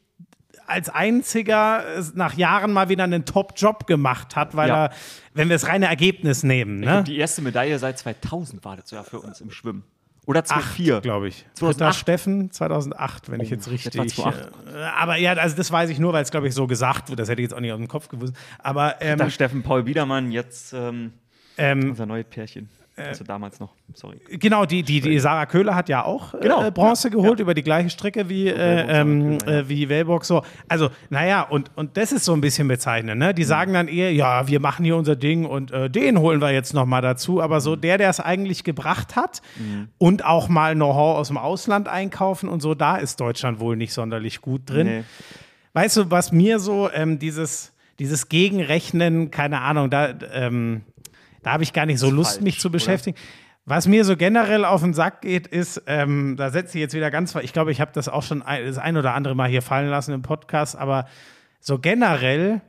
als einziger es nach Jahren mal wieder einen Top-Job gemacht hat, weil Ja. er, wenn wir das reine Ergebnis nehmen, ne? Die erste Medaille seit 2000 war das ja für uns im Schwimmen. Oder 2004. glaube ich. 2008. Dritter Steffen 2008, wenn ich jetzt das richtig. war 2008. Äh, aber ja, also das weiß ich nur, weil es glaube ich so gesagt wird. Das hätte ich jetzt auch nicht aus dem Kopf gewusst. Aber ähm, Da Steffen Paul Biedermann, jetzt ähm, ähm, unser neues Pärchen. Äh, also damals noch, sorry. Genau, die, die, die Sarah Köhler hat ja auch Genau, äh, Bronze geholt über die gleiche Strecke wie, äh, ähm, ja. äh, wie Wellbock. So. Also, naja, und, und das ist so ein bisschen bezeichnend. Ne? Mhm. Die sagen dann eher, ja, wir machen hier unser Ding und äh, den holen wir jetzt nochmal dazu. Aber Mhm. so der, der es eigentlich gebracht hat und auch mal Know-how aus dem Ausland einkaufen und so, da ist Deutschland wohl nicht sonderlich gut drin. Nee. Weißt du, was mir so ähm, dieses, dieses Gegenrechnen, keine Ahnung, da, ähm, Da habe ich gar nicht so Lust, falsch, mich zu oder? beschäftigen. Was mir so generell auf den Sack geht, ist, ähm, da setze ich jetzt wieder ganz, ich glaube, ich habe das auch schon ein, das ein oder andere Mal hier fallen lassen im Podcast, aber so generell,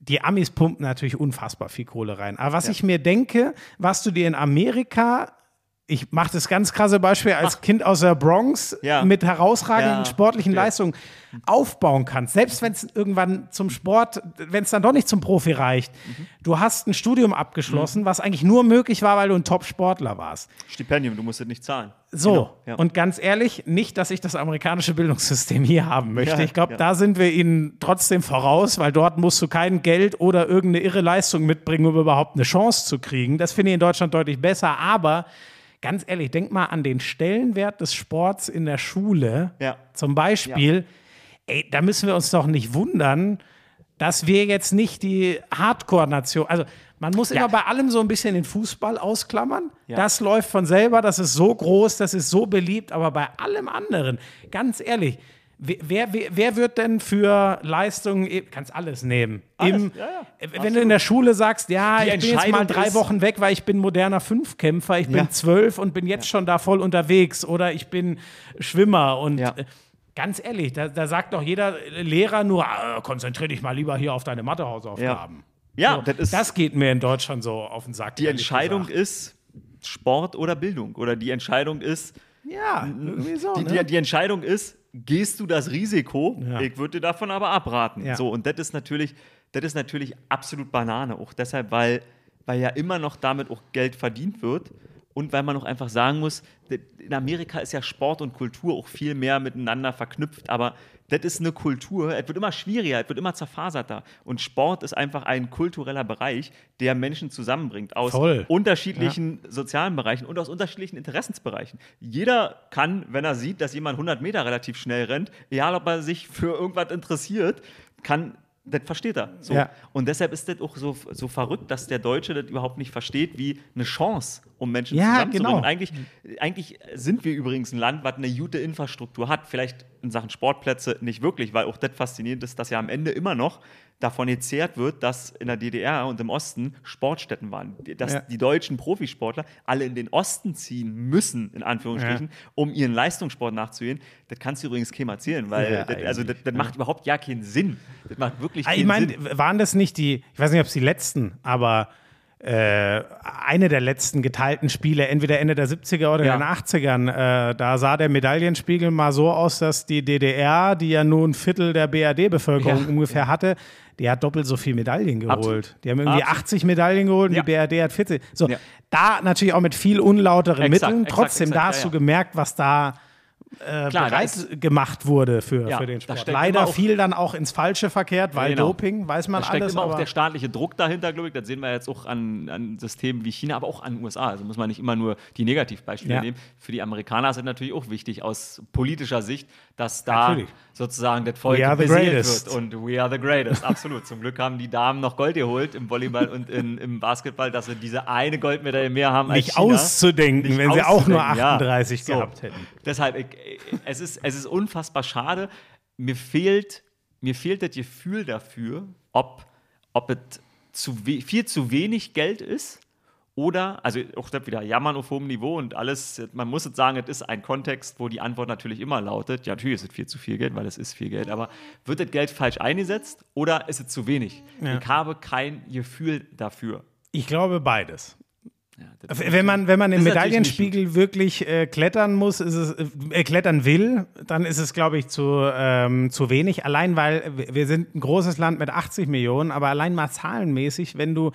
die Amis pumpen natürlich unfassbar viel Kohle rein. Aber was ich mir denke, was du dir in Amerika, ich mache das ganz krasse Beispiel als Kind aus der Bronx Ja. mit herausragenden Ja, sportlichen verstehe. Leistungen aufbauen kannst, selbst wenn es irgendwann zum Sport, wenn es dann doch nicht zum Profi reicht. Mhm. Du hast ein Studium abgeschlossen, was eigentlich nur möglich war, weil du ein Top-Sportler warst. Stipendium, du musst es nicht zahlen. So, Genau, ja. und ganz ehrlich, nicht, dass ich das amerikanische Bildungssystem hier haben möchte. Ja, ich glaube, ja. da sind wir ihnen trotzdem voraus, weil dort musst du kein Geld oder irgendeine irre Leistung mitbringen, um überhaupt eine Chance zu kriegen. Das finde ich in Deutschland deutlich besser, aber ganz ehrlich, denk mal an den Stellenwert des Sports in der Schule. Ja. Zum Beispiel, ey, da müssen wir uns doch nicht wundern, dass wir jetzt nicht die Hardcore-Nation, also man muss immer bei allem so ein bisschen den Fußball ausklammern. Ja. Das läuft von selber, das ist so groß, das ist so beliebt, aber bei allem anderen, ganz ehrlich, wer, wer, wer- wird denn für Leistungen, kannst alles nehmen. Alles, Im, ja, ja, äh, wenn du in der Schule sagst, ja, Die ich bin jetzt mal drei Wochen weg, weil ich bin moderner Fünfkämpfer, ich bin Ja. zwölf und bin jetzt schon da voll unterwegs oder ich bin Schwimmer und äh, Ganz ehrlich, da, da sagt doch jeder Lehrer nur, konzentrier dich mal lieber hier auf deine Mathehausaufgaben. Ja, So, das ist das geht mir in Deutschland so auf den Sack. die Entscheidung gesagt. ist Sport oder Bildung. Oder die Entscheidung ist, Ja, irgendwie so. die, ne? die, die Entscheidung ist, gehst du das Risiko? Ja. Ich würde dir davon aber abraten. Ja. So, und das ist natürlich, das ist natürlich absolut Banane. Auch deshalb, weil, weil ja immer noch damit auch Geld verdient wird. Und weil man auch einfach sagen muss, in Amerika ist ja Sport und Kultur auch viel mehr miteinander verknüpft, aber das ist eine Kultur, es wird immer schwieriger, es wird immer zerfaserter. Und Sport ist einfach ein kultureller Bereich, der Menschen zusammenbringt aus Voll. unterschiedlichen sozialen Bereichen und aus unterschiedlichen Interessensbereichen. Jeder kann, wenn er sieht, dass jemand 100 Meter relativ schnell rennt, egal ob er sich für irgendwas interessiert, kann, das versteht er. So. Ja. Und deshalb ist das auch so, so verrückt, dass der Deutsche das überhaupt nicht versteht, wie eine Chance, um Menschen Ja, zusammenzubringen. genau. Und eigentlich, eigentlich sind wir übrigens ein Land, was eine gute Infrastruktur hat. Vielleicht in Sachen Sportplätze nicht wirklich, weil auch das faszinierend ist, dass ja am Ende immer noch davon gezehrt wird, dass in der DDR und im Osten Sportstätten waren. Dass Ja. die deutschen Profisportler alle in den Osten ziehen müssen, in Anführungsstrichen, um ihren Leistungssport nachzugehen. Das kannst du übrigens keinem erzählen, weil Ja, das, also das, das macht überhaupt ja keinen Sinn. Das macht wirklich Ah, keinen Ich meine, Sinn. waren das nicht die, ich weiß nicht, ob es die letzten, aber äh, eine der letzten geteilten Spiele, entweder Ende der 70er oder Ja. in den 80ern, äh, da sah der Medaillenspiegel mal so aus, dass die DDR, die ja nur ein Viertel der BRD-Bevölkerung Ja. ungefähr hatte, die hat doppelt so viel Medaillen geholt. Absolut. Die haben irgendwie Absolut. 80 Medaillen geholt und Ja. die BRD hat 40. So, da natürlich auch mit viel unlauteren Exakt, Mitteln. exakt, Trotzdem, exakt, da hast du gemerkt, was da äh, Klar, bereit ist- gemacht wurde für, Ja, für den Sport. Leider auch- viel dann auch ins Falsche verkehrt, weil Genau. Doping, weiß man Da steckt alles. immer auch der staatliche Druck dahinter, glaube ich. Das sehen wir jetzt auch an, an Systemen wie China, aber auch an den USA. Also muss man nicht immer nur die Negativbeispiele Ja. nehmen. Für die Amerikaner ist es natürlich auch wichtig aus politischer Sicht, dass da Natürlich. sozusagen das Volk greatest. wird. Und we are the greatest, absolut. Zum Glück haben die Damen noch Gold geholt im Volleyball und in, im Basketball, dass sie diese eine Goldmedaille mehr haben als nicht auszudenken, Nicht wenn sie auch nur auszudenken, ja. 38 So. gehabt hätten. Deshalb, ich, es, ist, es ist unfassbar schade. Mir fehlt, mir fehlt das Gefühl dafür, ob, ob es zu viel zu wenig Geld ist oder, also auch das wieder jammern auf hohem Niveau und alles, man muss jetzt sagen, es ist ein Kontext, wo die Antwort natürlich immer lautet, ja, natürlich ist es viel zu viel Geld, weil es ist viel Geld, aber wird das Geld falsch eingesetzt oder ist es zu wenig? Ich habe kein Gefühl dafür. Ich glaube beides. Ja, das- Wenn man, wenn man im Medaillenspiegel wirklich äh, klettern muss, ist es, äh, klettern will, dann ist es, glaube ich, zu, ähm, zu wenig. Allein weil wir- wir sind ein großes Land mit 80 Millionen, aber allein mal zahlenmäßig, wenn du,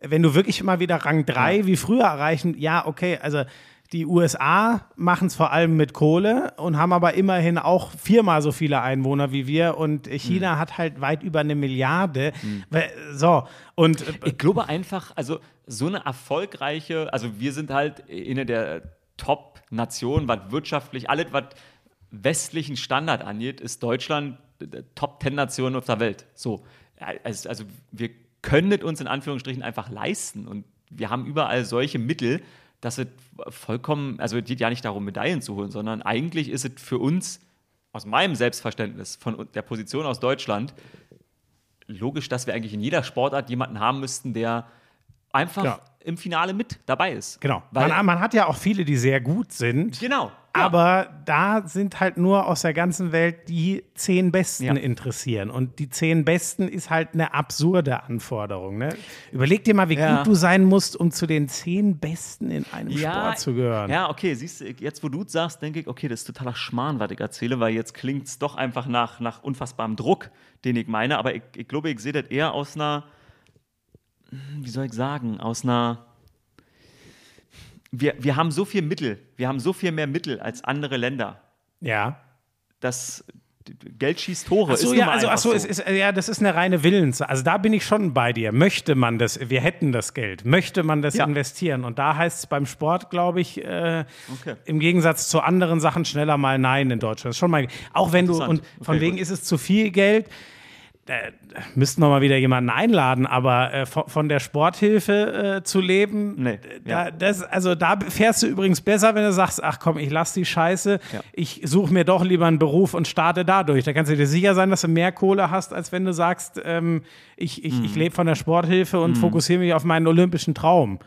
wenn du wirklich mal wieder Rang 3 wie früher erreichen, ja, okay, also die USA machen es vor allem mit Kohle und haben aber immerhin auch viermal so viele Einwohner wie wir und China hat halt weit über eine Milliarde. Weil- So, und äh, Ich glaube einfach, also so eine erfolgreiche, also wir sind halt eine der Top-Nationen, was wirtschaftlich, alles, was westlichen Standard angeht, ist Deutschland äh, Top-10-Nation auf der Welt. So. Also, also wir können es uns in Anführungsstrichen einfach leisten und wir haben überall solche Mittel, dass es vollkommen, also es geht ja nicht darum, Medaillen zu holen, sondern eigentlich ist es für uns aus meinem Selbstverständnis von der Position aus Deutschland logisch, dass wir eigentlich in jeder Sportart jemanden haben müssten, der einfach Ja. im Finale mit dabei ist. Genau. Weil, Man, man hat ja auch viele, die sehr gut sind. genau. Ja. Aber da sind halt nur aus der ganzen Welt die zehn Besten Ja. interessieren. Und die zehn Besten ist halt eine absurde Anforderung. Ne? Überleg dir mal, wie Ja. gut du sein musst, um zu den zehn Besten in einem Sport zu gehören. Ja, okay, siehst du, jetzt wo du sagst, denke ich, okay, das ist totaler Schmarrn, was ich erzähle, weil jetzt klingt es doch einfach nach, nach unfassbarem Druck, den ich meine, aber ich, ich glaube, ich sehe das eher aus einer, hm, wie soll ich sagen, aus einer, wir, wir haben so viel Mittel, wir haben so viel mehr Mittel als andere Länder, Ja. dass Geld schießt Tore. Achso, ist ja, also, achso, so. es ist, ja, das ist eine reine Willens. Also da bin ich schon bei dir. Möchte man das, wir hätten das Geld, möchte man das Ja. investieren? Und da heißt es beim Sport, glaube ich, äh, Okay. im Gegensatz zu anderen Sachen schneller mal Nein in Deutschland. Das ist schon mal, auch wenn du, und von Okay, wegen gut. ist es zu viel Geld. Da müssten wir mal wieder jemanden einladen, aber äh, von, von der Sporthilfe äh, zu leben, Nee, da, ja. das, also da fährst du übrigens besser, wenn du sagst, ach komm, ich lass die Scheiße, Ja. ich suche mir doch lieber einen Beruf und starte dadurch. Da kannst du dir sicher sein, dass du mehr Kohle hast, als wenn du sagst, ähm, ich, ich, Mhm. ich lebe von der Sporthilfe und fokussiere mich auf meinen olympischen Traum.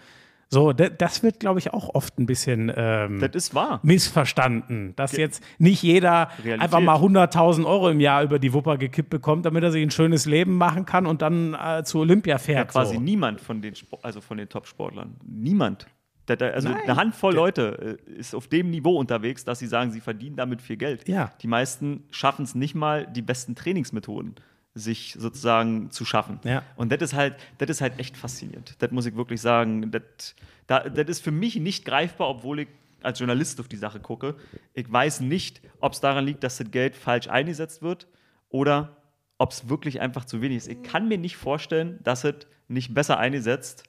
So, da- das wird, glaube ich, auch oft ein bisschen ähm, das ist wahr. missverstanden, dass jetzt nicht jeder Realität. einfach mal 100.000 Euro im Jahr über die Wupper gekippt bekommt, damit er sich ein schönes Leben machen kann und dann äh, zu Olympia Ja, fährt. quasi so. niemand von den, Spo- also von den Top-Sportlern. Niemand. Da- da- Also Nein. eine Handvoll Leute äh, ist auf dem Niveau unterwegs, dass sie sagen, sie verdienen damit viel Geld. Ja. Die meisten schaffen es nicht mal, die besten Trainingsmethoden sich sozusagen zu schaffen. Ja. Und das ist halt, das ist halt echt faszinierend. Das muss ich wirklich sagen. Das, da, das ist für mich nicht greifbar, obwohl ich als Journalist auf die Sache gucke. Ich weiß nicht, ob es daran liegt, dass das Geld falsch eingesetzt wird oder ob es wirklich einfach zu wenig ist. Ich kann mir nicht vorstellen, dass es nicht besser eingesetzt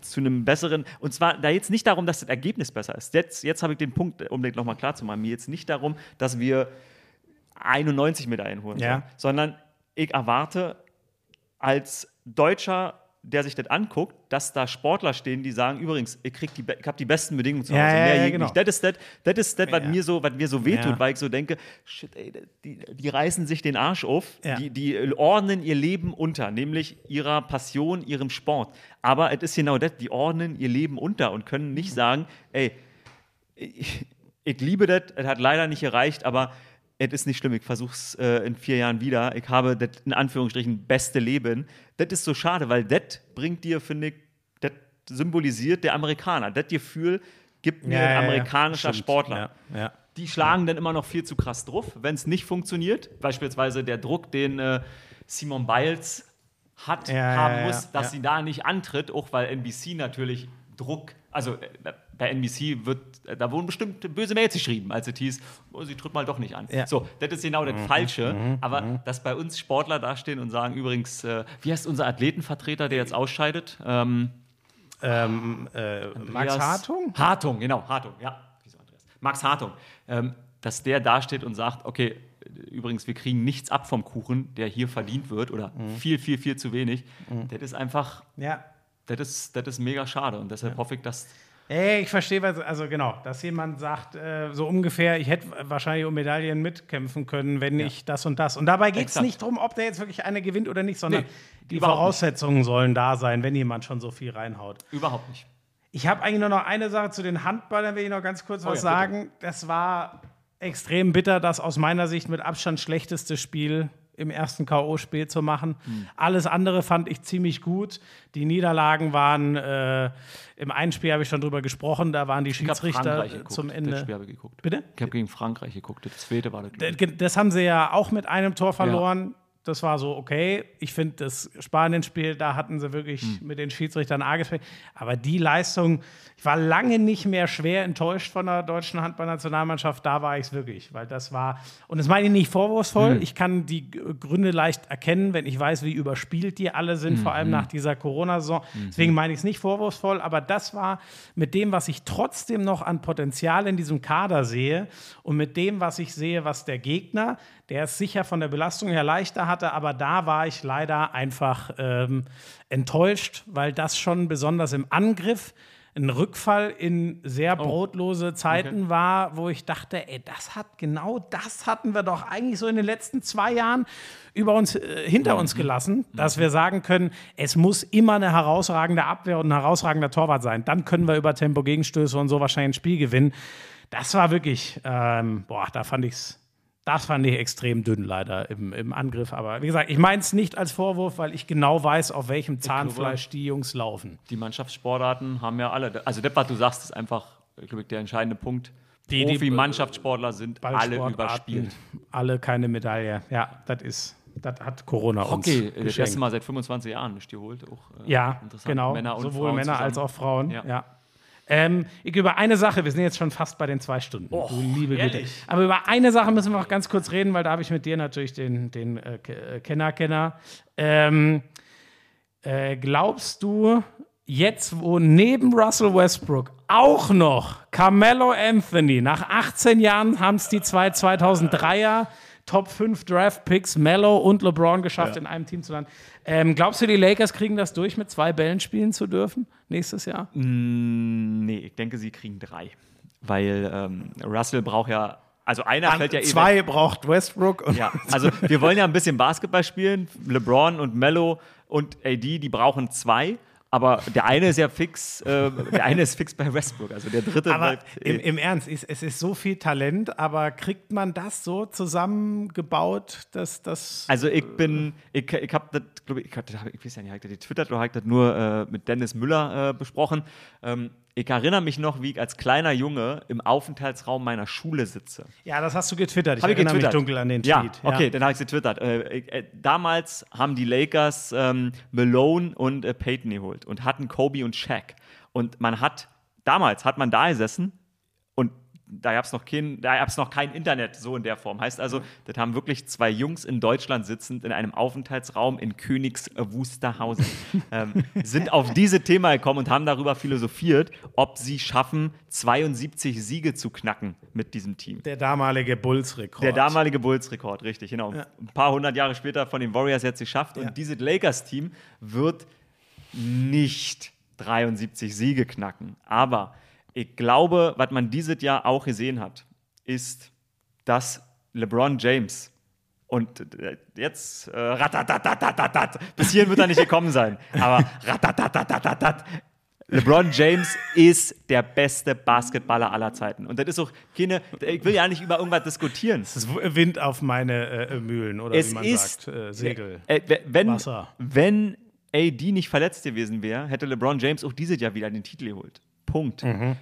zu einem besseren, und zwar da jetzt nicht darum, dass das Ergebnis besser ist. Jetzt, jetzt habe ich den Punkt, um den nochmal klar zu machen, mir jetzt nicht darum, dass wir 91 Medaillen holen, Ja. sondern ich erwarte als Deutscher, der sich das anguckt, dass da Sportler stehen, die sagen, übrigens, ich, krieg die, be- ich habe die besten Bedingungen zu Hause. Ja, ja, ja, genau. Das ist das, das, ist das was, mir so, was mir so wehtut, weil ich so denke, shit, ey, die, die reißen sich den Arsch auf, die, die ordnen ihr Leben unter, nämlich ihrer Passion, ihrem Sport. Aber es ist genau das, die ordnen ihr Leben unter und können nicht sagen, ey, ich, ich liebe das, es hat leider nicht gereicht, aber es ist nicht schlimm, ich versuche es äh, in vier Jahren wieder. Ich habe das in Anführungsstrichen beste Leben. Das ist so schade, weil das bringt dir, finde ich, das symbolisiert der Amerikaner. Das Gefühl gibt mir Ja, ja, ein ja. amerikanischer Stimmt. Sportler. Ja, ja. Die schlagen dann immer noch viel zu krass drauf, wenn es nicht funktioniert. Beispielsweise der Druck, den äh, Simon Biles hat, Ja, haben ja, ja, muss, dass ja. sie da nicht antritt, auch weil NBC natürlich Druck, also bei NBC wird, äh, da wurden bestimmt böse Mails geschrieben, als es hieß, oh, sie tritt mal doch nicht an. Ja. Mhm, So, das ist genau das Falsche. Aber dass bei uns Sportler dastehen und sagen, übrigens, äh, wie heißt unser Athletenvertreter, der jetzt ausscheidet? Ähm, Ähm, äh, Max Andreas- Hartung? Hartung, genau, Hartung, ja. Wieso Andreas? Max Hartung. Ähm, dass der dasteht und sagt, okay, übrigens, wir kriegen nichts ab vom Kuchen, der hier verdient wird oder Mhm. viel, viel, viel zu wenig. Das ist einfach, Ja. das ist, das ist mega schade und deshalb hoffe ich, dass Ey, ich verstehe, was, also genau, dass jemand sagt, äh, so ungefähr, ich hätte wahrscheinlich um Medaillen mitkämpfen können, wenn ich das und das. Und dabei geht es nicht darum, ob der jetzt wirklich eine gewinnt oder nicht, sondern Nee, die überhaupt nicht. Voraussetzungen sollen da sein, wenn jemand schon so viel reinhaut. überhaupt nicht. Ich habe eigentlich nur noch eine Sache zu den Handballern, will ich noch ganz kurz Oh was ja, bitte. sagen. Das war extrem bitter, das aus meiner Sicht mit Abstand schlechteste Spiel im ersten K.O.-Spiel zu machen. Hm. Alles andere fand ich ziemlich gut. Die Niederlagen waren, äh, im einen Spiel habe ich schon drüber gesprochen, da waren die Schiedsrichter zum Das Ende. Spiel habe ich geguckt. Bitte? Ich habe gegen Frankreich geguckt. Das zweite war das. glaub ich. D- Das haben sie ja auch mit einem Tor verloren. Das war so okay. Ich finde, das Spanien-Spiel, da hatten sie wirklich Hm. mit den Schiedsrichtern A gespielt. Aber die Leistung, ich war lange nicht mehr schwer enttäuscht von der deutschen Handballnationalmannschaft. Da war ich es wirklich, weil das war, und das meine ich nicht vorwurfsvoll. Hm. Ich kann die G- Gründe leicht erkennen, wenn ich weiß, wie überspielt die alle sind, vor Hm, allem nach dieser Corona-Saison. Deswegen meine ich es nicht vorwurfsvoll, aber das war mit dem, was ich trotzdem noch an Potenzial in diesem Kader sehe und mit dem, was ich sehe, was der Gegner, der es sicher von der Belastung her leichter hatte, aber da war ich leider einfach ähm, enttäuscht, weil das schon besonders im Angriff ein Rückfall in sehr brotlose Zeiten war, wo ich dachte, ey, das hat genau das hatten wir doch eigentlich so in den letzten zwei Jahren über uns äh, hinter uns gelassen, dass wir sagen können, es muss immer eine herausragende Abwehr und ein herausragender Torwart sein. Dann können wir über Tempo Gegenstöße und so wahrscheinlich ein Spiel gewinnen. Das war wirklich, ähm, boah, da fand ich's. Das fand ich extrem dünn leider im, im Angriff. Aber wie gesagt, ich meine es nicht als Vorwurf, weil ich genau weiß, auf welchem Zahnfleisch die Jungs laufen. Die Mannschaftssportarten haben ja alle. Also, das, was du sagst, ist einfach, glaube ich, der entscheidende Punkt. Die- die- Profi-Mannschaftssportler sind alle überspielt. Alle keine Medaille. Ja, das ist, das hat Corona Hockey, uns das geschenkt. erste Mal seit 25 Jahren nicht geholt. Auch, äh, Ja, interessant. genau. Männer und Sowohl Frauen Männer als zusammen. auch Frauen. Ja. Ja. Ähm, ich über eine Sache, wir sind jetzt schon fast bei den zwei Stunden. du liebe Güte. ehrlich? Aber über eine Sache müssen wir noch ganz kurz reden, weil da habe ich mit dir natürlich den, den äh, äh, Kenner-Kenner. Ähm, äh, glaubst du, jetzt, wo neben Russell Westbrook auch noch Carmelo Anthony, nach 18 Jahren haben es die zwei 2003er Top 5 Draft Picks, Mello und LeBron geschafft, in einem Team zu landen. Ähm, glaubst du, die Lakers kriegen das durch, mit zwei Bällen spielen zu dürfen nächstes Jahr? Nee, ich denke, sie kriegen drei. Weil ähm, Russell braucht ja. Also einer fällt ja eh zwei braucht Westbrook und Ja, also wir wollen ja ein bisschen Basketball spielen. LeBron und Mello und AD, die brauchen zwei. Aber der eine ist ja fix, äh, der eine ist fix bei Westbrook. Also der dritte Aber bleibt. im, äh, im Ernst, es, es ist so viel Talent, aber kriegt man das so zusammengebaut, dass das. Also ich bin, ich, ich habe das, glaube ich, ich, hab ich weiß ja nicht, habe ich das getwittert oder habe das nur äh, mit Dennis Müller äh, besprochen. Ähm, ich erinnere mich noch, wie ich als kleiner Junge im Aufenthaltsraum meiner Schule sitze. ja, das hast du getwittert. Ich Hab ich erinnere getwittert? mich dunkel an den Ja, Tweet. okay, dann habe ich es getwittert. Äh, äh, damals haben die Lakers ähm, Malone und äh, Peyton geholt und hatten Kobe und Shaq. Und man hat, damals hat man da gesessen da gab es noch, kein, da gab's noch kein Internet so in der Form. Heißt also, das haben wirklich zwei Jungs in Deutschland sitzend in einem Aufenthaltsraum in Königs Wusterhausen, ähm, sind auf diese Thema gekommen und haben darüber philosophiert, ob sie schaffen, 72 Siege zu knacken mit diesem Team. Der damalige Bulls-Rekord. Der damalige Bulls-Rekord, richtig, genau. Ein paar hundert Jahre später von den Warriors jetzt geschafft. Und Ja. dieses Lakers-Team wird nicht 73 Siege knacken. Aber ich glaube, was man dieses Jahr auch gesehen hat, ist, dass LeBron James und äh, jetzt äh, ratatatatat, bis hierhin wird er nicht gekommen sein, aber ratatatatat, LeBron James ist der beste Basketballer aller Zeiten. Und das ist auch keine, ich will ja nicht über irgendwas diskutieren. Das ist Wind auf meine äh, Mühlen oder Es wie man ist sagt, äh, Segel. Äh, wenn, Wasser. wenn AD nicht verletzt gewesen wäre, hätte LeBron James auch dieses Jahr wieder den Titel geholt. Punkt. Mhm.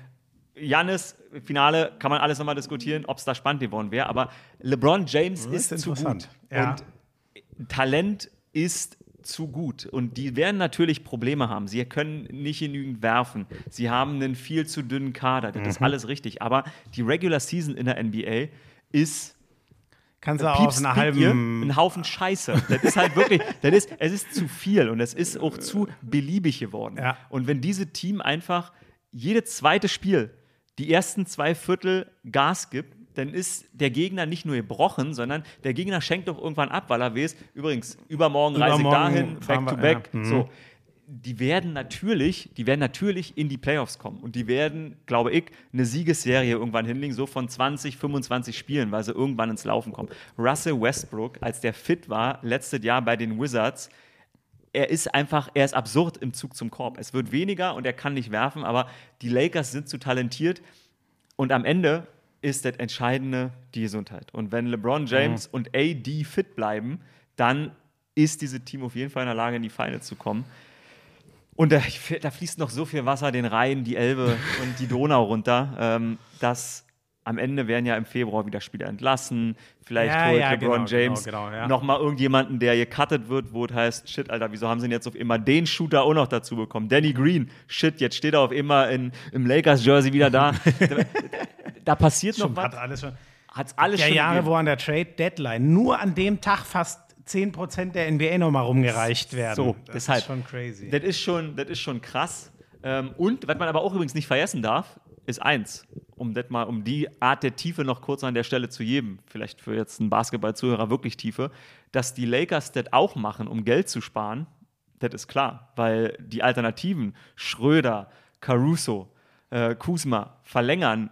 Janis, Finale, kann man alles nochmal diskutieren, ob es da spannend geworden wäre, aber LeBron James ist, ist zu gut. Ja. Und Talent ist zu gut. Und die werden natürlich Probleme haben. Sie können nicht genügend werfen. Sie haben einen viel zu dünnen Kader. Das Mhm. ist alles richtig. Aber die Regular Season in der NBA ist Kannst du auf piepst einer halben. einen Haufen Scheiße. Das ist halt wirklich, das ist, es ist zu viel und es ist auch zu beliebig geworden. Ja. Und wenn diese Team einfach jedes zweite Spiel die ersten zwei Viertel Gas gibt, dann ist der Gegner nicht nur gebrochen, sondern der Gegner schenkt doch irgendwann ab, weil er weiß, übrigens, übermorgen, reise ich Übermorgen dahin, back to back. ja. Mhm. So. Die werden natürlich, die werden natürlich in die Playoffs kommen und die werden, glaube ich, eine Siegesserie irgendwann hinlegen, so von 20, 25 Spielen, weil sie irgendwann ins Laufen kommen. Russell Westbrook, als der fit war, letztes Jahr bei den Wizards, er ist einfach, er ist absurd im Zug zum Korb. Es wird weniger und er kann nicht werfen, aber die Lakers sind zu talentiert und am Ende ist das Entscheidende die Gesundheit. Und wenn LeBron James und AD fit bleiben, dann ist dieses Team auf jeden Fall in der Lage, in die Finals zu kommen. Und da, da fließt noch so viel Wasser den Rhein, die Elbe und die Donau runter, ähm, dass am Ende werden ja im Februar wieder Spieler entlassen. Vielleicht Ja, holt ja, LeBron genau, James genau, genau, ja. nochmal irgendjemanden, der gecuttet wird, wo es heißt, shit, Alter, wieso haben sie denn jetzt auf immer den Shooter auch noch dazu bekommen? Danny Green, shit, jetzt steht er auf immer in, im Lakers-Jersey wieder da. da, da passiert noch Schon, hat was. alles schon. Hat's alles Der schon Jahre, gegeben. wo an der Trade Deadline nur an dem Tag fast 10% der NBA nochmal rumgereicht werden. So, das deshalb. ist schon crazy. Das ist schon, das ist schon krass. Ähm, und was man aber auch übrigens nicht vergessen darf, ist eins, um das mal, um die Art der Tiefe noch kurz an der Stelle zu geben, vielleicht für jetzt einen Basketball-Zuhörer wirklich Tiefe, dass die Lakers das auch machen, um Geld zu sparen, das ist klar, weil die Alternativen, Schröder, Caruso, äh, Kuzma verlängern,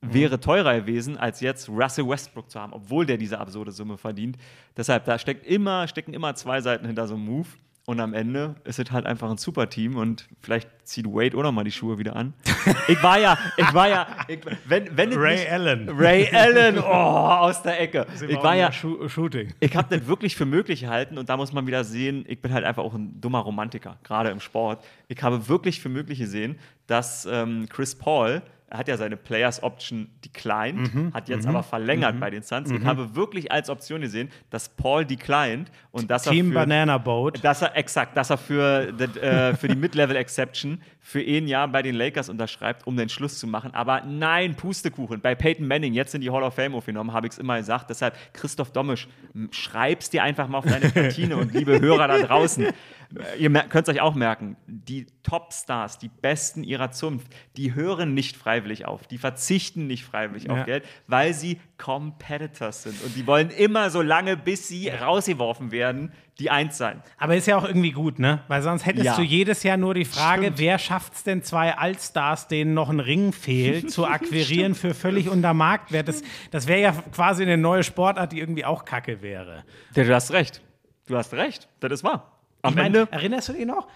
wäre teurer gewesen, als jetzt Russell Westbrook zu haben, obwohl der diese absurde Summe verdient. Deshalb, da steckt immer, stecken immer zwei Seiten hinter so einem Move. Und am Ende ist es halt einfach ein super Team und vielleicht zieht Wade auch noch mal die Schuhe wieder an. Ich war ja, ich war ja, ich, wenn, wenn Ray nicht, Allen. Ray Allen, oh, aus der Ecke. Ich war ja, Sho Shooting. ich habe das wirklich für möglich gehalten und da muss man wieder sehen, ich bin halt einfach auch ein dummer Romantiker, gerade im Sport. Ich habe wirklich für möglich gesehen, dass ähm, Chris Paul, er hat ja seine Players Option declined, Mhm, hat jetzt aber verlängert bei den Suns. Ich habe wirklich als Option gesehen, dass Paul declined und dass Team er für, Banana Boat. dass er exakt, dass er für, das, äh, für die Mid-Level Exception für ein Jahr bei den Lakers unterschreibt, um den Schluss zu machen. Aber nein, Pustekuchen. Bei Peyton Manning, jetzt in die Hall of Fame aufgenommen, habe ich es immer gesagt. Deshalb, Christoph Dommisch, m- schreib's dir einfach mal auf deine Platine und liebe Hörer da draußen. Äh, Ihr könnt es euch auch merken, die Topstars, die Besten ihrer Zunft, die hören nicht freiwillig auf, die verzichten nicht freiwillig Ja. auf Geld, weil sie Competitors sind. Und die wollen immer so lange, bis sie rausgeworfen werden, die Eins sein. Aber ist ja auch irgendwie gut, ne? Weil sonst hättest Ja. du jedes Jahr nur die Frage, Stimmt. wer schafft es denn zwei Allstars, denen noch ein Ring fehlt, zu akquirieren für völlig unter Marktwert? Das, das wäre ja quasi eine neue Sportart, die irgendwie auch kacke wäre. Ja, du hast recht. Du hast recht. Das ist wahr. Am Ich meine, Ende. erinnerst du dich noch?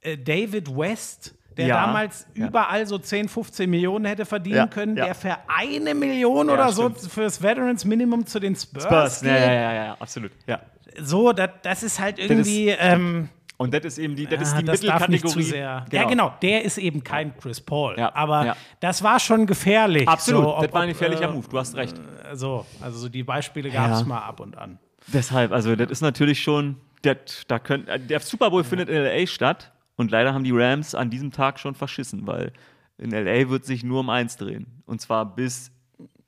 Äh, David West, der Ja, damals ja. überall so 10, 15 Millionen hätte verdienen Ja, können, der für eine Million oder so stimmt. fürs Veterans Minimum zu den Spurs, Spurs. Ja, geht. ja, ja, ja, absolut. Ja. So, das, das ist halt irgendwie. ähm, Und das ist eben die, das ist die das Mittelkategorie. zu sehr. Ja, genau. Der ist eben kein Chris Paul. Aber das war schon gefährlich. Absolut. So, ob- das war ein gefährlicher äh, Move. Du hast recht. So, also so die Beispiele gab es mal ab und an. Deshalb, also das ist natürlich schon. Das, da könnt, äh, der Super Bowl findet in LA statt und leider haben die Rams an diesem Tag schon verschissen, weil in LA wird sich nur um eins drehen. Und zwar bis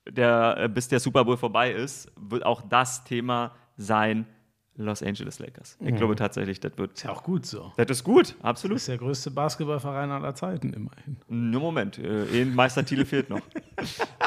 der, äh, bis der Super Bowl vorbei ist, wird auch das Thema sein Los Angeles Lakers. Ich glaube tatsächlich, das wird. Ist ja auch gut so. Das ist gut, absolut. Ist der größte Basketballverein aller Zeiten immerhin. Nur Moment, äh, Meistertitel fehlt noch.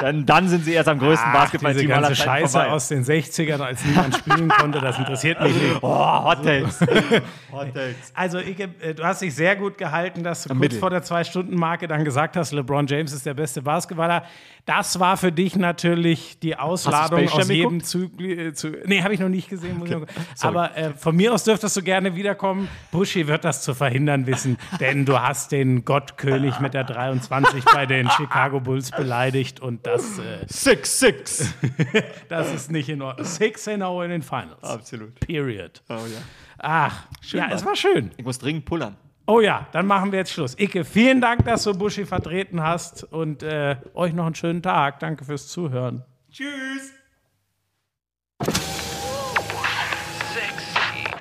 Dann, dann sind sie erst am größten diese Basketballteam aller ganze Zeiten Scheiße vorbei. aus den 60ern, als niemand spielen konnte, das interessiert mich nicht. Oh, Hot Takes. Hot Takes. Also, ich, äh, du hast dich sehr gut gehalten, dass du kurz Mittel. vor der Zwei-Stunden-Marke dann gesagt hast, LeBron James ist der beste Basketballer. Das war für dich natürlich die Ausladung aus jedem Zug. Äh, zu, nee, habe ich noch nicht gesehen. Noch, Sorry. aber äh, von mir aus dürftest du gerne wiederkommen. Buschi wird das zu verhindern wissen, denn du hast den Gottkönig mit der 23 bei den Chicago Bulls beleidigt und das, äh, Six, six. das ist nicht in Ordnung. 6-0 in den Finals. Absolut. Period. Oh ja. Ach, ja, war's. es war schön. Ich muss dringend pullern. Oh ja, dann machen wir jetzt Schluss. Icke, vielen Dank, dass du Buschi vertreten hast und äh, euch noch einen schönen Tag. Danke fürs Zuhören. Tschüss.